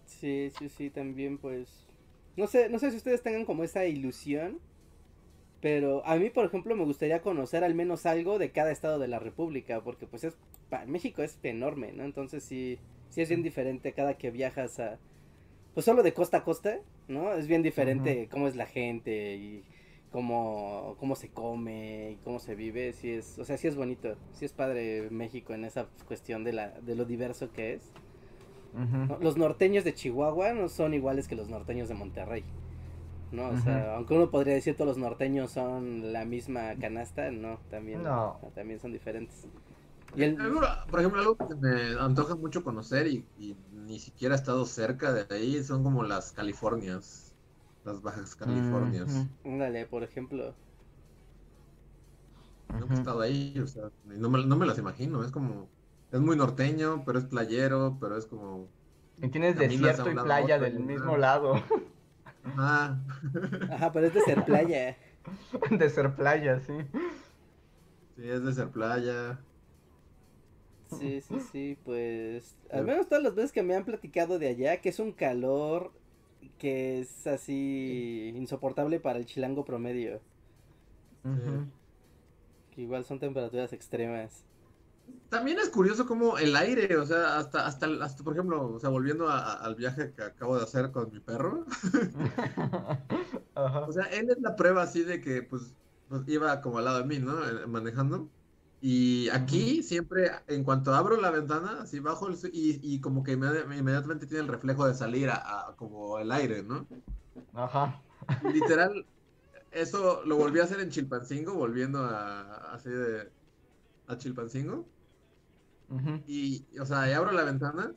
Sí, sí, sí, también pues... No sé, no sé si ustedes tengan como esa ilusión, pero a mí, por ejemplo, me gustaría conocer al menos algo de cada estado de la República, porque pues es... México es enorme, ¿no? Entonces sí, sí es bien diferente cada que viajas a... Pues solo de costa a costa, ¿no? Es bien diferente cómo es la gente y cómo, cómo se come y cómo se vive, sí es, o sea, sí es bonito, sí es padre México en esa cuestión de, la, de lo diverso que es. Los norteños de Chihuahua no son iguales que los norteños de Monterrey. ¿no? O sea, aunque uno podría decir todos los norteños son la misma canasta, no, también, también son diferentes.
Y Por ejemplo, algo que me antoja mucho conocer y, ni siquiera he estado cerca de ahí son como las Californias, las Bajas Californias.
Dale, por ejemplo.
No he estado ahí, o sea, no me, no me las imagino, es como es muy norteño, pero es playero, pero es como...
Y tienes desierto y playa del mismo lado.
Ajá. Ajá, pero es de ser playa.
de ser playa, sí.
Sí, es de ser playa.
Sí, sí, sí, pues... Al menos todas las veces que me han platicado de allá, que es un calor que es así insoportable para el chilango promedio. Que igual son temperaturas extremas.
También es curioso como el aire, o sea, hasta, hasta, hasta por ejemplo, o sea, volviendo al viaje que acabo de hacer con mi perro. O sea, él es la prueba así de que, pues, pues, iba como al lado de mí, ¿no? Eh, manejando. Y aquí siempre, en cuanto abro la ventana, así bajo el, y, y como que inmediatamente tiene el reflejo de salir a, como el aire, ¿no?
Ajá.
Literal, eso lo volví a hacer en Chilpancingo, volviendo a así de a Chilpancingo. Y, o sea, y abro la ventana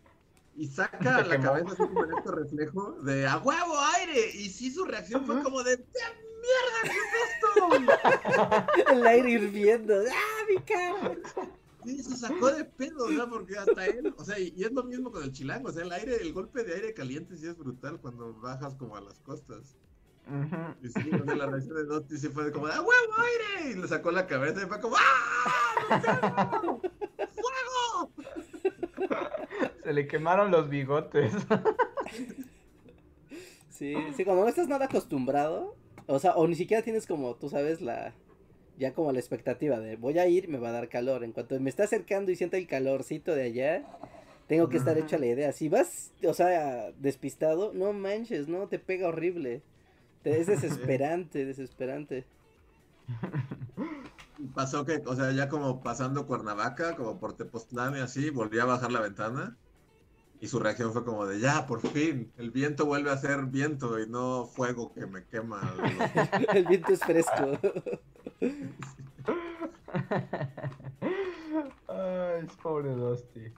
y saca la cabeza así como en este reflejo de ¡a huevo, aire! Y sí, su reacción fue como de ¡mierda, qué es
esto! El aire hirviendo, ¡ah, mi cara!
Sí, se sacó de pedo, ¿no? Porque hasta él, o sea, y, es lo mismo con el chilango, o sea, el aire, el golpe de aire caliente sí es brutal cuando bajas como a las costas. Y sí, la reacción de Dottie sí fue como, ¡ah, huevo, aire! Y le sacó la cabeza y fue como, ¡ah! ¡Fuego!
Se le quemaron los bigotes.
Sí, sí, cuando no estás nada acostumbrado, o sea, o ni siquiera tienes como, tú sabes, la, ya como la expectativa de voy a ir, me va a dar calor. En cuanto me está acercando y siento el calorcito de allá, tengo que estar hecha la idea. Si vas, o sea, despistado, no manches, no, te pega horrible. Te, es desesperante, desesperante.
Pasó que, o sea, ya como pasando Cuernavaca, como por Tepoztlán y así, volví a bajar la ventana. Y su reacción fue como de, ya, por fin, el viento vuelve a ser viento y no fuego que me quema.
el viento es fresco.
Ay, pobre Dusty.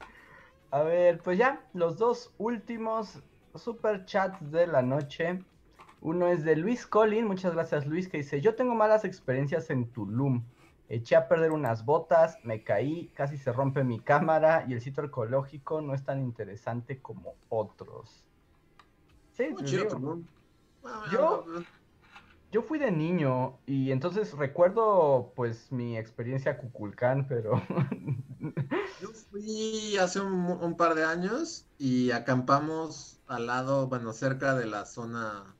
A ver, pues ya, los dos últimos super chats de la noche. Uno es de Luis Collin, muchas gracias Luis, que dice, yo tengo malas experiencias en Tulum. Eché a perder unas botas, me caí, casi se rompe mi cámara y el sitio arqueológico no es tan interesante como otros. Sí, yo, yo fui de niño y entonces recuerdo pues mi experiencia Cuculcán, pero...
yo fui hace un, par de años y acampamos al lado, bueno, cerca de la zona,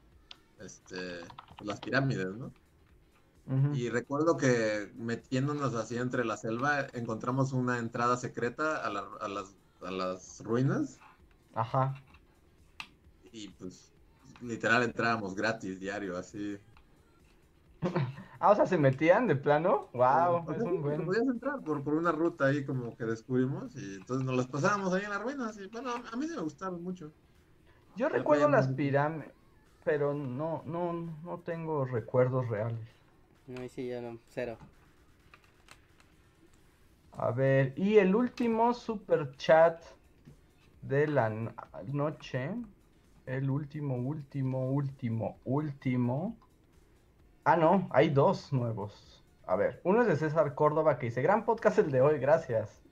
este, las pirámides, ¿no? Y recuerdo que metiéndonos así entre la selva encontramos una entrada secreta a, a, las, a las ruinas.
Ajá.
Y pues literal entrábamos gratis diario, así.
ah, o sea, se metían de plano. Wow, es un buen.
Podías entrar por, por una ruta ahí como que descubrimos y entonces nos las pasábamos ahí en las ruinas y bueno, a mí sí me gustaron mucho.
Yo recuerdo las pirámides, pero no, no, no tengo recuerdos reales.
No, sí, ya no, cero.
A ver, y el último super chat de la noche. El último, último, último, último. Ah, no, hay dos nuevos. A ver, uno es de César Córdoba que dice, gran podcast el de hoy, gracias.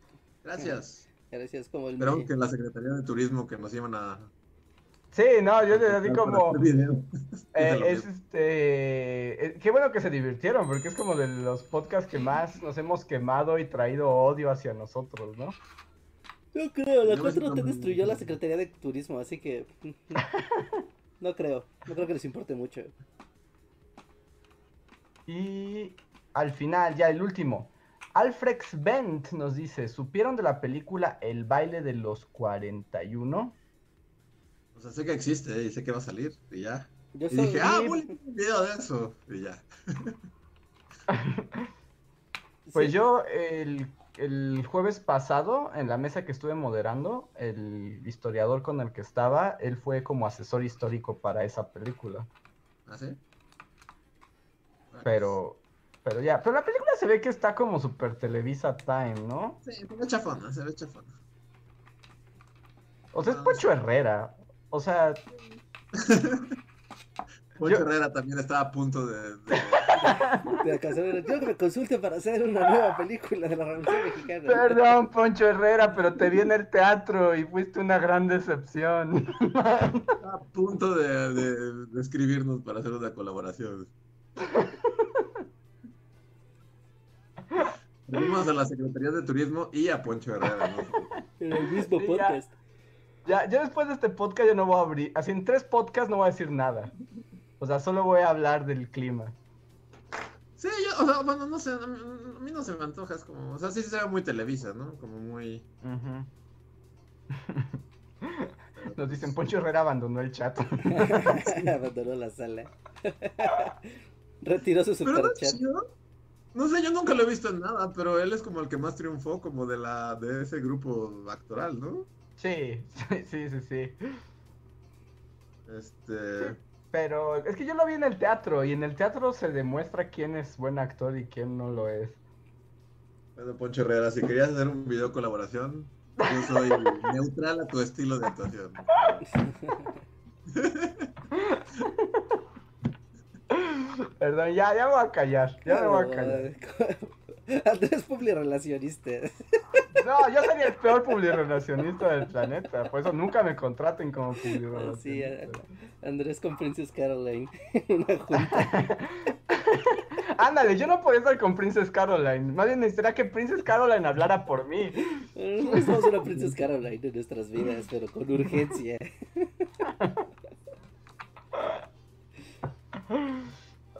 Gracias.
Gracias como el...
Espero que la Secretaría de Turismo que nos iban a
Sí, no, yo así como. Eh, es este. Eh, qué bueno que se divirtieron, porque es como de los podcasts que más nos hemos quemado y traído odio hacia nosotros, ¿no?
No creo, la 4 te destruyó la Secretaría de Turismo, así que. no creo, no creo que les importe mucho.
Y al final, ya el último. Alfrex Bent nos dice: ¿Supieron de la película El baile de los 41?
Sea, sé que existe y sé que va a salir y ya. y dije, ah, a un video de eso y ya.
pues yo el, el, jueves pasado, en la mesa que estuve moderando, el historiador con el que estaba, él fue como asesor histórico para esa película.
¿Ah, sí?
Pero, pero ya, pero la película se ve que está como super Televisa Time, ¿no?
Sí, se ve chafona, se ve chafona.
O sea, es Pocho Herrera. O sea.
Poncho Herrera también estaba a punto de. de...
Yo que me consulte para hacer una nueva película de la Revolución Mexicana.
Perdón, Poncho Herrera, pero te vi en el teatro y fuiste una gran decepción.
Estaba a punto de, de, escribirnos para hacer una colaboración. Venimos a la Secretaría de Turismo y a Poncho Herrera. ¿no?
En el mismo podcast.
Ya, ya después de este podcast yo no voy a abrir, así en tres podcasts no voy a decir nada. O sea, solo voy a hablar del clima.
Sí, yo, o sea, bueno, no sé, a mí, no se me antoja, es como, o sea, sí se ve muy Televisa, ¿no? Como muy...
Nos dicen, Poncho Herrera abandonó el chat.
abandonó la sala. Retiró su superchat.
No sé, yo nunca lo he visto en nada, pero él es como el que más triunfó como de la de ese grupo actoral, ¿no?
Sí, sí, sí, sí.
Este.
pero es que yo lo vi en el teatro y en el teatro se demuestra quién es buen actor y quién no lo es.
Bueno, Poncho Herrera, si querías hacer un video colaboración, yo soy neutral a tu estilo de actuación.
Perdón, ya, ya me voy a callar. Ya me voy a callar.
Andrés Publirelacionista.
No, yo sería el peor publirelacionista del planeta. Por eso nunca me contraten como publirelacionista.
Sí, Andrés con Princess Caroline. Una junta.
Ándale, yo no podía estar con Princess Caroline. Más bien necesitaría que Princess Caroline hablara por mí.
No somos una Princess Caroline en nuestras vidas, pero con urgencia.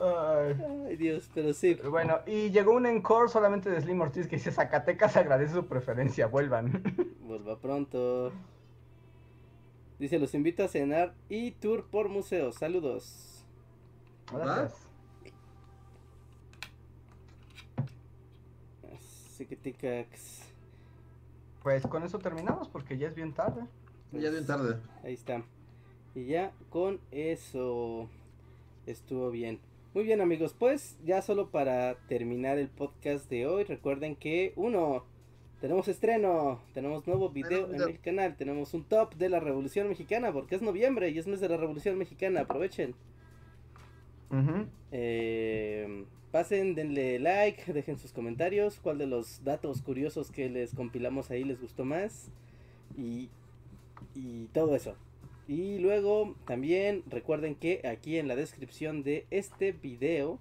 Ay.
Ay, Dios, pero sí.
Bueno, y llegó un encore solamente de Slim Ortiz que dice Zacatecas agradece su preferencia, vuelvan.
Vuelva pronto. Dice, los invito a cenar y tour por museos. Saludos.
Gracias.
Siquiticax.
Pues con eso terminamos porque ya es bien tarde.
Ya bien tarde.
Ahí está. Y ya con eso estuvo bien. Muy bien amigos, pues ya solo para terminar el podcast de hoy, recuerden que uno, tenemos estreno, tenemos nuevo video en el canal, tenemos un top de la Revolución Mexicana, porque es noviembre y es mes de la Revolución Mexicana, aprovechen. Eh, pasen, denle like, dejen sus comentarios, cuál de los datos curiosos que les compilamos ahí les gustó más y, y todo eso. Y luego también recuerden que aquí en la descripción de este video,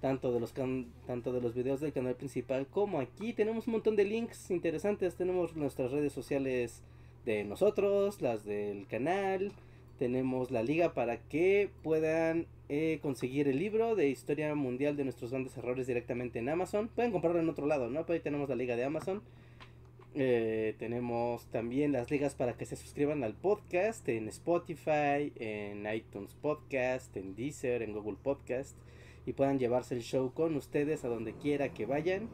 tanto de los can- tanto de los videos del canal principal como aquí tenemos un montón de links interesantes. Tenemos nuestras redes sociales de nosotros, las del canal, tenemos la liga para que puedan eh, conseguir el libro de historia mundial de nuestros grandes errores directamente en Amazon. Pueden comprarlo en otro lado, ¿no? Pero ahí tenemos la liga de Amazon. Eh, tenemos también las ligas para que se suscriban al podcast en Spotify, en iTunes Podcast, en Deezer, en Google Podcast y puedan llevarse el show con ustedes a donde quiera que vayan.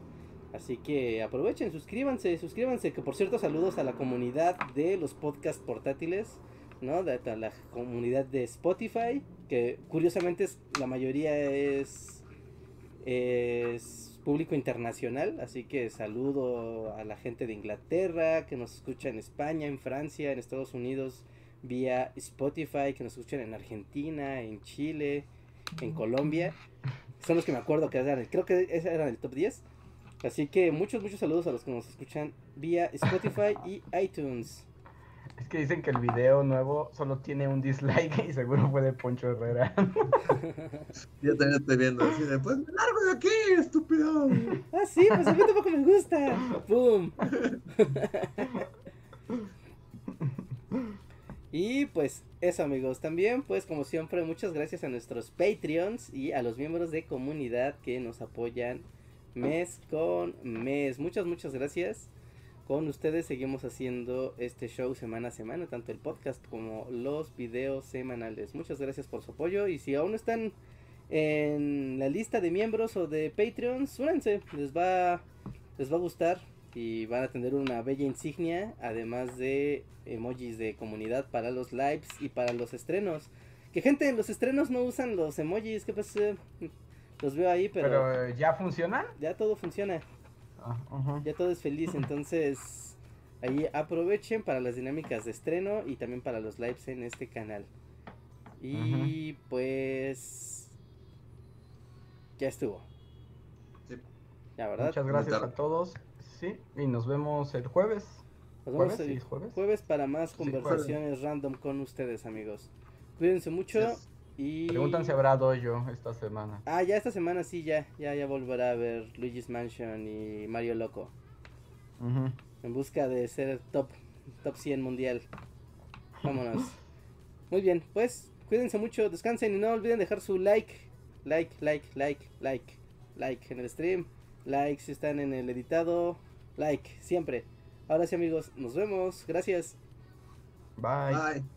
Así que aprovechen, suscríbanse, suscríbanse. Que por cierto, saludos a la comunidad de los podcast portátiles, ¿no? A la comunidad de Spotify, que curiosamente es, la mayoría es, es público internacional. Así que saludo a la gente de Inglaterra, que nos escucha en España, en Francia, en Estados Unidos, vía Spotify, que nos escuchan en Argentina, en Chile, en Colombia. Son los que me acuerdo que eran, creo que ese era el top 10. Así que muchos, muchos saludos a los que nos escuchan vía Spotify y iTunes.
Es que dicen que el video nuevo solo tiene un dislike y seguro fue de Poncho Herrera.
Yo también estoy viendo así de, pues me largo de aquí, estúpido.
Ah, sí, pues a mí tampoco me gusta. ¡Pum! Y pues eso amigos, también pues como siempre muchas gracias a nuestros Patreons y a los miembros de comunidad que nos apoyan mes con mes. Muchas, muchas gracias. Con ustedes seguimos haciendo este show semana a semana, tanto el podcast como los videos semanales. Muchas gracias por su apoyo y si aún no están en la lista de miembros o de Patreons, únanse, les va, les va a gustar y van a tener una bella insignia, además de emojis de comunidad para los lives y para los estrenos. Que gente, en los estrenos no usan los emojis, ¿qué pasa? Los veo ahí, pero,
Pero eh, ¿ya funcionan?
ya todo funciona, Ya todo es feliz, entonces ahí aprovechen para las dinámicas de estreno y también para los lives en este canal. Y pues ya estuvo.
Sí.
Ya, ¿verdad?
Muchas gracias a todos. Sí, y nos vemos el jueves.
Nos vemos
¿Jueves?
el
Sí, jueves.
jueves para más
Sí,
conversaciones random con ustedes, amigos. Cuídense mucho
Yes.
Y...
Preguntan si habrá dojo esta semana.
Ah, ya esta semana sí, ya, ya, ya volverá a ver Luigi's Mansion y Mario Loco. En busca de ser top, top 100 mundial. Vámonos. Muy bien, pues cuídense mucho, descansen y no olviden dejar su like. Like, like, like, like, like en el stream. Like si están en el editado. Like, siempre. Ahora sí amigos, nos vemos. Gracias.
Bye.
Bye.